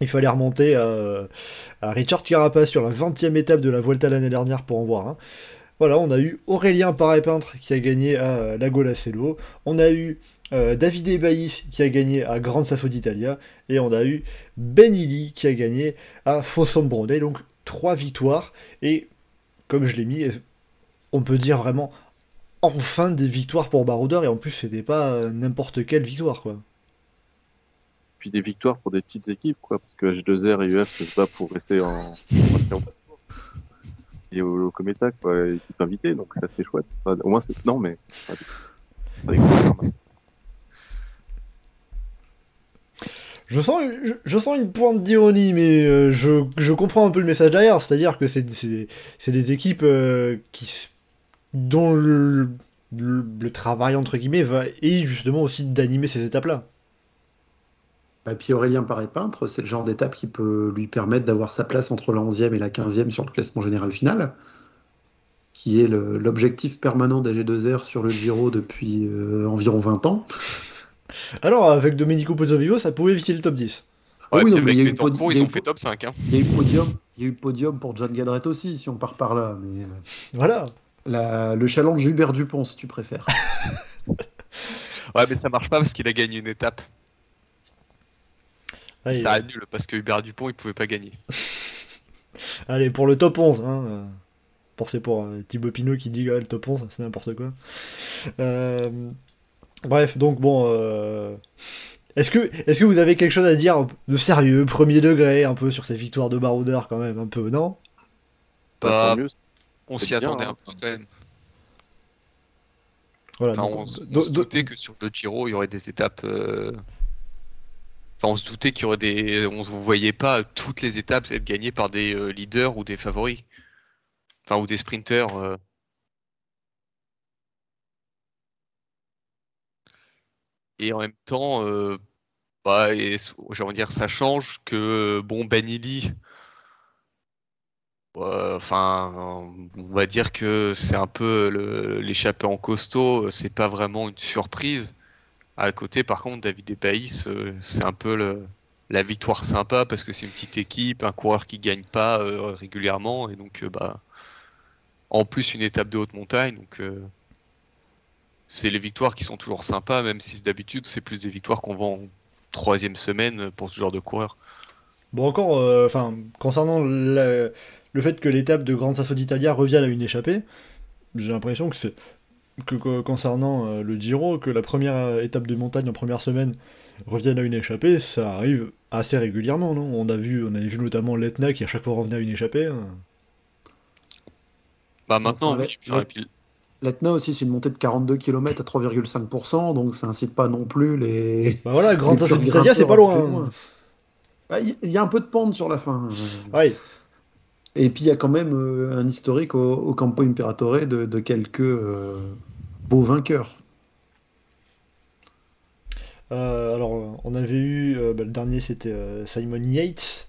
Il fallait remonter à, Richard Carapace sur la 20e étape de la Vuelta l'année dernière pour en voir un. Voilà, on a eu Aurélien Paré-Peintre qui a gagné à Lago Lacello. On a eu euh, Davide Baïs qui a gagné à Grande Sasso d'Italia. Et on a eu Ben Illy qui a gagné à Fossombrone. Donc trois victoires. Et comme je l'ai mis, on peut dire vraiment enfin des victoires pour Baroudeur. Et en plus, c'était pas euh, n'importe quelle victoire, quoi. Puis des victoires pour des petites équipes, quoi, parce que H2R et UF se battent pour rester en. et au, au Cometa, quoi, équipe invitée, donc ça c'est chouette. Au moins c'est. Non, mais des- des gros termes. Je sens, je, sens une pointe d'ironie, mais euh, je, je comprends un peu le message derrière. C'est-à-dire que c'est des équipes euh, qui, dont le, le, travail, entre guillemets, va, est justement aussi d'animer ces étapes-là. Et puis Aurélien Paré-Peintre, c'est le genre d'étape qui peut lui permettre d'avoir sa place entre la 11e et la 15e sur le classement général final, qui est l'objectif permanent d'AG2R sur le Giro depuis euh, environ 20 ans. Alors, avec Domenico Pozzovivo, ça pouvait éviter le top 10. Ah oui, non, mais avec il y a les eu tampons, podi- il y ils ont fait top 5. Hein. Il y a eu podium, il y a eu podium pour John Gadret aussi, si on part par là. Mais euh, Voilà. la- le challenge Hubert Dupont, si tu préfères. <laughs> Ouais, mais ça marche pas parce qu'il a gagné une étape. Allez, Ça annule parce que Hubert Dupont il pouvait pas gagner. <laughs> allez, pour le top 11. Hein, euh, pour c'est pour euh, Thibaut Pinot qui dit ouais, le top 11, c'est n'importe quoi. Euh, bref, donc bon. euh, Est-ce que, est que vous avez quelque chose à dire de sérieux, premier degré, un peu sur ces victoires de baroudeurs quand même, un peu, non? Bah, Bah. On s'y attendait hein. un peu quand même. Voilà, Enfin, donc, on, s- on do- se do- doutait que sur le Giro, il y aurait des étapes. euh, Enfin, on se doutait qu'il y aurait des. On ne voyait pas toutes les étapes être gagnées par des euh, leaders ou des favoris. Enfin, ou des sprinters. Et en même temps, euh, bah, dire, ça change que, bon, Banili. euh, Enfin, on va dire que c'est un peu l'échappée en costaud, c'est pas vraiment une surprise. À côté, par contre, David Epaïs, euh, c'est un peu la victoire sympa parce que c'est une petite équipe, un coureur qui gagne pas euh, régulièrement et donc euh, bah en plus une étape de haute montagne, donc euh, c'est les victoires qui sont toujours sympas, même si d'habitude c'est plus des victoires qu'on vend en troisième semaine pour ce genre de coureur. Bon, encore, euh, enfin, concernant la- le fait que l'étape de Grand Sasso d'Italia revienne à une échappée, j'ai l'impression que c'est que, que- concernant euh, le Giro, que la première euh, étape de montagne en première semaine revienne à une échappée, ça arrive assez régulièrement, non? On a vu, on avait vu notamment l'Etna qui à chaque fois revenait à une échappée. hein. Bah maintenant, Enfin, oui, les- enfin, et puis- L'Etna aussi, c'est une montée de 42 km à 3,5%, donc ça incite pas non plus les. <laughs> Bah voilà, Grand d'Italia, c'est pas loin. plus hein. loin. Ah, Il y a un peu de pente sur la fin. Et puis il y a quand même euh, un historique au, au Campo Imperatore de, de quelques euh, beaux vainqueurs. Euh, alors, on avait eu, bah, le dernier c'était Simon Yates,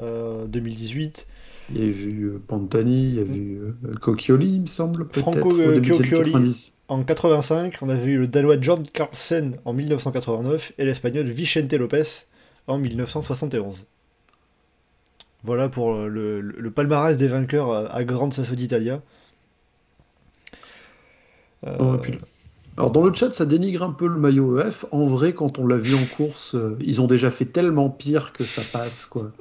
euh, 2018. Il y a eu euh, Pantani, il y a eu euh, Cocchioli, il me semble, Franco, au euh, début Cocchioli. 90. En 85, on avait eu le Danois John Carlsen en 1989 et l'Espagnol Vicente Lopez en 1971. Voilà pour le, le- le palmarès des vainqueurs à, à Grande Sasso d'Italia. Euh, Alors dans le chat, ça dénigre un peu le maillot EF. En vrai, quand on l'a vu en course, euh, ils ont déjà fait tellement pire que ça passe, quoi.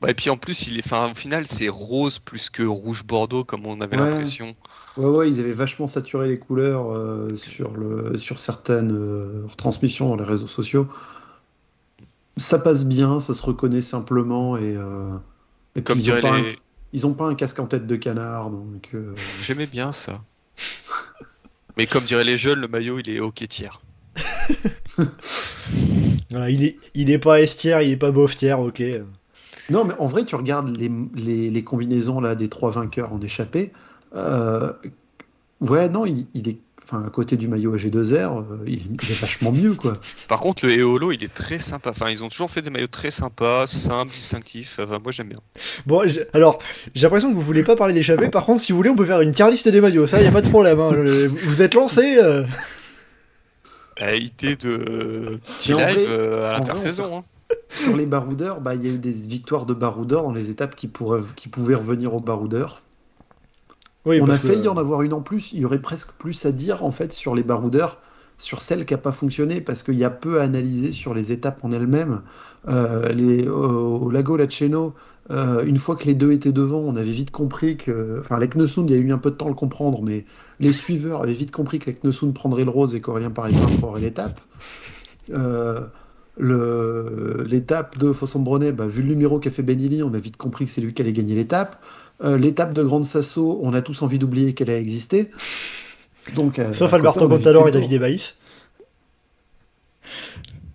Bah, et puis en plus, il est, enfin, au final, c'est rose plus que rouge bordeaux comme on avait Ouais. l'impression. Ouais, ouais, ils avaient vachement saturé les couleurs euh, sur, le, sur certaines euh, retransmissions dans les réseaux sociaux. Ça passe bien, ça se reconnaît simplement et, euh, et puis Comme ils ont pas un- les. ils ont pas un casque en tête de canard, donc euh, J'aimais bien ça. Mais comme diraient les jeunes, le maillot il est hockey tiers. <laughs> voilà, il, est, il est pas estière, il est pas beaufetière, ok. Non, mais en vrai, tu regardes les, les, les combinaisons là des trois vainqueurs en échappée. euh, ouais, non, il, il est, enfin, à côté du maillot AG2R, euh, il, il est vachement mieux, quoi. Par contre, le Eolo il est très sympa. Enfin, ils ont toujours fait des maillots très sympas, simples, distinctifs. Enfin, moi j'aime bien. Bon, alors, j'ai l'impression que vous voulez pas parler d'échappée. Par contre, si vous voulez, on peut faire une tier liste des maillots. Ça, y a pas de problème. hein. Le- Vous êtes lancé euh. Idée de petit live vrai- euh, à l'intersaison. hein. Sur les baroudeurs, bah, il y a eu des victoires de baroudeurs dans les étapes qui, pourraient, qui pouvaient revenir aux baroudeurs. Oui, On a que- failli en avoir une en plus. Il y aurait presque plus à dire en fait sur les baroudeurs, sur celle qui n'a pas fonctionné, parce qu'il y a peu à analyser sur les étapes en elles-mêmes. Euh, les, au, au Lago Laceno, euh, une fois que les deux étaient devant, on avait vite compris que. Enfin, l'Eknesund, il y a eu un peu de temps à le comprendre, mais les suiveurs avaient vite compris que l'Eknesund prendrait le rose et qu'Aurélien Paris prendrait l'étape. Euh, L'étape de Fossombrone, bah, vu le numéro qu'a fait Benili, on a vite compris que c'est lui qui allait gagner l'étape. Euh, L'étape de Grande Sasso, on a tous envie d'oublier qu'elle a existé. Donc, euh, Sauf Alberto Contador et David Ebaïs.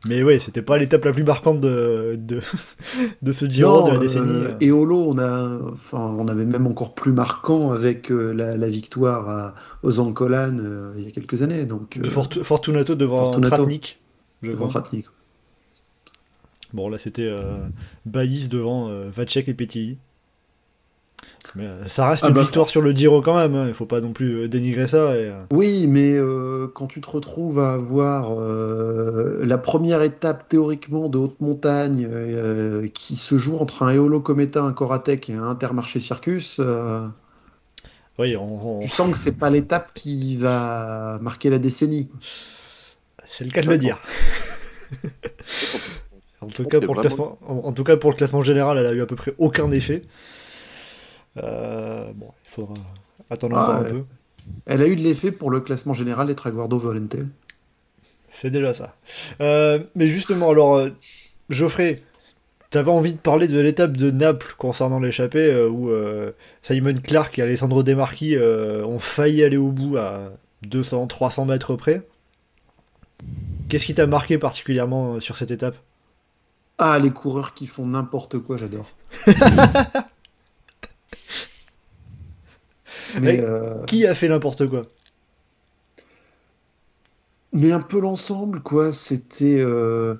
Mais ouais, c'était pas l'étape la plus marquante de, de, <laughs> de ce Giro Non, de la euh, décennie. et Holo, on, a, enfin, on avait même encore plus marquant avec euh, la, la victoire à, aux Ancolan euh, il y a quelques années. Donc, de euh, Fortu- Fortunato devant Fortunato. Tratnik. Je devant. Tratnik. Bon, là, c'était euh, Baïs devant euh, Vacek et Petit. Mais euh, ça reste Ah une bah, victoire sur le Giro quand même. hein. Il faut pas non plus dénigrer ça. Et, Oui, mais euh, quand tu te retrouves à avoir euh, la première étape théoriquement de haute montagne euh, qui se joue entre un Eolo Cometa, un Coratec et un Intermarché Circus, euh, oui, on- on- tu sens que c'est pas l'étape qui va marquer la décennie. c'est le cas de le dire. <laughs> <laughs> en, tout cas, pour le classement, en, en tout cas, pour le classement général, elle a eu à peu près aucun effet. Euh, bon, il faudra attendre Ah, encore ouais. un peu. Elle a eu de l'effet pour le classement général des Traguardo Volente. C'est déjà ça. Euh, mais justement, alors, euh, Geoffrey, T'avais envie de parler de l'étape de Naples concernant l'échappée euh, où euh, Simon Clark et Alessandro De Marchi euh, ont failli aller au bout à 200-300 mètres près. Qu'est-ce qui t'a marqué particulièrement sur cette étape? Ah, les coureurs qui font n'importe quoi, j'adore. <laughs> mais, euh, Qui a fait n'importe quoi? Mais un peu l'ensemble, quoi. C'était. euh,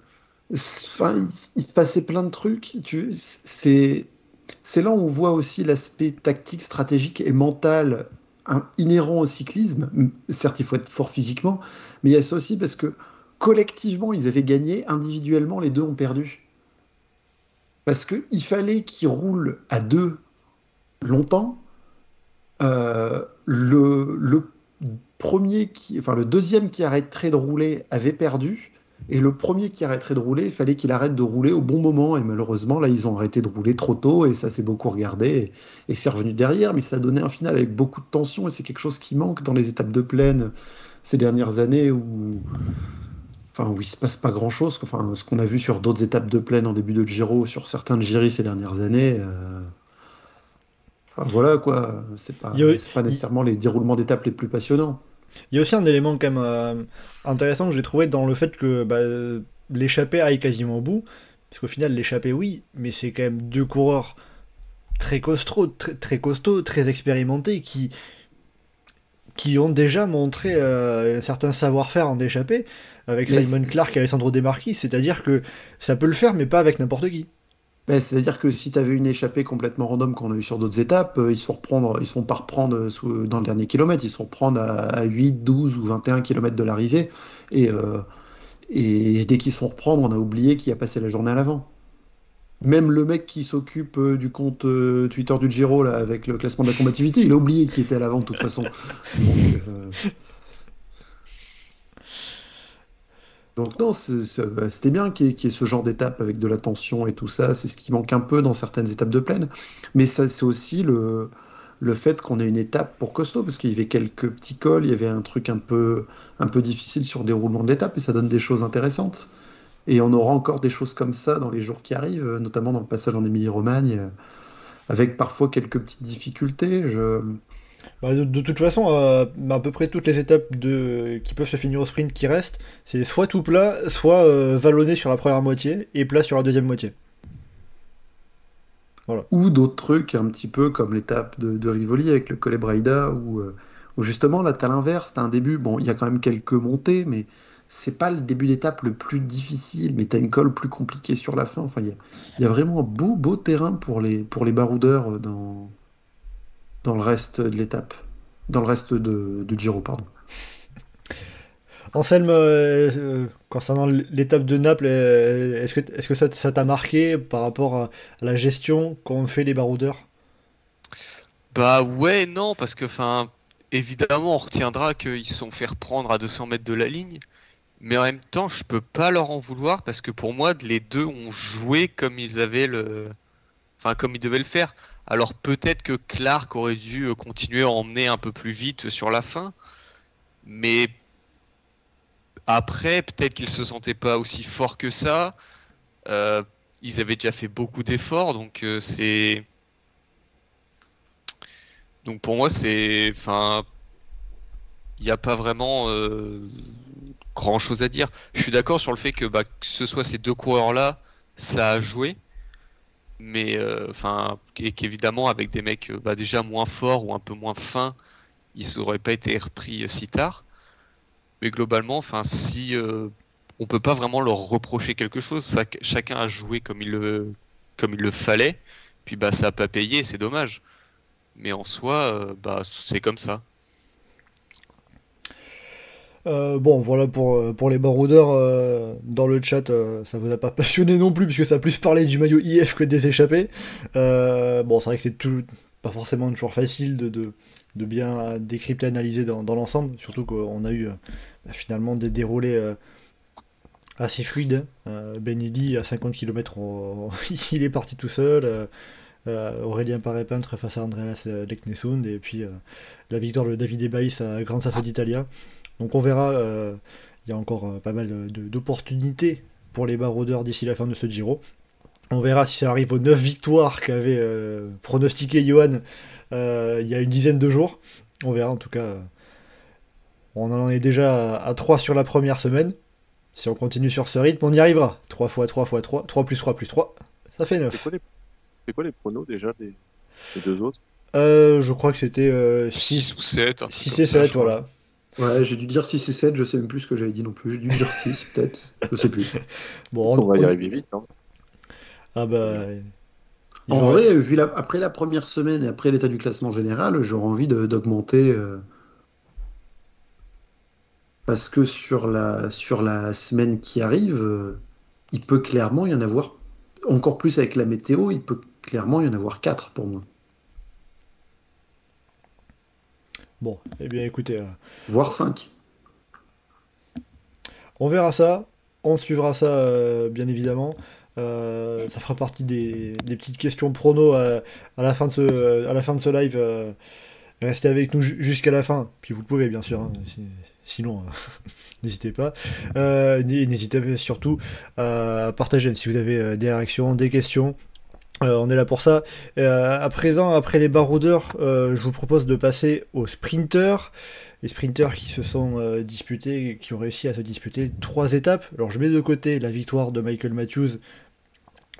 Enfin, il, il se passait plein de trucs. Tu... C'est. C'est là où on voit aussi l'aspect tactique, stratégique et mental hein, inhérent au cyclisme. Certes, il faut être fort physiquement, mais il y a ça aussi parce que collectivement, ils avaient gagné, individuellement, les deux ont perdu. Parce qu'il fallait qu'ils roulent à deux longtemps. Euh, le, le premier qui, enfin le deuxième qui arrêterait de rouler avait perdu, et le premier qui arrêterait de rouler, il fallait qu'il arrête de rouler au bon moment. Et malheureusement, là, ils ont arrêté de rouler trop tôt, et ça s'est beaucoup regardé, et, et c'est revenu derrière, mais ça a donné un final avec beaucoup de tension, et c'est quelque chose qui manque dans les étapes de plaine ces dernières années où. Enfin, où il se passe pas grand chose. Enfin, ce qu'on a vu sur d'autres étapes de plaine en début de Giro, sur certains de Giri ces dernières années. euh, Enfin, voilà quoi. C'est pas, a- pas nécessairement les déroulements d'étapes les plus passionnants. Il y a aussi un élément quand même euh, intéressant que j'ai trouvé dans le fait que bah, l'échappée aille quasiment au bout. Parce qu'au final, l'échappée, oui, mais c'est quand même deux coureurs très costauds, très, très costauds, très expérimentés, qui, qui ont déjà montré euh, un certain savoir-faire en échappée, avec Mais Simon Clark et Alessandro De Marchi. C'est-à-dire que ça peut le faire, mais pas avec n'importe qui. C'est-à-dire que si tu avais une échappée complètement random qu'on a eu sur d'autres étapes, euh, ils se font reprendre, ils se font pas reprendre euh, sous- dans le dernier kilomètre, ils se font reprendre à, à 8, 12 ou 21 km de l'arrivée. Et, euh, et dès qu'ils se font reprendre, on a oublié qui a passé la journée à l'avant. Même le mec qui s'occupe euh, du compte Twitter du Giro là, avec le classement de la combativité, il a oublié qui était à l'avant de toute façon. <laughs> Donc, euh, Donc non, bah, c'était bien qu'il y, ait- ce genre d'étape avec de la tension et tout ça. C'est ce qui manque un peu dans certaines étapes de plaine. Mais ça, c'est aussi le, le fait qu'on ait une étape pour costaud, parce qu'il y avait quelques petits cols, il y avait un truc un peu, un peu difficile sur des roulements d'étape, et ça donne des choses intéressantes. Et on aura encore des choses comme ça dans les jours qui arrivent, euh, notamment dans le passage en Émilie-Romagne, euh, avec parfois quelques petites difficultés. Je... Bah, de, toute façon, euh, à peu près toutes les étapes qui peuvent se finir au sprint qui restent, c'est soit tout plat, soit euh, vallonné sur la première moitié et plat sur la deuxième moitié. Ou d'autres trucs, un petit peu comme l'étape de, Rivoli avec le Col Braida, où, euh, où justement, là, t'as l'inverse, t'as un début, bon, il y a quand même quelques montées, mais c'est pas le début d'étape le plus difficile, mais t'as une colle plus compliquée sur la fin. Il y a, vraiment beau, beau terrain pour les, baroudeurs dans, dans le reste de l'étape. Dans le reste de, du Giro, pardon. Anselme, euh, euh, concernant l'étape de Naples, euh, est-ce que, est-ce que ça ça t'a marqué par rapport à, à la gestion qu'ont fait les baroudeurs? Bah ouais, non, parce que, enfin, évidemment, on retiendra qu'ils se sont fait reprendre à 200 mètres de la ligne, mais en même temps, je peux pas leur en vouloir parce que pour moi, les deux ont joué comme ils avaient le, enfin, comme ils devaient le faire. Alors peut-être que Clark aurait dû euh, continuer à emmener un peu plus vite sur la fin, mais après, peut-être qu'ils se sentaient pas aussi forts que ça. Euh, ils avaient déjà fait beaucoup d'efforts, donc euh, c'est donc pour moi, c'est, enfin, il n'y a pas vraiment grand chose à dire. Je suis d'accord sur le fait que, bah, que ce soit ces deux coureurs-là, ça a joué, mais euh, enfin, et qu'évidemment avec des mecs euh, bah, déjà moins forts ou un peu moins fins, ils n'auraient pas été repris euh, si tard. Mais globalement, enfin, si euh, on peut pas vraiment leur reprocher quelque chose, chacun a joué comme il le, comme il le fallait, puis bah ça a pas payé, c'est dommage. Mais en soi, euh, bah, c'est comme ça. Euh, bon, voilà pour, euh, les baroudeurs euh, dans le chat, ça vous a pas <laughs> passionné non plus, puisque ça a plus parlé du maillot IF que des échappés. Bon, c'est vrai que c'est tout- pas forcément toujours facile de, bien décrypter, analyser dans, l'ensemble, surtout qu'on a eu bah, finalement des déroulés assez fluides. Euh, Benidi, à 50 km, <laughs> il est parti tout seul. Aurélien Paré-Peintre face à Andreas Leknesund, et puis la victoire de David Ebaïs à Grand Sasso d'Italia. Donc on verra, euh, il y a encore euh, pas mal de- d'opportunités pour les baroudeurs d'ici la fin de ce Giro. On verra si ça arrive aux 9 victoires qu'avait euh, pronostiqué Johan euh, il y a une dizaine de jours. On verra en tout cas. On en est déjà à 3 sur la première semaine. Si on continue sur ce rythme, on y arrivera. 3 fois 3 fois 3, 3 plus 3 plus 3, ça fait 9. C'est quoi, les... c'est quoi les pronos déjà des, des deux autres? Euh, je crois que c'était 6 6, ou 7. 6 et 7, voilà. Ouais, j'ai dû dire 6 et 7, je sais même plus ce que j'avais dit non plus. J'ai dû dire 6 <laughs> peut-être, je sais plus. Bon, On va y arriver vite. Hein. Ah bah. En vrai, vu la- après la première semaine et après l'état du classement général, j'aurais envie d'augmenter. euh, parce que sur la, sur la semaine qui arrive, euh, il peut clairement y en avoir, encore plus avec la météo, il peut clairement y en avoir 4 pour moi. Bon, eh bien écoutez, euh, Voire 5. on verra ça, on suivra ça euh, bien évidemment. Euh, ça fera partie des, des petites questions prono à, à la fin de ce, à la fin de ce live. euh, restez avec nous ju- jusqu'à la fin, puis vous pouvez bien sûr, hein, si- sinon <laughs> n'hésitez pas. N'hésitez surtout à partager si vous avez des réactions, des questions. Euh, on est là pour ça. Euh, à présent, après les baroudeurs, euh, je vous propose de passer aux sprinters. Les sprinters qui se sont disputés, qui ont réussi à se disputer trois étapes. Alors je mets de côté la victoire de Michael Matthews,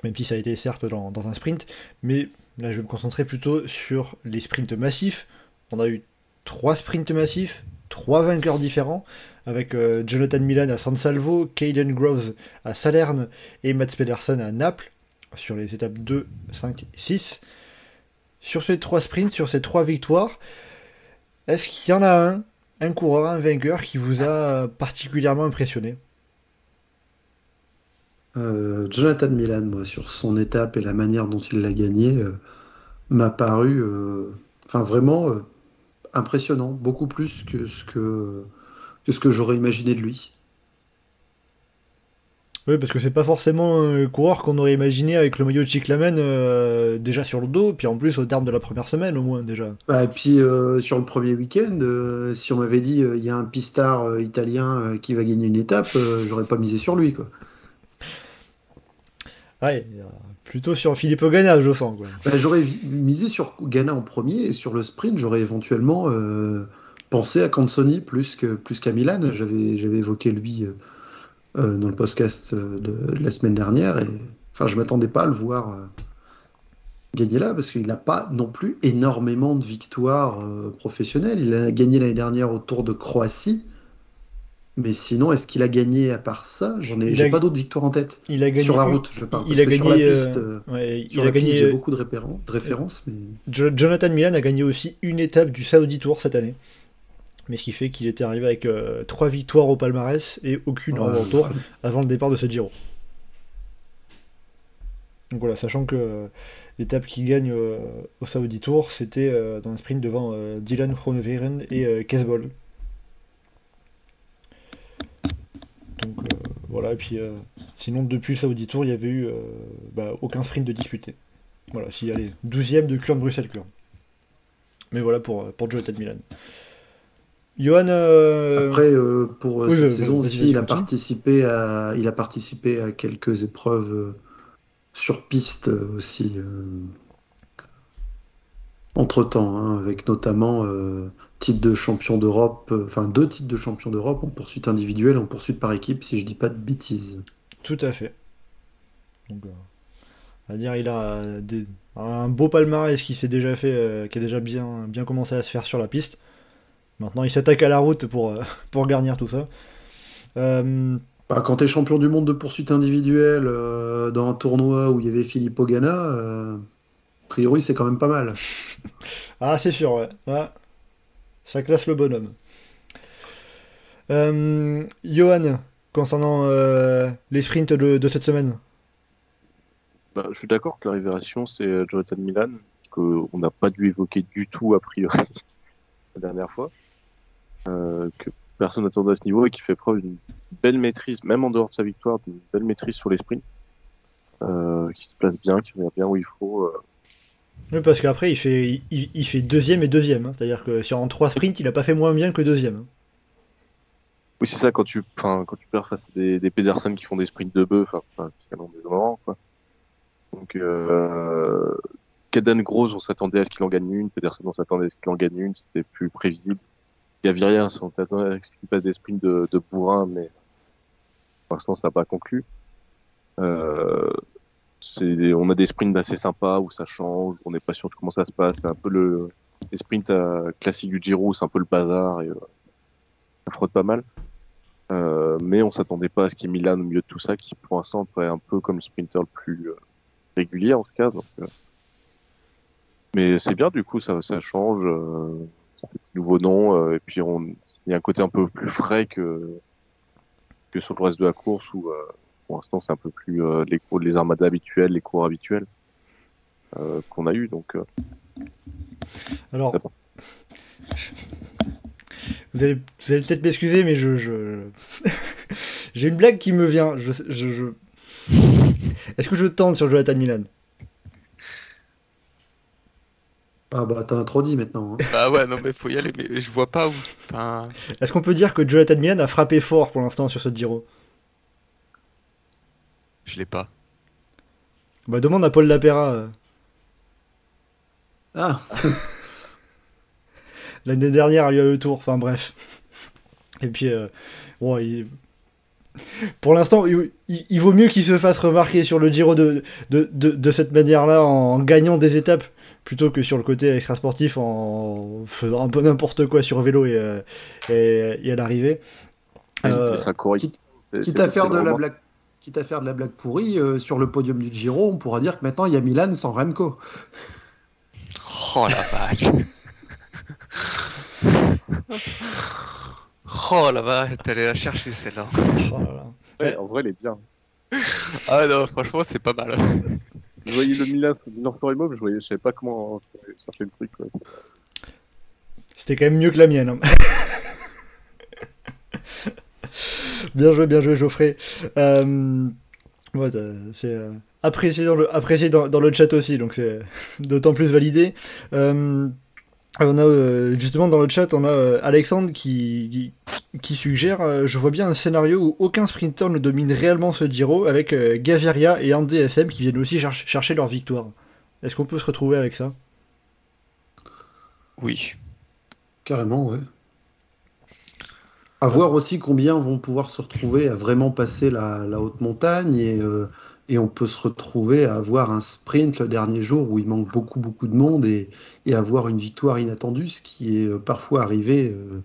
même si ça a été certes dans, un sprint, mais là je vais me concentrer plutôt sur les sprints massifs. On a eu trois sprints massifs, trois vainqueurs différents, avec Jonathan Milan à San Salvo, Caden Groves à Salerne et Mats Pedersen à Naples sur les étapes 2, 5 et 6. Sur ces trois sprints, sur ces trois victoires, est-ce qu'il y en a un, un coureur, un vainqueur qui vous a particulièrement impressionné? Euh, Jonathan Milan, moi, sur son étape et la manière dont il l'a gagné, euh, m'a paru euh, vraiment euh, impressionnant, beaucoup plus que, ce que j'aurais imaginé de lui. Oui, parce que c'est pas forcément un coureur qu'on aurait imaginé avec le maillot de Chiclamen euh, déjà sur le dos, puis en plus au terme de la première semaine au moins déjà. Bah, et puis euh, sur le premier week-end, euh, si on m'avait dit euh, il y a un pistard italien qui va gagner une étape, j'aurais pas misé sur lui. Quoi. Ouais, plutôt sur Philippe Ganna, je sens. Quoi. Bah, j'aurais misé sur Ghana en premier et sur le sprint, j'aurais éventuellement pensé à Cansoni plus que plus qu'à Milan. J'avais j'avais évoqué lui euh, euh, dans le podcast euh, de, de la semaine dernière et enfin je m'attendais pas à le voir euh, gagner là parce qu'il n'a pas non plus énormément de victoires euh, professionnelles. Il a gagné l'année dernière au Tour de Croatie. Mais sinon, est-ce qu'il a gagné à part ça? J'en ai, Il j'ai a- pas d'autres victoires en tête. Il a gagné Sur la route, je parle. Il a que gagné. sur la euh, piste, euh, ouais, il sur a la piste, gagné. j'ai beaucoup de, répéren- de références, mais Jo- Jonathan Milan a gagné aussi une étape du Saudi Tour cette année. Mais ce qui fait qu'il était arrivé avec euh, trois victoires au palmarès et aucune en Tour avant le départ de ce Giro. Donc voilà, sachant que euh, l'étape qui gagne euh, au Saudi Tour, c'était euh, dans un sprint devant euh, Dylan Groenewegen et euh, Kesbol. Donc euh, voilà, et puis euh, sinon depuis le Saudi Tour, il y avait eu euh, bah, aucun sprint de disputé. Voilà, si allez, 12ème de Kurn Bruxelles Kurn. Mais voilà pour, euh, pour Jonathan Milan. Johan, euh, Après, euh, pour oui, cette saison aussi, il a, participé à, il a participé à quelques épreuves euh, sur piste aussi. entre temps, avec notamment titre de champion d'Europe, enfin deux titres de champion d'Europe en poursuite individuelle et en poursuite par équipe, si je dis pas de bêtises. Tout à fait. Donc, à dire, il a des- un beau palmarès qui s'est déjà fait, euh, qui a déjà bien, bien commencé à se faire sur la piste. Maintenant, il s'attaque à la route pour, euh, <laughs> pour garnir tout ça. Euh, Bah, quand tu es champion du monde de poursuite individuelle euh, dans un tournoi où il y avait Filippo Ganna, euh, a priori c'est quand même pas mal. <laughs> Ah, c'est sûr, ouais. Ouais. Ça classe le bonhomme. Euh, Johan, concernant euh, les sprints de, de cette semaine. Bah, je suis d'accord que la révélation, c'est Jonathan Milan, qu'on n'a pas dû évoquer du tout a priori <laughs> la dernière fois, que personne n'attendait à ce niveau et qui fait preuve d'une belle maîtrise, même en dehors de sa victoire, d'une belle maîtrise sur les sprints, euh, qui se place bien, qui revient bien où il faut. euh. Oui, parce qu'après, il fait, il, il fait deuxième et deuxième. hein. C'est-à-dire que sur en trois sprints, il a pas fait moins bien que deuxième. hein. Oui, c'est ça, quand tu, quand tu perds face à des, des Pedersen qui font des sprints de bœuf, c'est pas spécialement désolant, quoi. Donc, euh, Caden Gross, on s'attendait à ce qu'il en gagne une. Pedersen, on s'attendait à ce qu'il en gagne une. C'était plus prévisible. Gaviria, on s'attendait à ce qu'il passe des sprints de, de bourrin, mais pour l'instant, ça n'a pas conclu. Euh, on a des sprints assez sympas où ça change, on n'est pas sûr de comment ça se passe. C'est un peu le, les sprints euh, classiques du Giro, c'est un peu le bazar et euh, ça frotte pas mal. Euh, mais on s'attendait pas à ce qu'il y ait Milan au milieu de tout ça, qui pour l'instant paraît un peu comme le sprinter le plus euh, régulier en tout cas. Donc, euh. Mais c'est bien du coup, ça, ça change, nouveaux noms, euh, et puis on, il y a un côté un peu plus frais que que sur le reste de la course où euh, pour l'instant c'est un peu plus euh, les cours, les armadas habituels, les cours habituels qu'on a eu. Donc Alors, vous allez, vous allez peut-être m'excuser, mais je, je... <laughs> j'ai une blague qui me vient. Je, je, je- Est-ce que je tente sur Jonathan Milan? Ah bah t'en as trop dit maintenant. hein. Bah ouais, non mais faut y aller, mais je vois pas où. Enfin, Est-ce qu'on peut dire que Jonathan Milan a frappé fort pour l'instant sur ce Giro? Je l'ai pas. Bah demande à Paul Lapera. euh. Ah, <laughs> L'année dernière, il y a eu le tour. Enfin bref. Et puis, euh, bon, il- pour l'instant, il, il- il vaut mieux qu'il se fasse remarquer sur le Giro de, de, de, de cette manière-là en gagnant des étapes plutôt que sur le côté extra-sportif en faisant un peu n'importe quoi sur vélo et, euh, et, et à l'arrivée. Euh, quitte- à faire de la blague. Quitte à faire de la blague pourrie, euh, sur le podium du Giro, on pourra dire que maintenant il y a Milan sans Remco. Oh la vache. oh la vache, t'allais la chercher celle-là. oh. Ouais, en vrai, elle est bien. Ah non, franchement, c'est pas mal. Je voyais le Milan, Milan sur je voyais, je savais pas comment chercher le truc. C'était quand même mieux que la mienne. hein. <laughs> bien joué, bien joué, Geoffrey. Euh, c'est euh, apprécié, dans le, apprécié dans, dans le chat aussi, donc c'est <laughs> d'autant plus validé. Euh, on a euh, justement dans le chat, on a euh, Alexandre qui, qui, qui suggère euh, Je vois bien un scénario où aucun sprinter ne domine réellement ce Giro avec Gaviria et Andy SM qui viennent aussi cher- chercher leur victoire. Est-ce qu'on peut se retrouver avec ça? Oui. Carrément, ouais. À voir aussi combien vont pouvoir se retrouver à vraiment passer la, la haute montagne et, euh, et on peut se retrouver à avoir un sprint le dernier jour où il manque beaucoup beaucoup de monde et, avoir une victoire inattendue, ce qui est euh, parfois arrivé, euh,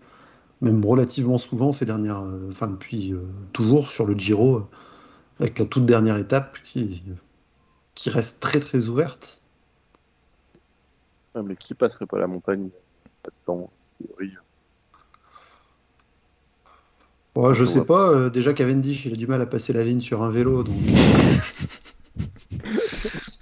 même relativement souvent ces dernières, euh, enfin depuis toujours sur le Giro, avec la toute dernière étape qui, qui reste très très ouverte. Mais qui passerait pas la montagne? Là-dedans a priori Ouais, je Je sais pas, euh, déjà Cavendish, il a du mal à passer la ligne sur un vélo, donc. <laughs>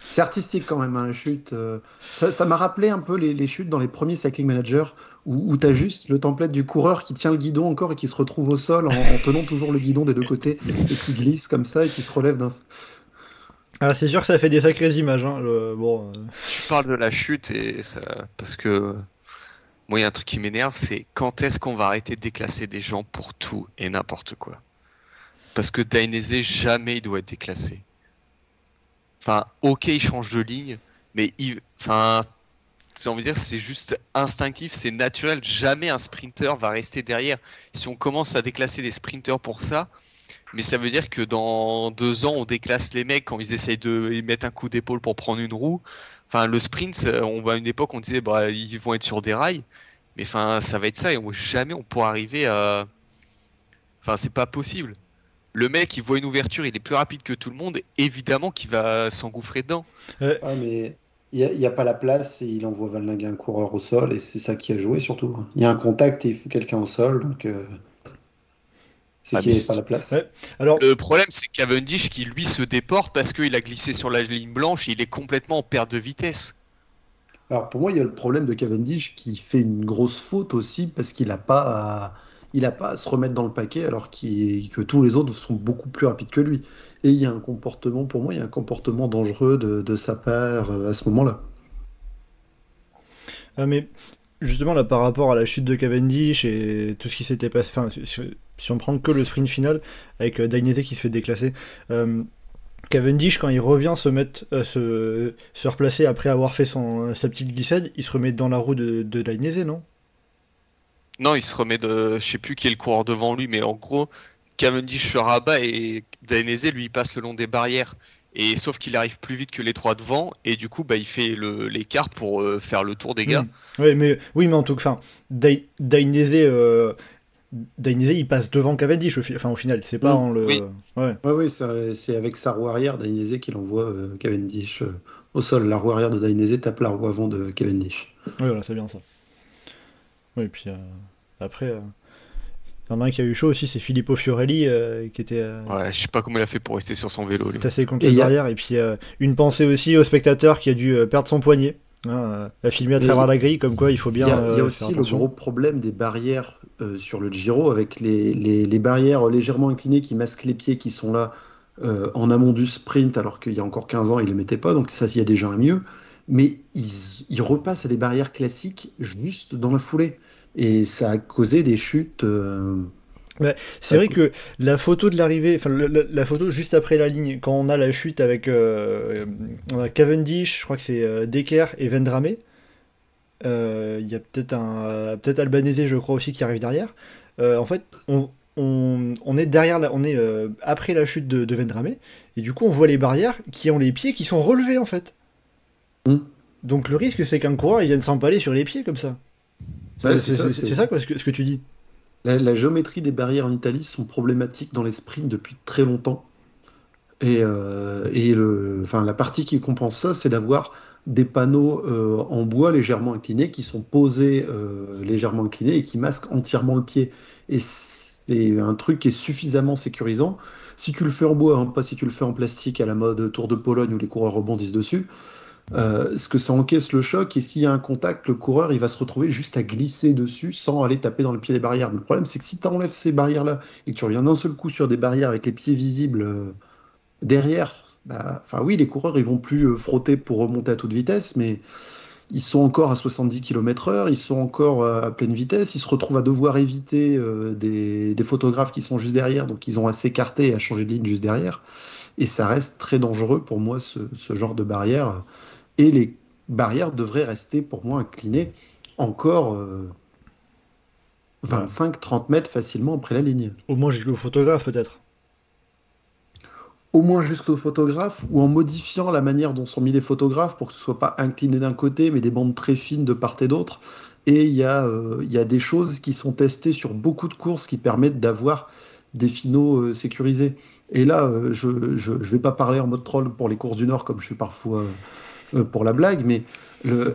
C'est artistique quand même, hein, la chute. euh. Ça ça m'a rappelé un peu les, les chutes dans les premiers Cycling Manager, où, où tu as juste le template du coureur qui tient le guidon encore et qui se retrouve au sol en, en tenant toujours le guidon des deux côtés et qui glisse comme ça et qui se relève d'un. Ah, c'est sûr que ça fait des sacrées images. Hein, le- bon, euh, Tu parles de la chute et ça. Parce que. Moi, il y a un truc qui m'énerve, c'est quand est-ce qu'on va arrêter de déclasser des gens pour tout et n'importe quoi? Parce que Dainese, jamais il doit être déclassé. Enfin, ok, il change de ligne, mais il. Enfin. C'est juste instinctif, c'est naturel. Jamais un sprinter va rester derrière. Si on commence à déclasser des sprinters pour ça, mais ça veut dire que dans deux ans, on déclasse les mecs quand ils essayent de ils mettent un coup d'épaule pour prendre une roue. Enfin, le sprint, euh, on va à une époque, on disait, bah, ils vont être sur des rails. Mais enfin, ça va être ça et on- jamais on pourra arriver à. Enfin, c'est pas possible. Le mec, il voit une ouverture, il est plus rapide que tout le monde, évidemment qu'il va s'engouffrer dedans. Ah, mais il n'y a, pas la place et il envoie vallinguer un coureur au sol et c'est ça qui a joué surtout. Il y a un contact et il fout quelqu'un au sol, donc. euh, C'est Ah, qu'il mais n'y avait pas la place. Ouais. Alors, Le problème, c'est Cavendish qui lui se déporte parce qu'il a glissé sur la ligne blanche, il est complètement en perte de vitesse. Alors pour moi, il y a le problème de Cavendish qui fait une grosse faute aussi parce qu'il n'a pas, à... il a pas à se remettre dans le paquet alors que tous les autres sont beaucoup plus rapides que lui. Et il y a un comportement, pour moi, il y a un comportement dangereux de, de sa part euh, à ce moment-là. Ah, mais justement, là, par rapport à la chute de Cavendish et tout ce qui s'était passé, enfin, si, on prend que le sprint final avec euh, Dainese qui se fait déclasser, euh, Cavendish, quand il revient se mettre, euh, se, replacer après avoir fait son, sa petite glissade, il se remet dans la roue de, de Dainese, non? Non, il se remet de. Je sais plus qui est le coureur devant lui, mais en gros, Cavendish se rabat et Dainese lui passe le long des barrières. Et sauf qu'il arrive plus vite que les trois devant, et du coup, bah, il fait le- l'écart pour euh, faire le tour des gars. Oui, mais, oui, mais en tout cas, Dainese, euh, Dainese, il passe devant Cavendish, au, fi- enfin, au final, c'est pas Mm. en le... Oui. Ouais. Ouais, oui, c'est c'est avec sa roue arrière Dainese qu'il envoie euh, Cavendish euh, au sol. La roue arrière de Dainese tape la roue avant de Cavendish. Oui, voilà, c'est bien ça. Oui, et puis euh, après, euh, il y en a un qui a eu chaud aussi, c'est Filippo Fiorelli, euh, qui était euh, Ouais, je sais pas comment il a fait pour rester sur son vélo. lui. tassé contre Et les il y a- barrières. Et puis euh, une pensée aussi au spectateur qui a dû perdre son poignet. Hein, euh, à filmer à Et travers la grille, comme quoi il faut Il bien y a, il y a aussi le gros problème des barrières euh, sur le Giro, avec les, les- les barrières légèrement inclinées qui masquent les pieds qui sont là euh, en amont du sprint, alors qu'il y a encore 15 ans, ils ne les mettaient pas, donc ça, il y a déjà un mieux. Mais ils, ils repassent à des barrières classiques juste dans la foulée. Et ça a causé des chutes. euh, C'est vrai que la photo de l'arrivée, enfin la, la- la photo juste après la ligne, quand on a la chute avec euh, on a Cavendish, je crois que c'est euh, Decker et Vendrame. Euh, Il y a peut-être un euh, peut-être Albanese, je crois aussi, qui arrive derrière. Euh, en fait, on, on, on est derrière, la, on est euh, après la chute de, de Vendrame, et du coup on voit les barrières qui ont les pieds qui sont relevés en fait. Hmm. Donc le risque c'est qu'un coureur il vienne s'empaler sur les pieds comme ça. Ouais, c'est ça, ça quoi ce que, ce que tu dis. La, la géométrie des barrières en Italie sont problématiques dans les sprints depuis très longtemps. Et, euh, et le, enfin, la partie qui compense ça, c'est d'avoir des panneaux euh, en bois légèrement inclinés qui sont posés euh, légèrement inclinés et qui masquent entièrement le pied. Et c'est un truc qui est suffisamment sécurisant. Si tu le fais en bois, hein, pas si tu le fais en plastique à la mode Tour de Pologne où les coureurs rebondissent dessus, euh, ce que ça encaisse le choc et s'il y a un contact, le coureur il va se retrouver juste à glisser dessus sans aller taper dans le pied des barrières. Le problème c'est que si tu enlèves ces barrières-là et que tu reviens d'un seul coup sur des barrières avec les pieds visibles euh, derrière, bah, enfin oui, les coureurs ils vont plus euh, frotter pour remonter à toute vitesse, mais ils sont encore à 70 km/h, ils sont encore euh, à pleine vitesse, ils se retrouvent à devoir éviter des, des photographes qui sont juste derrière, donc ils ont à s'écarter et à changer de ligne juste derrière. Et ça reste très dangereux pour moi, ce, ce genre de barrière. Et les barrières devraient rester pour moi inclinées encore euh, 25-30 mètres facilement après la ligne. Au moins jusqu'au photographe peut-être. Au moins jusqu'au photographe ou en modifiant la manière dont sont mis les photographes pour que ce soit pas incliné d'un côté mais des bandes très fines de part et d'autre. Et il y, a, euh, y a des choses qui sont testées sur beaucoup de courses qui permettent d'avoir des finaux euh, sécurisés. Et là, euh, je ne vais pas parler en mode troll pour les courses du Nord comme je fais parfois euh, pour la blague, mais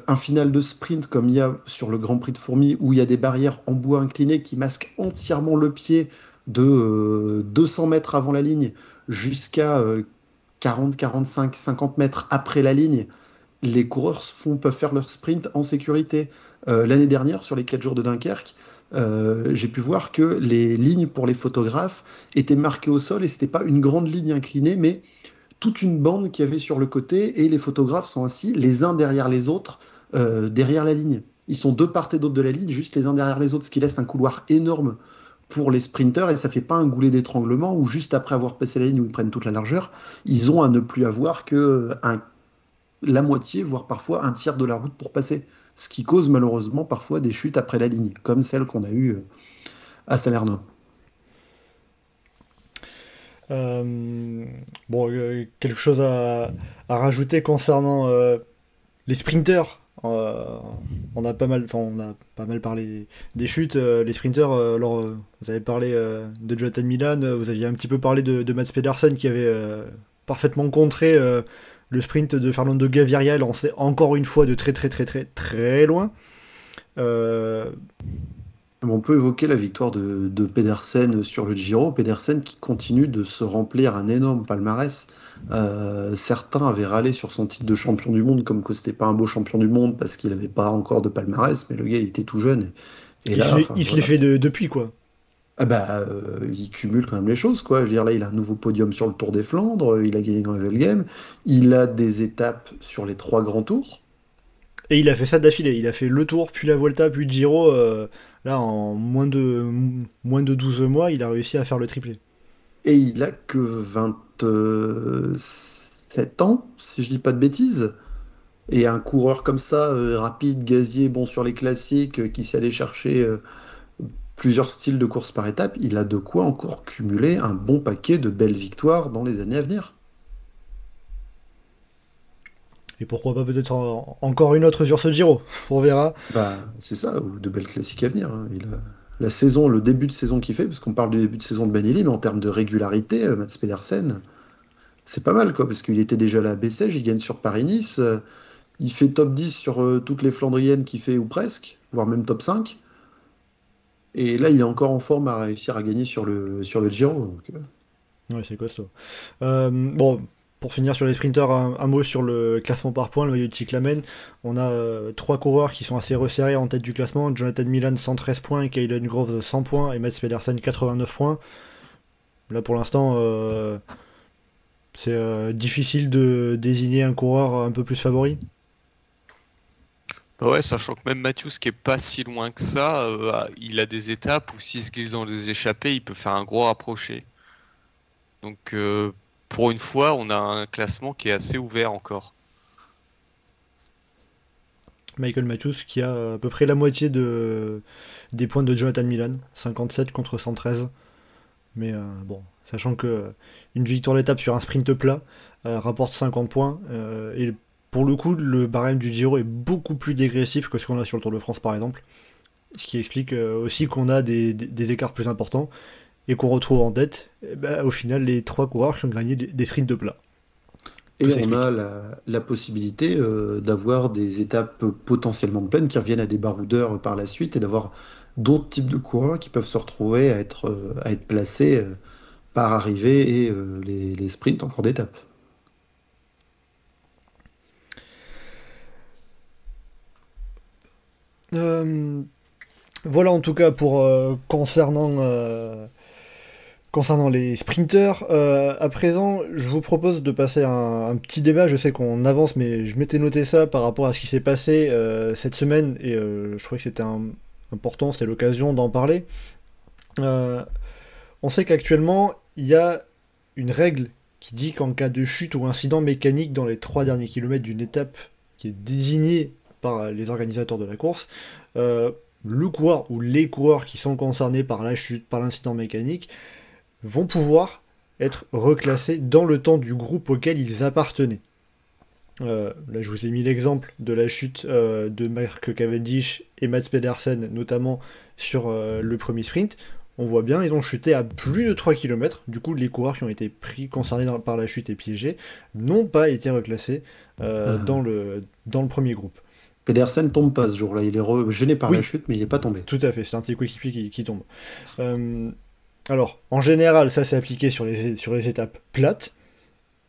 un final de sprint comme il y a sur le Grand Prix de Fourmi où il y a des barrières en bois inclinées qui masquent entièrement le pied de euh, 200 mètres avant la ligne jusqu'à euh, 40, 45, 50 mètres après la ligne, les coureurs font, peuvent faire leur sprint en sécurité. Euh, L'année dernière, sur les 4 jours de Dunkerque, euh, j'ai pu voir que les lignes pour les photographes étaient marquées au sol et c'était pas une grande ligne inclinée, mais toute une bande qu'il y avait sur le côté et les photographes sont assis les uns derrière les autres euh, derrière la ligne. Ils sont deux part et d'autre de la ligne, juste les uns derrière les autres, ce qui laisse un couloir énorme pour les sprinteurs et ça fait pas un goulet d'étranglement où juste après avoir passé la ligne où ils prennent toute la largeur, ils ont à ne plus avoir que un, la moitié, voire parfois un tiers de la route pour passer. Ce qui cause malheureusement parfois des chutes après la ligne, comme celle qu'on a eue à Salerno. Euh, bon, euh, quelque chose à, rajouter concernant euh, les sprinters. On a pas mal, enfin, on a pas mal parlé des chutes. les sprinters, alors vous avez parlé de Jonathan Milan, vous aviez un petit peu parlé de, de Mats Pedersen qui avait parfaitement contré le sprint de Fernando Gaviria, lancé encore une fois de très très très très très loin. On peut évoquer la victoire de, de Pedersen sur le Giro. Pedersen qui continue de se remplir un énorme palmarès. Euh, certains avaient râlé sur son titre de champion du monde comme que c'était pas un beau champion du monde parce qu'il n'avait pas encore de palmarès, mais le gars il était tout jeune. Et, et il là, se l'est- enfin, il se voilà. l'est fait de- depuis quoi. Ah bah, euh, il cumule quand même les choses, quoi. Je veux dire, là, il a un nouveau podium sur le Tour des Flandres, il a gagné dans Game, il a des étapes sur les trois grands tours. Et il a fait ça d'affilée. Il a fait le Tour, puis la Vuelta, puis le Giro. euh, là, en moins de, moins de 12 mois, il a réussi à faire le triplé. Et il a que 27 ans, si je dis pas de bêtises. Et un coureur comme ça, euh, rapide, gazier, bon sur les classiques, euh, qui sait aller chercher plusieurs styles de course par étape, il a de quoi encore cumuler un bon paquet de belles victoires dans les années à venir. Et pourquoi pas peut-être en- encore une autre sur ce Giro On verra. Bah, c'est ça, ou de belles classiques à venir. hein. Il a la saison, le début de saison qu'il fait, parce qu'on parle du début de saison de Benelli, mais en termes de régularité, euh, Mats Pedersen, c'est pas mal, quoi, parce qu'il était déjà là à Bessèges, il gagne sur Paris-Nice, euh, il fait top 10 sur euh, toutes les Flandriennes qu'il fait, ou presque, voire même top 5. Et là, il est encore en forme à réussir à gagner sur le, sur le Giro. donc, euh, Ouais, c'est costaud. Euh, bon, pour finir sur les sprinters, un, mot sur le classement par points, le maillot de cyclamen. On a euh, trois coureurs qui sont assez resserrés en tête du classement. Jonathan Milan 113 points, Kaylen Groves 100 points et Mats Pedersen 89 points. Là pour l'instant, euh, c'est euh, difficile de désigner un coureur un peu plus favori. Bah ouais, sachant que même Matthews, qui est pas si loin que ça, il a des étapes où s'il se glisse dans les échappées, il peut faire un gros rapproché. Donc pour une fois, on a un classement qui est assez ouvert encore. Michael Matthews qui a à peu près la moitié de, des points de Jonathan Milan, 57 contre 113. Mais euh, bon, sachant que une victoire d'étape sur un sprint plat euh, rapporte 50 points. euh, et pour le coup, le barème du Giro est beaucoup plus dégressif que ce qu'on a sur le Tour de France par exemple. Ce qui explique aussi qu'on a des écarts plus importants et qu'on retrouve en tête eh ben, au final les trois coureurs qui ont gagné des, sprints de plat. Et on a la, la possibilité euh, d'avoir des étapes potentiellement pleines qui reviennent à des baroudeurs par la suite et d'avoir d'autres types de coureurs qui peuvent se retrouver à être, euh, à être placés euh, par arrivée et euh, les, les sprints en cours d'étape. Voilà en tout cas pour concernant, concernant les sprinters. Euh, à présent, je vous propose de passer un, petit débat. Je sais qu'on avance, mais je m'étais noté ça par rapport à ce qui s'est passé euh, cette semaine et euh, je trouvais que c'était important, c'était l'occasion d'en parler. On sait qu'actuellement, il y a une règle qui dit qu'en cas de chute ou incident mécanique dans les trois derniers kilomètres d'une étape qui est désignée par les organisateurs de la course, le coureur ou les coureurs qui sont concernés par la chute, par l'incident mécanique, vont pouvoir être reclassés dans le temps du groupe auquel ils appartenaient. Euh, là, je vous ai mis l'exemple de la chute euh, de Mark Cavendish et Mats Pedersen, notamment sur euh, le premier sprint. On voit bien, ils ont chuté à plus de 3 km. Du coup, les coureurs qui ont été pris, concernés dans- par la chute et piégés, n'ont pas été reclassés Ah. dans, le, dans le premier groupe. Pedersen tombe pas ce jour-là, il est gêné par Oui. la chute, mais il n'est pas tombé. Tout à fait, c'est un de ses coéquipiers qui, qui tombe. Alors, en général, ça s'est appliqué sur les, étapes plates.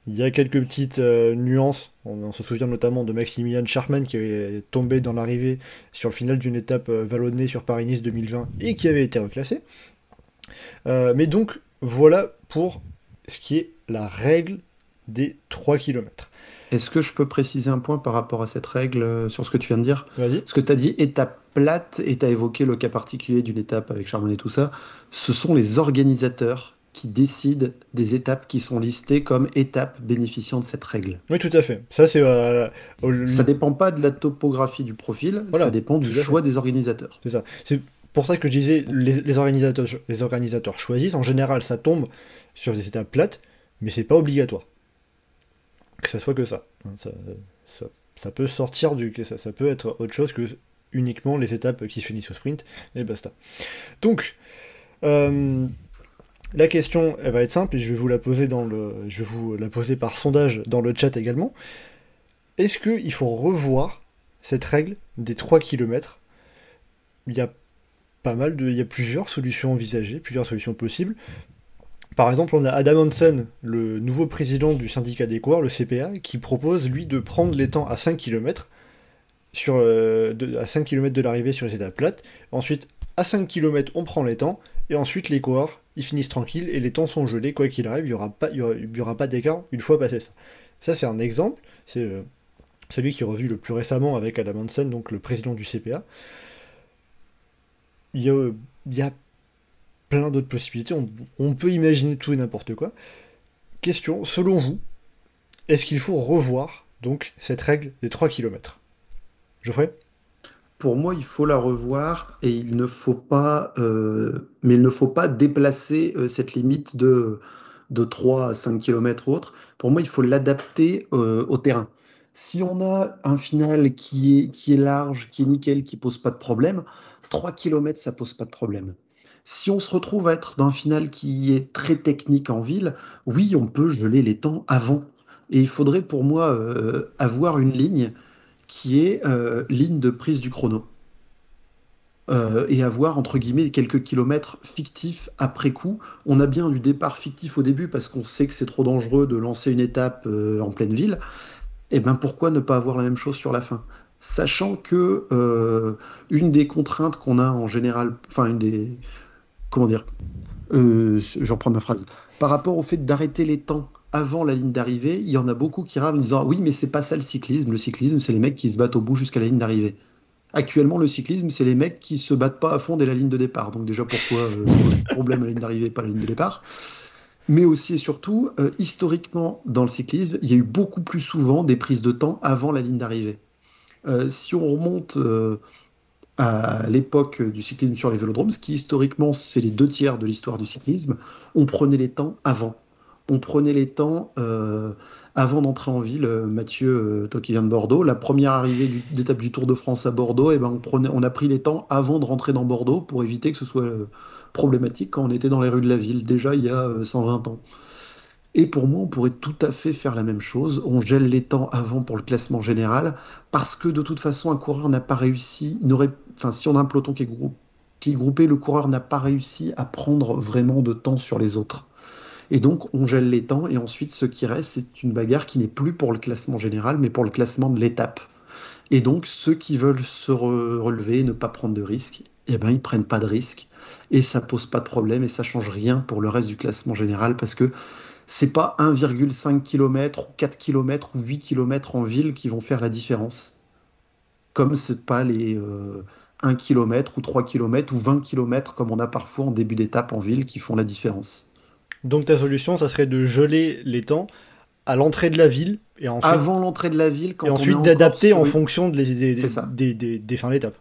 Il y a quelques petites euh, nuances. On, on se souvient notamment de Maximilian Charman qui est tombé dans l'arrivée sur le final d'une étape euh, vallonnée sur Paris-Nice 2020 et qui avait été reclassé. Euh, mais donc, voilà pour ce qui est la règle des 3 km. Est-ce que je peux préciser un point par rapport à cette règle euh, sur ce que tu viens de dire? Vas-y. Parce que tu as dit étape plate et tu as évoqué le cas particulier d'une étape avec Charman et tout ça. Ce sont les organisateurs qui décident des étapes qui sont listées comme étapes bénéficiant de cette règle. Oui, tout à fait. Ça, c'est. euh, au- Ça dépend pas de la topographie du profil, Voilà, ça dépend du fait. choix des organisateurs. C'est ça. C'est pour ça que je disais, les, les organisateurs, les organisateurs choisissent. En général, ça tombe sur des étapes plates, mais c'est pas obligatoire. Que ça soit que ça. Hein, Ça, peut sortir du. Ça peut être autre chose que uniquement les étapes qui se finissent au sprint, et basta. Donc, euh, la question, elle va être simple, et je vais vous la poser dans le. Je vais vous la poser par sondage dans le chat également. Est-ce qu'il faut revoir cette règle des 3 km il y a pas mal de, il y a plusieurs solutions envisagées, plusieurs solutions possibles. Par exemple, on a Adam Hansen, le nouveau président du syndicat des coureurs, le CPA, qui propose lui de prendre les temps à 5 km sur, euh, de- à 5 km de l'arrivée sur les étapes plates. Ensuite, à 5 km, on prend les temps, et ensuite les coureurs, ils finissent tranquilles, et les temps sont gelés, quoi qu'il arrive, il n'y aura pas, aura, pas d'écart une fois passé ça. Ça, c'est un exemple, c'est euh, celui qui est revu le plus récemment avec Adam Hansen, donc le président du CPA il a, il y a plein d'autres possibilités, on, peut imaginer tout et n'importe quoi. Question, selon vous, est-ce qu'il faut revoir donc cette règle des 3 km Geoffrey? Pour moi, il faut la revoir et il ne faut pas, euh, mais il ne faut pas déplacer euh, cette limite de, de 3 à 5 km ou autre. Pour moi, il faut l'adapter euh, au terrain. Si on a un final qui est, qui est large, qui est nickel, qui pose pas de problème, 3 km, ça pose pas de problème. Si on se retrouve à être dans un final qui est très technique en ville, oui, on peut geler les temps avant. Et il faudrait pour moi euh, avoir une ligne qui est euh, ligne de prise du chrono. Euh, et avoir entre guillemets quelques kilomètres fictifs après coup. On a bien du départ fictif au début parce qu'on sait que c'est trop dangereux de lancer une étape en pleine ville. Et eh ben pourquoi ne pas avoir la même chose sur la fin? Sachant que une des contraintes qu'on a en général, enfin une des comment dire, euh, j'en prends ma phrase, par rapport au fait d'arrêter les temps avant la ligne d'arrivée, il y en a beaucoup qui râlent en disant oui, mais c'est pas ça le cyclisme. Le cyclisme, c'est les mecs qui se battent au bout jusqu'à la ligne d'arrivée. Actuellement, le cyclisme, c'est les mecs qui se battent pas à fond dès la ligne de départ. Donc déjà, pourquoi euh, problème à la ligne d'arrivée, pas la ligne de départ? Mais aussi et surtout, euh, historiquement, dans le cyclisme, il y a eu beaucoup plus souvent des prises de temps avant la ligne d'arrivée. si on remonte à l'époque du cyclisme sur les vélodromes, ce qui historiquement c'est les deux tiers de l'histoire du cyclisme, on prenait les temps avant. On prenait les temps euh, avant d'entrer en ville. Mathieu, euh, toi qui viens de Bordeaux, la première arrivée d'étape du Tour de France à Bordeaux, eh ben on, on a pris les temps avant de rentrer dans Bordeaux pour éviter que ce soit euh, problématique quand on était dans les rues de la ville, déjà il y a 120 ans. Et pour moi, on pourrait tout à fait faire la même chose. On gèle les temps avant pour le classement général, parce que de toute façon, un coureur n'a pas réussi. Enfin, si on a un peloton qui est, groupé, le coureur n'a pas réussi à prendre vraiment de temps sur les autres. Et donc, on gèle les temps, et ensuite, ce qui reste, c'est une bagarre qui n'est plus pour le classement général, mais pour le classement de l'étape. Et donc, ceux qui veulent se relever, ne pas prendre de risques, eh ben, ils prennent pas de risques, et ça pose pas de problème, et ça change rien pour le reste du classement général, parce que c'est pas 1,5 km ou 4 km ou 8 km en ville qui vont faire la différence. Comme c'est pas les 1 euh, km ou 3 km ou 20 km comme on a parfois en début d'étape en ville qui font la différence. Donc ta solution, ça serait de geler les temps à l'entrée de la ville et avant l'entrée de la ville quand et ensuite d'adapter en fonction des fins d'étape.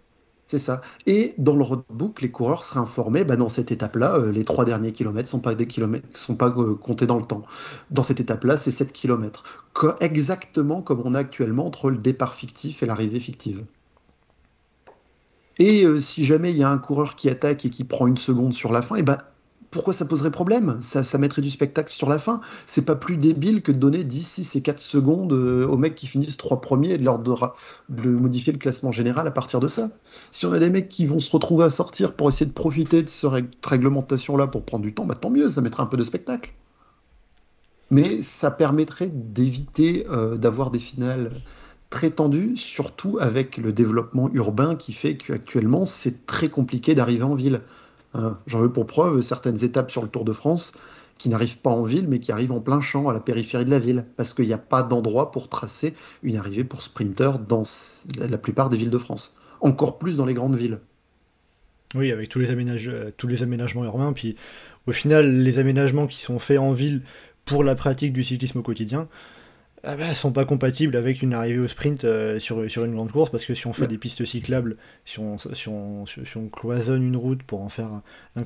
C'est ça. Et dans le roadbook, les coureurs seraient informés, bah, dans cette étape-là, euh, les trois derniers kilomètres sont pas des kilomètres, sont pas euh, comptés dans le temps. Dans cette étape-là, c'est 7 kilomètres. exactement comme on a actuellement entre le départ fictif et l'arrivée fictive. Et euh, si jamais il y a un coureur qui attaque et qui prend une seconde sur la fin, et bah, pourquoi ça poserait problème? Ça, mettrait du spectacle sur la fin. C'est pas plus débile que de donner 10, 6 et 4 secondes euh, aux mecs qui finissent trois premiers et de leur de, modifier le classement général à partir de ça. Si on a des mecs qui vont se retrouver à sortir pour essayer de profiter de cette réglementation-là pour prendre du temps, bah tant mieux, ça mettrait un peu de spectacle. Mais ça permettrait d'éviter euh, d'avoir des finales très tendues, surtout avec le développement urbain qui fait qu'actuellement c'est très compliqué d'arriver en ville. Hein, j'en veux pour preuve certaines étapes sur le Tour de France qui n'arrivent pas en ville, mais qui arrivent en plein champ, à la périphérie de la ville, parce qu'il n'y a pas d'endroit pour tracer une arrivée pour sprinter dans la plupart des villes de France. Encore plus dans les grandes villes. Oui, avec tous les, euh, tous les aménagements urbains, puis au final, les aménagements qui sont faits en ville pour la pratique du cyclisme au quotidien, ah bah, sont pas compatibles avec une arrivée au sprint euh, sur, sur une grande course parce que si on fait des pistes cyclables, si on, si, on, cloisonne une route pour en faire un,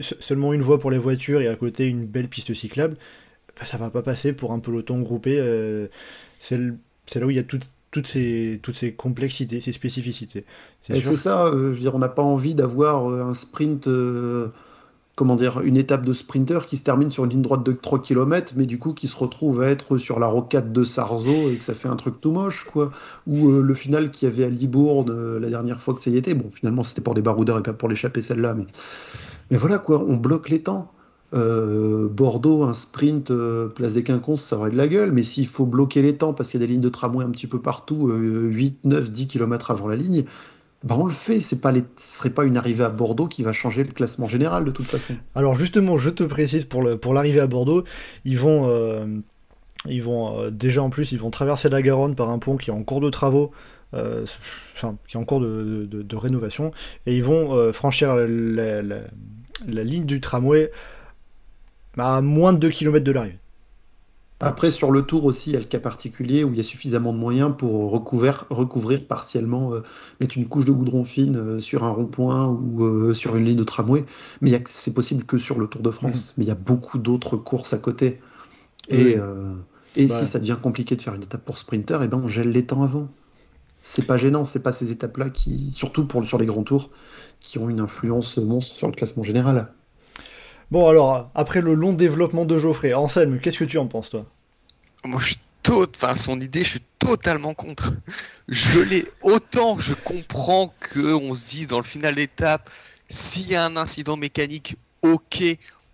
seulement une voie pour les voitures et à côté une belle piste cyclable, bah, ça va pas passer pour un peloton groupé. Euh, c'est là où il y a toutes, toutes, ces, toutes ces complexités, ces spécificités. C'est ça, euh, je veux dire, on n'a pas envie d'avoir un sprint comment dire, une étape de sprinter qui se termine sur une ligne droite de 3 km, mais du coup qui se retrouve à être sur la rocade de Sarzeau et que ça fait un truc tout moche, quoi. Ou euh, le final qu'il y avait à Libourne euh, la dernière fois que ça y était. Bon, finalement, c'était pour des baroudeurs et pas pour l'échapper celle-là, mais... mais voilà, quoi, on bloque les temps. Euh, Bordeaux, un sprint place des Quinconces, ça aurait de la gueule, mais s'il faut bloquer les temps parce qu'il y a des lignes de tramway un petit peu partout, 8, 9, 10 km avant la ligne, bah on le fait, c'est pas les... ce serait pas une arrivée à Bordeaux qui va changer le classement général de toute façon. Alors justement, je te précise pour pour l'arrivée à Bordeaux, ils vont euh, ils vont euh, déjà en plus ils vont traverser la Garonne par un pont qui est en cours de travaux. Euh, enfin, qui est en cours de, de, rénovation, et ils vont franchir la, la ligne du tramway à moins de 2 km de l'arrivée. Après, sur le tour aussi, il y a le cas particulier où il y a suffisamment de moyens pour recouvrir, recouvrir partiellement, euh, mettre une couche de goudron fine euh, sur un rond-point ou euh, sur une ligne de tramway. Mais c'est possible que sur le Tour de France. Mais il y a beaucoup d'autres courses à côté. Et Bah. si ça devient compliqué de faire une étape pour sprinter, eh ben on gèle les temps avant. C'est pas gênant, c'est pas ces étapes-là qui, surtout pour, sur les grands tours, qui ont une influence monstre sur le classement général. Bon, alors, après le long développement de Geoffrey, Anselme, qu'est-ce que tu en penses, toi? Moi, je suis tot... enfin, son idée, je suis totalement contre. Je l'ai autant, je comprends que on se dise dans le final d'étape, s'il y a un incident mécanique, ok,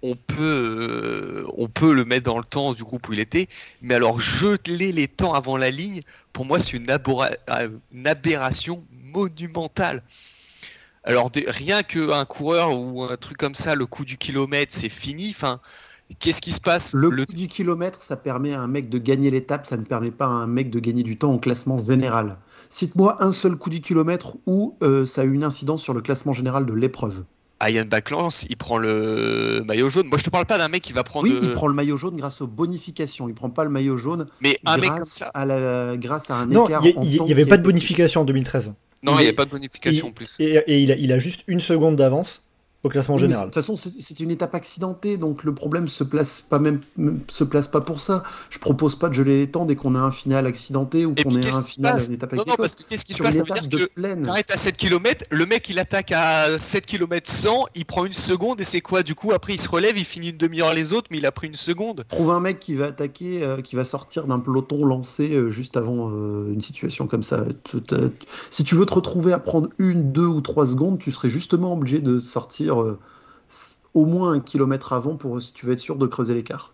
on peut, euh, on peut le mettre dans le temps du groupe où il était, mais alors geler les temps avant la ligne, pour moi, c'est une, euh, une aberration monumentale. Alors, des- rien qu'un coureur ou un truc comme ça, le coup du kilomètre, c'est fini. Enfin, qu'est-ce qui se passe? Le, Le- coup du kilomètre, ça permet à un mec de gagner l'étape, ça ne permet pas à un mec de gagner du temps au classement général. Cite-moi un seul coup du kilomètre où euh, ça a eu une incidence sur le classement général de l'épreuve. Yann Backlance, il prend le maillot jaune. Moi, je te parle pas d'un mec qui va prendre. Oui, il prend le maillot jaune grâce aux bonifications. Il prend pas le maillot jaune Mais un mec comme grâce, ça. à la, grâce à un Non, écart. il en n'y avait pas de bonification en 2013. Non, il n'y a pas de bonification en plus. Et, et il, a, il a juste une seconde d'avance au classement Oui, général. De toute façon, c'est une étape accidentée, donc le problème se place pas même, même- se place pas pour ça. Je propose pas de geler les temps dès qu'on a un final accidenté ou qu'on ait qu'est-ce un qui se final à une étape Non, avec non, parce que qu'est-ce qui se passe Ça veut dire de que t'arrêtes à 7 km, le mec il attaque à 7 km 100, il prend une seconde et c'est quoi Du coup, après il se relève, il finit une demi-heure les autres, mais il a pris une seconde. Trouve un mec qui va attaquer, euh, qui va sortir d'un peloton lancé euh, juste avant euh, une situation comme ça. Tout, euh, si tu veux te retrouver à prendre une, deux ou trois secondes, tu serais justement obligé de sortir euh, au moins un kilomètre avant pour si tu veux être sûr de creuser l'écart.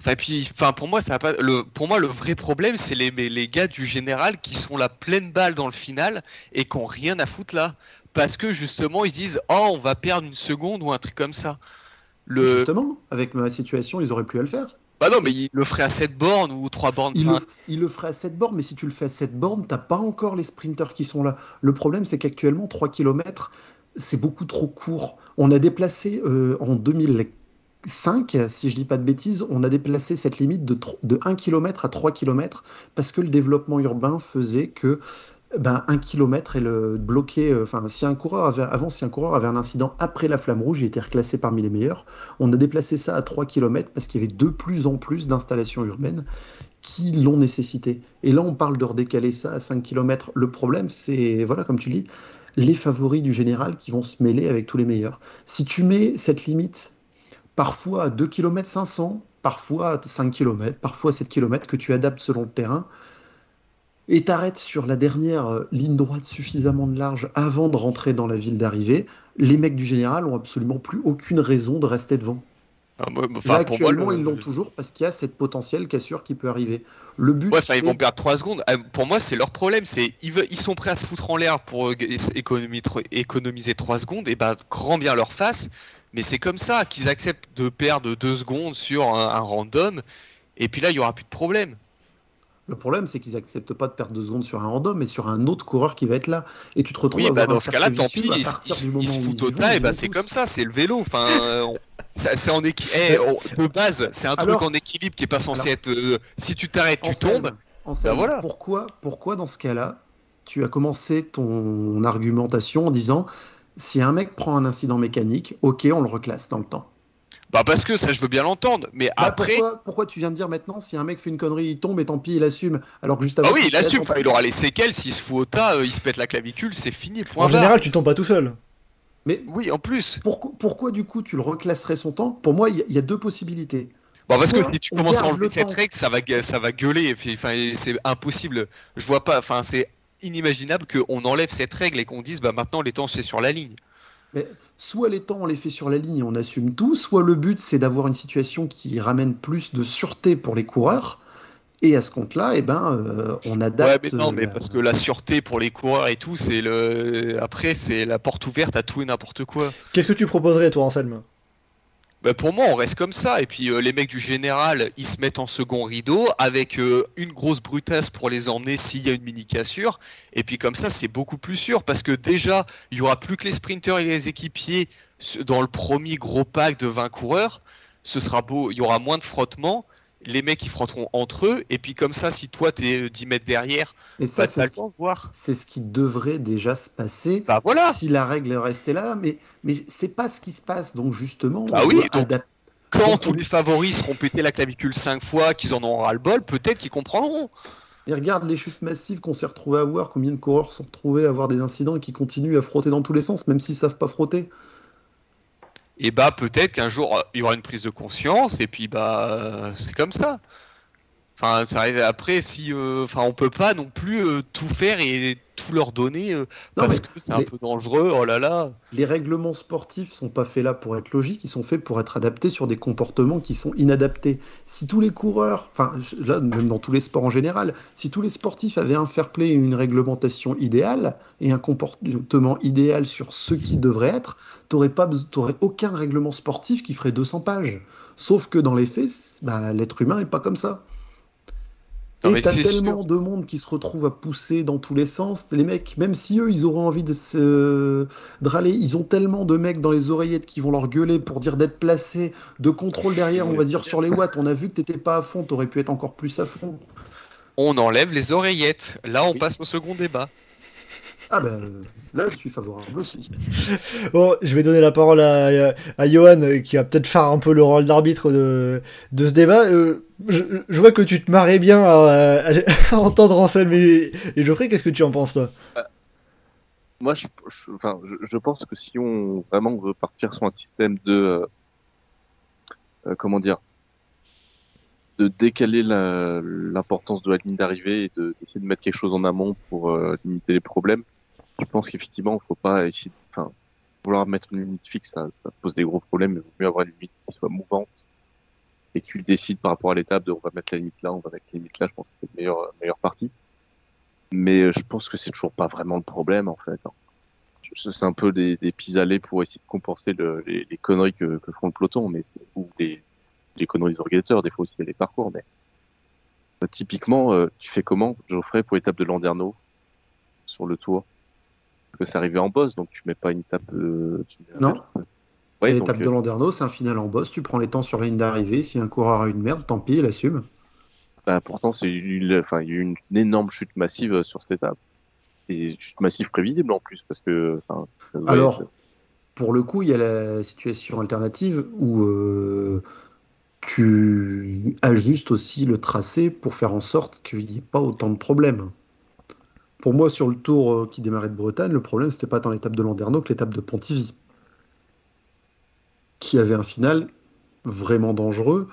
Enfin, puis, enfin, pour moi, ça a pas. Le, pour moi, le vrai problème, c'est les, les gars du général qui sont la pleine balle dans le final et qui ont rien à foutre là, parce que justement, ils se disent, oh, on va perdre une seconde ou un truc comme ça. Le, Justement, avec ma situation, ils auraient pu le faire. bah non, mais ils le feraient à 7 bornes ou 3 bornes. Il le, il le ferait à 7 bornes, mais si tu le fais à 7 bornes, t'as pas encore les sprinters qui sont là. Le problème, c'est qu'actuellement, 3 km, c'est beaucoup trop court. On a déplacé euh, en 2005, si je dis pas de bêtises, on a déplacé cette limite de, de 1 km à 3 km parce que le développement urbain faisait que ben, 1 km est le bloqué. euh, Enfin, si un coureur avait, avant, si un coureur avait un incident après la flamme rouge, il était reclassé parmi les meilleurs. On a déplacé ça à 3 km parce qu'il y avait de plus en plus d'installations urbaines qui l'ont nécessité. Et là, on parle de redécaler ça à 5 km. Le problème, c'est, voilà, comme tu dis, les favoris du général qui vont se mêler avec tous les meilleurs. Si tu mets cette limite parfois à 2 km 500, parfois à 5 km, parfois à 7 km, que tu adaptes selon le terrain, et t'arrêtes sur la dernière ligne droite suffisamment large avant de rentrer dans la ville d'arrivée, les mecs du général ont absolument plus aucune raison de rester devant. Ah, moi, enfin, Là, moi, actuellement, le- ils l'ont toujours parce qu'il y a cette potentielle cassure qui peut arriver. Le but, Ouais, ils vont perdre 3 secondes. Euh, Pour moi, c'est leur problème. C'est ils, veulent- ils sont prêts à se foutre en l'air pour euh, économiser, économiser 3 secondes. Et bah, grand bien leur face. Mais c'est comme ça qu'ils acceptent de perdre 2 secondes sur un, un random. Et puis là, il y aura plus de problème. Le problème, c'est qu'ils acceptent pas de perdre deux secondes sur un random, mais sur un autre coureur qui va être là. Et tu te retrouves Oui, bah, dans ce cas-là, tant pis. Ils, se foutent au tas. Et bah, c'est comme ça. C'est le vélo. Enfin, euh, on- c'est en équi- eh, on- de base, c'est un truc en équilibre qui est pas censé Alors- être. euh, si tu t'arrêtes, tu tombes. Bah voilà. Pourquoi, pourquoi dans ce cas-là, tu as commencé ton argumentation en disant si un mec prend un incident mécanique, ok, on le reclasse dans le temps. Bah, parce que ça, je veux bien l'entendre. Mais Bah, après. pourquoi, pourquoi tu viens de dire maintenant si un mec fait une connerie, il tombe et tant pis, il assume Alors que juste avant. Ah oui, il assume. Enfin, il aura les séquelles. S'il se fout au tas, euh, il se pète la clavicule, c'est fini. Point En général, tu tombes pas tout seul. Mais Oui, en plus. pourquoi, pourquoi du coup tu le reclasserais son temps? Pour moi, il y, a- il y a deux possibilités. Bon, parce que si tu commences à enlever le cette règle, ça va, ça va gueuler. Et puis, enfin, c'est impossible. Je vois pas. Enfin, c'est inimaginable qu'on enlève cette règle et qu'on dise, bah maintenant les temps c'est sur la ligne. Mais soit les temps on les fait sur la ligne et on assume tout, soit le but c'est d'avoir une situation qui ramène plus de sûreté pour les coureurs. Et à ce compte-là, eh ben, euh, on Ouais, adapte. mais non, mais euh, parce que la sûreté pour les coureurs et tout, c'est le. Après, c'est la porte ouverte à tout et n'importe quoi. Qu'est-ce que tu proposerais, toi, Anselme? Bah, pour moi, on reste comme ça. Et puis, euh, les mecs du général, ils se mettent en second rideau avec euh, une grosse brutasse pour les emmener s'il y a une mini cassure. Et puis, comme ça, c'est beaucoup plus sûr parce que déjà, il y aura plus que les sprinters et les équipiers dans le premier gros pack de 20 coureurs, ce sera beau, il y aura moins de frottements, les mecs ils frotteront entre eux, et puis comme ça, si toi t'es 10 mètres derrière, Et ça, bah, c'est ce voir. c'est qui devrait déjà se passer Bah voilà. si la règle restait là. Mais, mais c'est pas ce qui se passe. Donc justement, Bah on oui, doit donc- adapter. Quand Donc, tous les favoris seront pétés la clavicule 5 fois, qu'ils en auront ras le bol, peut-être qu'ils comprendront. Et regarde les chutes massives qu'on s'est retrouvés à voir, combien de coureurs sont retrouvés à avoir des incidents et qui continuent à frotter dans tous les sens, même s'ils savent pas frotter. Et bah peut-être qu'un jour euh, il y aura une prise de conscience et puis bah euh, c'est comme ça. Enfin, ça arrive après si euh, enfin on peut pas non plus euh, tout faire et tout leur donner euh, Non, parce que c'est un peu dangereux. Oh là là. Les règlements sportifs sont pas faits là pour être logiques, ils sont faits pour être adaptés sur des comportements qui sont inadaptés. Si tous les coureurs, enfin là même dans tous les sports en général, si tous les sportifs avaient un fair play et une réglementation idéale et un comportement idéal sur ce qui devrait être, t'aurais pas, t'aurais aucun règlement sportif qui ferait 200 pages. Sauf que dans les faits, bah, l'être humain est pas comme ça. Non, et t'as tellement sûr. de monde qui se retrouve à pousser dans tous les sens. Les mecs, même si eux, ils auront envie de se de râler, ils ont tellement de mecs dans les oreillettes qui vont leur gueuler pour dire d'être placés, de contrôle derrière, on va dire sur les watts. On a vu que t'étais pas à fond, t'aurais pu être encore plus à fond. On enlève les oreillettes. Là on Oui. passe au second débat. Ah ben là, je suis favorable aussi. <laughs> Bon, je vais donner la parole à, à Johan euh, qui va peut-être faire un peu le rôle d'arbitre de, de ce débat. Euh, je, je vois que tu te marrais bien à, à- <laughs> à entendre Anselme et, et Geoffrey. Qu'est-ce que tu en penses, toi? Moi, je, je- enfin, je, je pense que si on vraiment veut partir sur un système de, euh, euh, comment dire, de décaler l'importance de la ligne d'arrivée et de- d'essayer de mettre quelque chose en amont pour euh, limiter les problèmes, je pense qu'effectivement, il faut pas essayer, de- enfin, vouloir mettre une limite fixe, ça, pose des gros problèmes. Il vaut mieux avoir une limite qui soit mouvante et que tu décides par rapport à l'étape de on va mettre la limite là, on va mettre la limite là. Je pense que c'est le meilleur, meilleure partie. Mais euh, je pense que c'est toujours pas vraiment le problème en fait. hein. C'est un peu des, des pis-aller pour essayer de compenser le- les, les conneries que, que font le peloton, mais ou des, conneries des organisateurs. Des fois aussi les parcours, mais euh, typiquement, euh, tu fais comment, Geoffrey, pour l'étape de Landerneau sur le Tour? Que c'est arrivé en boss, donc tu mets pas une étape. euh, Non. Ouais, L'étape donc, de euh, Landerneau, c'est un final en boss. Tu prends les temps sur la ligne d'arrivée. Si un coureur a une merde, tant pis, il assume. Bah, pourtant, c'est une, enfin, il y a eu une, énorme chute massive euh, sur cette étape. Et une chute massive prévisible en plus, parce que, Alors, Pour le coup, il y a la situation alternative où euh, tu ajustes aussi le tracé pour faire en sorte qu'il n'y ait pas autant de problèmes. Pour moi, sur le tour euh, qui démarrait de Bretagne, le problème, c'était pas tant l'étape de Landerneau que l'étape de Pontivy, qui avait un final vraiment dangereux,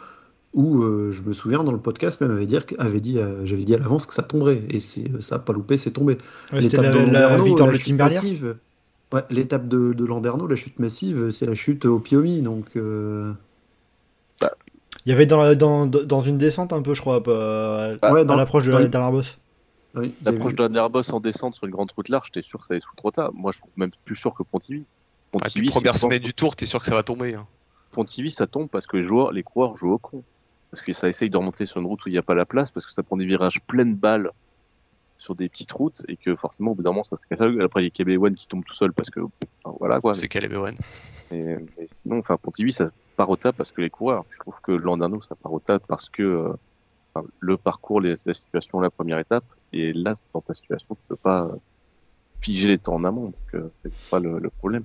où euh, je me souviens dans le podcast même avait, dire, avait dit, euh, j'avais dit à l'avance que ça tomberait, et c'est, ça n'a pas loupé, c'est tombé. Ouais, L'étape la, de la Landerneau, la chute massive. Ouais, l'étape de, de Landerneau, la chute massive, c'est la chute au Piomi. Donc, euh, Il y avait dans, la- dans, dans une descente un peu, je crois, Bah, ouais, dans l'approche de la bosse. Oui, L'approche la Nerboss en descente sur une grande route large, j'étais sûr que ça allait sous trop tard. Moi, je trouve même plus sûr que Pontivy. Ah, Pontivy, première semaine du tour, t'es sûr que ça va tomber. hein. Pontivy, ça tombe parce que les joueurs, les coureurs jouent au con. Parce que ça essaye de remonter sur une route où il n'y a pas la place, parce que ça prend des virages pleines balles sur des petites routes, et que forcément, au bout d'un moment, ça se casse. Après, il y a KB1 qui tombe tout seul parce que, enfin, voilà, quoi. C'est Caleb. Mais, mais sinon, enfin, Pontivy, ça part au tas parce que les coureurs. Je trouve que Landerneau, ça part au tas parce que euh, le parcours, la situation, la première étape, et là, dans ta situation, tu peux pas euh, figer les temps en amont. Donc, euh, c'est pas le, problème.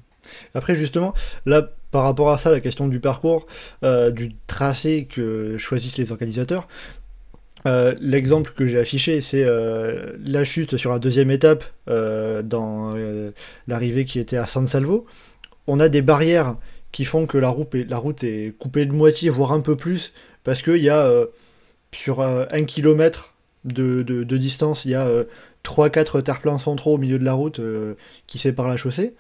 Après, justement, là, par rapport à ça, la question du parcours, euh, du tracé que choisissent les organisateurs, l'exemple que j'ai affiché, c'est la chute sur la deuxième étape dans l'arrivée qui était à San Salvo. On a des barrières qui font que la route est, la route est coupée de moitié, voire un peu plus, parce qu'il y a sur euh, un kilomètre de, de- de distance, il y a 3-4 terre-pleins centraux au milieu de la route euh, qui séparent la chaussée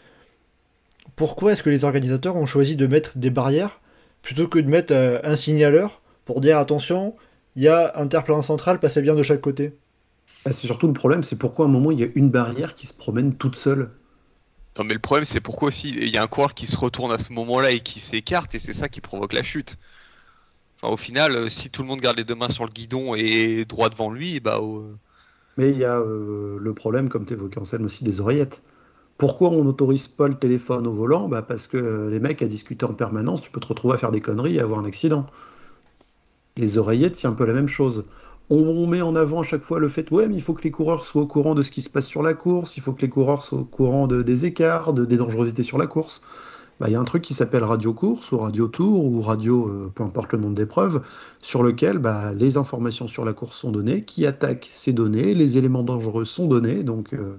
pourquoi est-ce que les organisateurs ont choisi de mettre des barrières plutôt que de mettre euh, un signaleur pour dire attention, il y a un terre-plein central, passez bien de chaque côté? Ah, c'est surtout le problème, c'est pourquoi à un moment il y a une barrière qui se promène toute seule? Non, mais le problème, c'est pourquoi aussi il y a un coureur qui se retourne à ce moment-là et qui s'écarte, et c'est ça qui provoque la chute. Au final, euh, si tout le monde garde les deux mains sur le guidon et droit devant lui, bah, euh, Mais il y a euh, le problème, comme tu évoquais Anselme aussi, des oreillettes. Pourquoi on n'autorise pas le téléphone au volant? Bah Parce que les mecs à discuter en permanence, tu peux te retrouver à faire des conneries et avoir un accident. Les oreillettes, c'est un peu la même chose. On met en avant à chaque fois le fait, ouais, mais il faut que les coureurs soient au courant de ce qui se passe sur la course, il faut que les coureurs soient au courant de, des écarts, de, des dangerosités sur la course. Bah, il y a un truc qui s'appelle Radio Course ou Radio Tour ou Radio, euh, peu importe le nom d'épreuve, sur lequel bah, les informations sur la course sont données, qui attaque ces données, les éléments dangereux sont donnés. Donc, euh,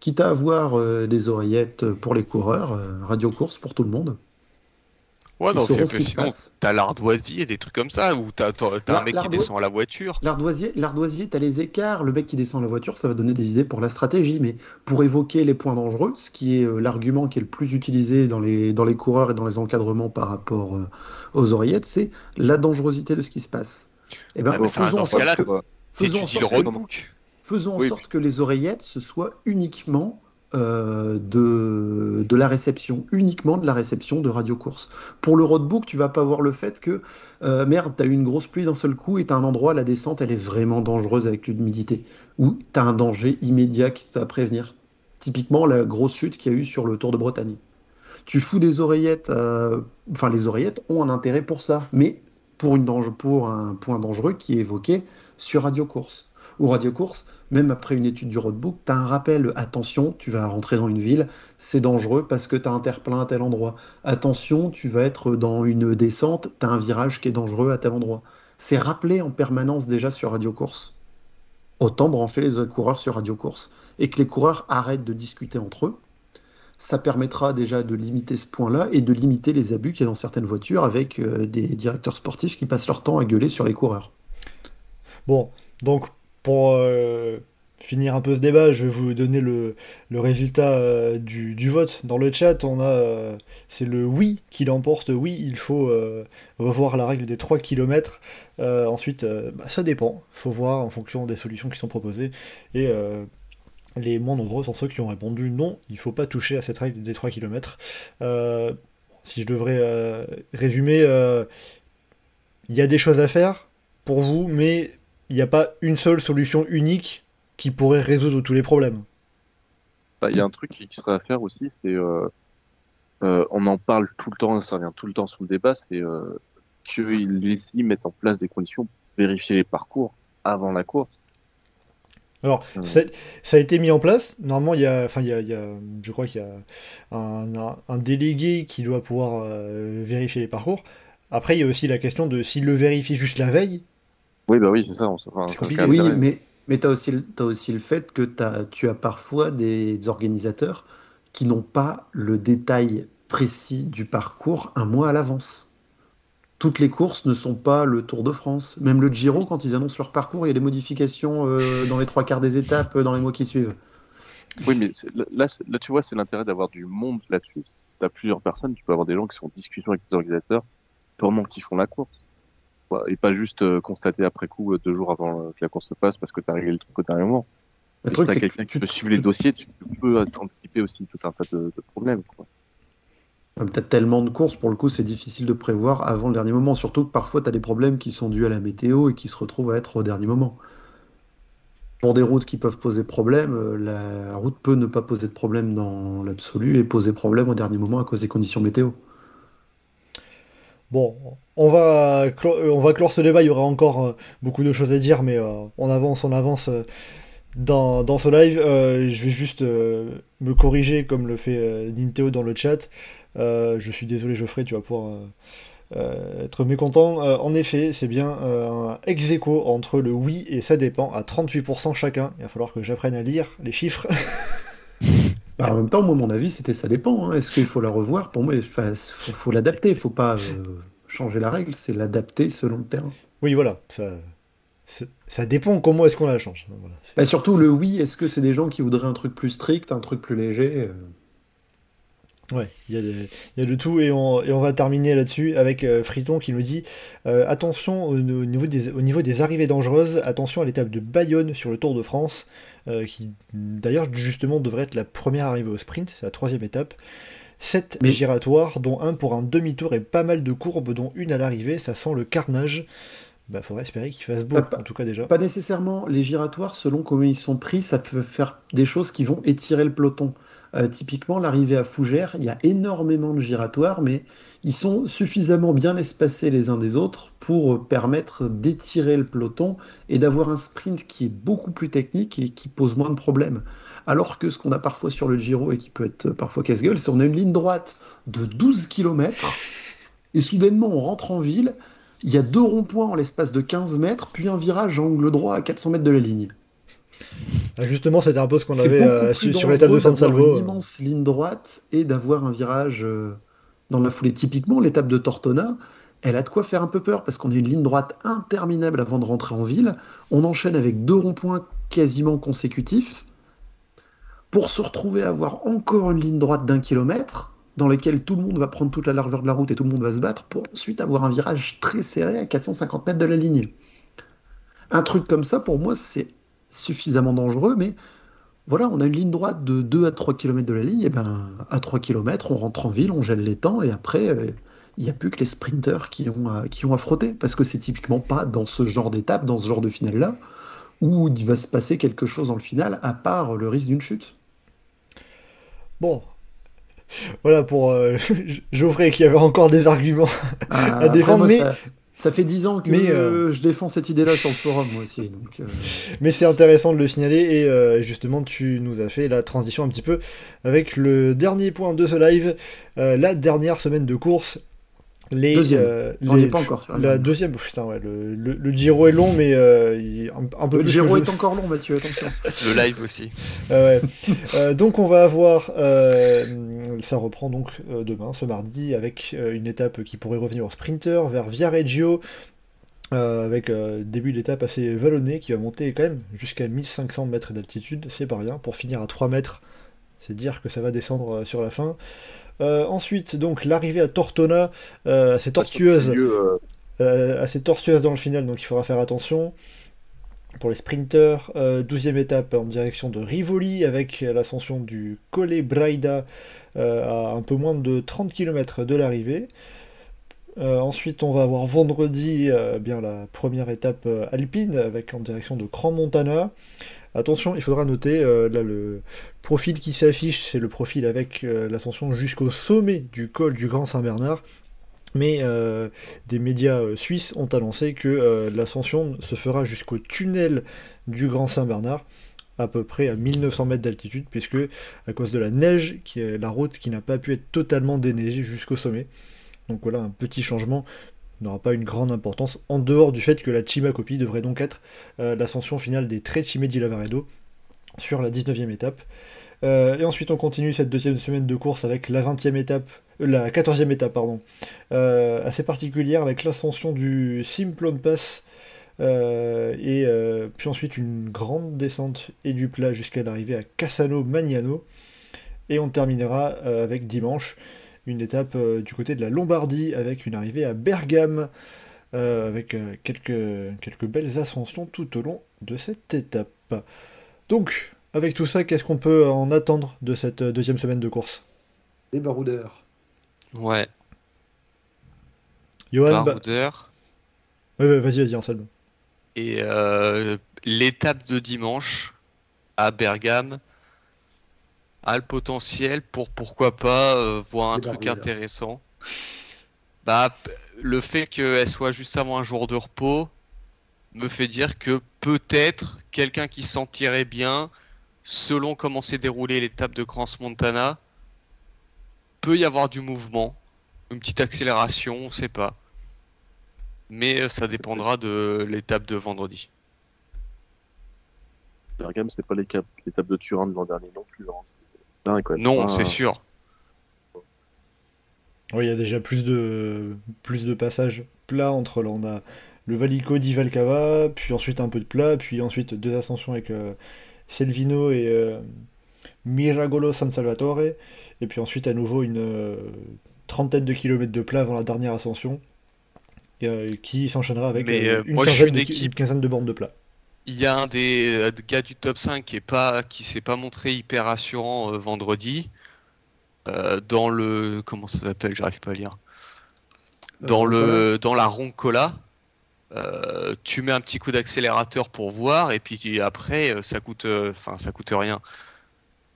quitte à avoir euh, des oreillettes pour les coureurs, Radio Course pour tout le monde. Ouais, non, sinon, t'as l'ardoisier, des trucs comme ça, ou t'as un mec qui descend à la voiture. L'ardoisier, l'ardoisier, t'as les écarts, le mec qui descend à la voiture, ça va donner des idées pour la stratégie, mais pour évoquer les points dangereux, ce qui est euh, l'argument qui est le plus utilisé dans les, dans les coureurs et dans les encadrements par rapport euh, aux oreillettes, c'est la dangerosité de ce qui se passe. Et eh ben, faisons en sorte que, faisons en sorte que les oreillettes, ce soit uniquement euh, de, la réception, uniquement de la réception de radio course. Pour le roadbook, tu vas pas voir le fait que, euh, merde, tu as eu une grosse pluie d'un seul coup et tu un endroit, la descente, elle est vraiment dangereuse avec l'humidité, ou tu as un danger immédiat qui à prévenir. Typiquement, la grosse chute qu'il y a eu sur le Tour de Bretagne. Tu fous des oreillettes, euh, enfin, les oreillettes ont un intérêt pour ça, mais pour, une pour un point dangereux qui est évoqué sur radio course. Ou radio course, même après une étude du roadbook, tu as un rappel, attention, tu vas rentrer dans une ville, c'est dangereux parce que tu as un terre-plein à tel endroit. Attention, tu vas être dans une descente, tu as un virage qui est dangereux à tel endroit. C'est rappelé en permanence déjà sur Radio Course. Autant brancher les coureurs sur Radio Course et que les coureurs arrêtent de discuter entre eux. Ça permettra déjà de limiter ce point-là et de limiter les abus qu'il y a dans certaines voitures avec euh, des directeurs sportifs qui passent leur temps à gueuler sur les coureurs. Bon, donc pour euh, finir un peu ce débat, je vais vous donner le, résultat euh, du, vote. Dans le chat, on a euh, c'est le oui qui l'emporte. Oui, il faut revoir la règle des 3 km. ensuite, bah, ça dépend. Il faut voir en fonction des solutions qui sont proposées. Et les moins nombreux sont ceux qui ont répondu non, il ne faut pas toucher à cette règle des 3 km. si je devrais résumer, il y a des choses à faire pour vous, mais il n'y a pas une seule solution unique qui pourrait résoudre tous les problèmes. Bah, il y a un truc qui serait à faire aussi, c'est euh, euh, on en parle tout le temps, ça revient tout le temps sur le débat, c'est euh, qu'ils mettent en place des conditions pour vérifier les parcours avant la course. Alors, ça a été mis en place. Normalement, il y a, enfin, il y a, je crois qu'il y a un, délégué qui doit pouvoir vérifier les parcours. Après, il y a aussi la question de s'il le vérifie juste la veille, oui, bah oui, c'est ça. oui, mais, mais tu as, as, aussi le fait que as, tu as parfois des organisateurs qui n'ont pas le détail précis du parcours un mois à l'avance. Toutes les courses ne sont pas le Tour de France. Même le Giro, quand ils annoncent leur parcours, il y a des modifications euh, dans les trois quarts des étapes euh, dans les mois qui suivent. Oui, mais là, là, tu vois, c'est l'intérêt d'avoir du monde là-dessus. Si tu as plusieurs personnes, tu peux avoir des gens qui sont en discussion avec les organisateurs pendant qu'ils font la course et pas juste euh, constater après coup euh, deux jours avant euh, que la course se passe parce que tu as réglé le truc au dernier moment. Le truc, c'est quelqu'un qui peut suivre les dossiers, tu peux anticiper aussi tout un tas de, problèmes. Quoi. Peut-être tellement de courses, pour le coup, c'est difficile de prévoir avant le dernier moment. Surtout que parfois, tu as des problèmes qui sont dus à la météo et qui se retrouvent à être au dernier moment. Pour des routes qui peuvent poser problème, la route peut ne pas poser de problème dans l'absolu et poser problème au dernier moment à cause des conditions météo. Bon, on va, clore, on va clore ce débat, il y aura encore euh, beaucoup de choses à dire, mais euh, on avance, on avance euh, dans, ce live. je vais juste me corriger comme le fait Ninteo dans le chat. je suis désolé Geoffrey, tu vas pouvoir être mécontent. en effet, c'est bien un ex aequo entre le oui et ça dépend à 38% chacun. Il va falloir que j'apprenne à lire les chiffres. <laughs> Bah, en même temps, moi, mon avis, c'était ça dépend. Hein. Est-ce qu'il faut la revoir? Pour moi, il faut, l'adapter. Il ne faut pas euh, changer la règle, c'est l'adapter selon le terrain. Oui, voilà. Ça, ça dépend comment est-ce qu'on la change. Bah, surtout le oui, est-ce que c'est des gens qui voudraient un truc plus strict, un truc plus léger euh? Ouais, il y, a de tout et on, et on va terminer là-dessus avec euh, Friton qui nous dit attention au, niveau des, au niveau des arrivées dangereuses, attention à l'étape de Bayonne sur le Tour de France. Euh, qui d'ailleurs justement devrait être la première arrivée au sprint, c'est la troisième étape. 7 giratoires, dont un pour un demi-tour et pas mal de courbes, dont une à l'arrivée, ça sent le carnage. Bah, faudrait espérer qu'il fasse beau, en tout cas déjà. Pas nécessairement. Les giratoires, selon comment ils sont pris, ça peut faire des choses qui vont étirer le peloton. Euh, typiquement, l'arrivée à Fougères, il y a énormément de giratoires, mais ils sont suffisamment bien espacés les uns des autres pour permettre d'étirer le peloton et d'avoir un sprint qui est beaucoup plus technique et qui pose moins de problèmes. Alors que ce qu'on a parfois sur le Giro et qui peut être parfois casse-gueule, c'est qu'on a une ligne droite de 12 km et soudainement on rentre en ville, il y a deux ronds-points en l'espace de 15 mètres, puis un virage angle droit à 400 mètres de la ligne. Ah, justement, c'était un peu ce qu'on avait euh, sur, l'étape de San Salvo. Une immense ligne droite et d'avoir un virage euh, dans la foulée. Typiquement, l'étape de Tortona, elle a de quoi faire un peu peur parce qu'on a une ligne droite interminable avant de rentrer en ville. On enchaîne avec deux ronds-points quasiment consécutifs pour se retrouver à avoir encore une ligne droite d'un kilomètre dans laquelle tout le monde va prendre toute la largeur de la route et tout le monde va se battre pour ensuite avoir un virage très serré à 450 mètres de la ligne. Un truc comme ça, pour moi, c'est suffisamment dangereux, mais voilà, on a une ligne droite de 2 à 3 km de la ligne, et ben à 3 km, on rentre en ville, on gèle les temps, et après, euh, il n'y a plus que les sprinters qui ont, à, qui ont à frotter, parce que c'est typiquement pas dans ce genre d'étape, dans ce genre de finale-là, où il va se passer quelque chose dans le final, à part le risque d'une chute. Bon. Voilà pour euh, <laughs> Geoffrey qui avait encore des arguments. Ah, À défendre, mais- ça, ça fait 10 ans que mais, euh, je défends cette idée-là sur le forum, moi aussi. Donc, euh, Mais c'est intéressant de le signaler et euh, justement tu nous as fait la transition un petit peu avec le dernier point de ce live, la dernière semaine de course. Les, Deuxième. euh, on les- n'est pas encore sur la deuxième, putain ouais, le, le, le Giro est long mais euh, il est un, un peu Le plus Giro que je- est encore long, Mathieu, attention. <laughs> <laughs> Le live aussi. Ah ouais. Euh, donc on va avoir, euh, ça reprend donc euh, demain, ce mardi, avec euh, une étape qui pourrait revenir au sprinter vers Viareggio, euh, avec euh, début d'étape assez vallonné qui va monter quand même jusqu'à 1500 mètres d'altitude, c'est pas rien, pour finir à 3 mètres, c'est dire que ça va descendre euh, sur la fin. Euh, ensuite, donc l'arrivée à Tortona, euh, assez tortueuse. Euh, Euh, assez tortueuse dans le final, donc il faudra faire attention. Pour les sprinters, euh, 12e étape en direction de Rivoli avec l'ascension du Colle Braida euh, à un peu moins de 30 km de l'arrivée. Euh, ensuite, on va avoir vendredi euh, bien la première étape euh, alpine avec en direction de Cran Montana. Attention, il faudra noter le profil qui s'affiche, c'est le profil avec l'ascension jusqu'au sommet du col du Grand Saint-Bernard. Mais des médias suisses ont annoncé que l'ascension se fera jusqu'au tunnel du Grand Saint-Bernard, à peu près à 1900 mètres d'altitude, puisque à cause de la neige, la route qui n'a pas pu être totalement déneigée jusqu'au sommet. Donc voilà, un petit changement n'aura pas une grande importance, en dehors du fait que la Cima Copie devrait donc être euh, l'ascension finale des Trecime di Lavaredo sur la 19e étape. Euh, et ensuite on continue cette deuxième semaine de course avec la 20e étape, euh, la 14e étape pardon, assez particulière avec l'ascension du Simplon Pass et puis ensuite une grande descente et du plat jusqu'à l'arrivée à Cassano Magnano et on terminera avec dimanche une étape euh, du côté de la Lombardie avec une arrivée à Bergame euh, avec euh, quelques, quelques belles ascensions tout au long de cette étape. Donc avec tout ça, qu'est-ce qu'on peut en attendre de cette deuxième semaine de course? Les baroudeurs. Ouais. Johan, bah- Baroudeur. Ouais, ouais, vas-y, vas-y, Anselme. Et euh, l'étape de dimanche à Bergame a le potentiel pour pourquoi pas euh, voir un truc intéressant. Bah, le fait qu'elle soit juste avant un jour de repos me fait dire que peut-être quelqu'un qui s'en tirait bien, selon comment s'est déroulée l'étape de Crans Montana, peut y avoir du mouvement, une petite accélération, on sait pas. Mais euh, ça dépendra de l'étape de vendredi. Bergame, c'est pas l'étape l'étape de Turin de l'an dernier non plus. hein. Non, c'est sûr. Oui, il y a déjà plus de, plus de passages plats entre là. On a le Valico di Valcava, puis ensuite un peu de plat, puis ensuite deux ascensions avec euh, Selvino et euh, Miragolo San Salvatore, et puis ensuite à nouveau une euh, trentaine de kilomètres de plat avant la dernière ascension, et, euh, qui s'enchaînera avec Mais, une, moi, je suis quinzaine une équipe- une quinzaine de bornes de plat. Il y a un des euh, gars du top 5 qui est pas, qui s'est pas montré hyper rassurant euh, vendredi. euh, dans le. Comment ça s'appelle? J'arrive pas à lire. Dans, le, dans la Roncola, euh, tu mets un petit coup d'accélérateur pour voir, et puis après, ça coûte, enfin, ça coûte rien.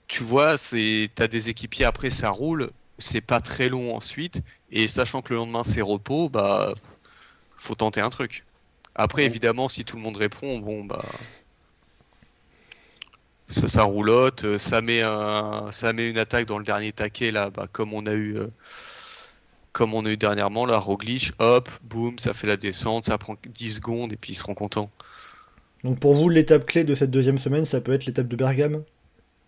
tu vois, c'est t'as des équipiers après, ça roule, c'est pas très long ensuite, et sachant que le lendemain c'est repos, bah faut tenter un truc. Après, évidemment, si tout le monde répond, bon bah ça, ça roulotte, euh, ça met un, ça met une attaque dans le dernier taquet là, bah, comme on a eu, euh, comme on a eu dernièrement là, Roglic, hop, boum, ça fait la descente, ça prend 10 secondes et puis ils seront contents. Donc pour vous, l'étape clé de cette deuxième semaine, ça peut être l'étape de Bergame?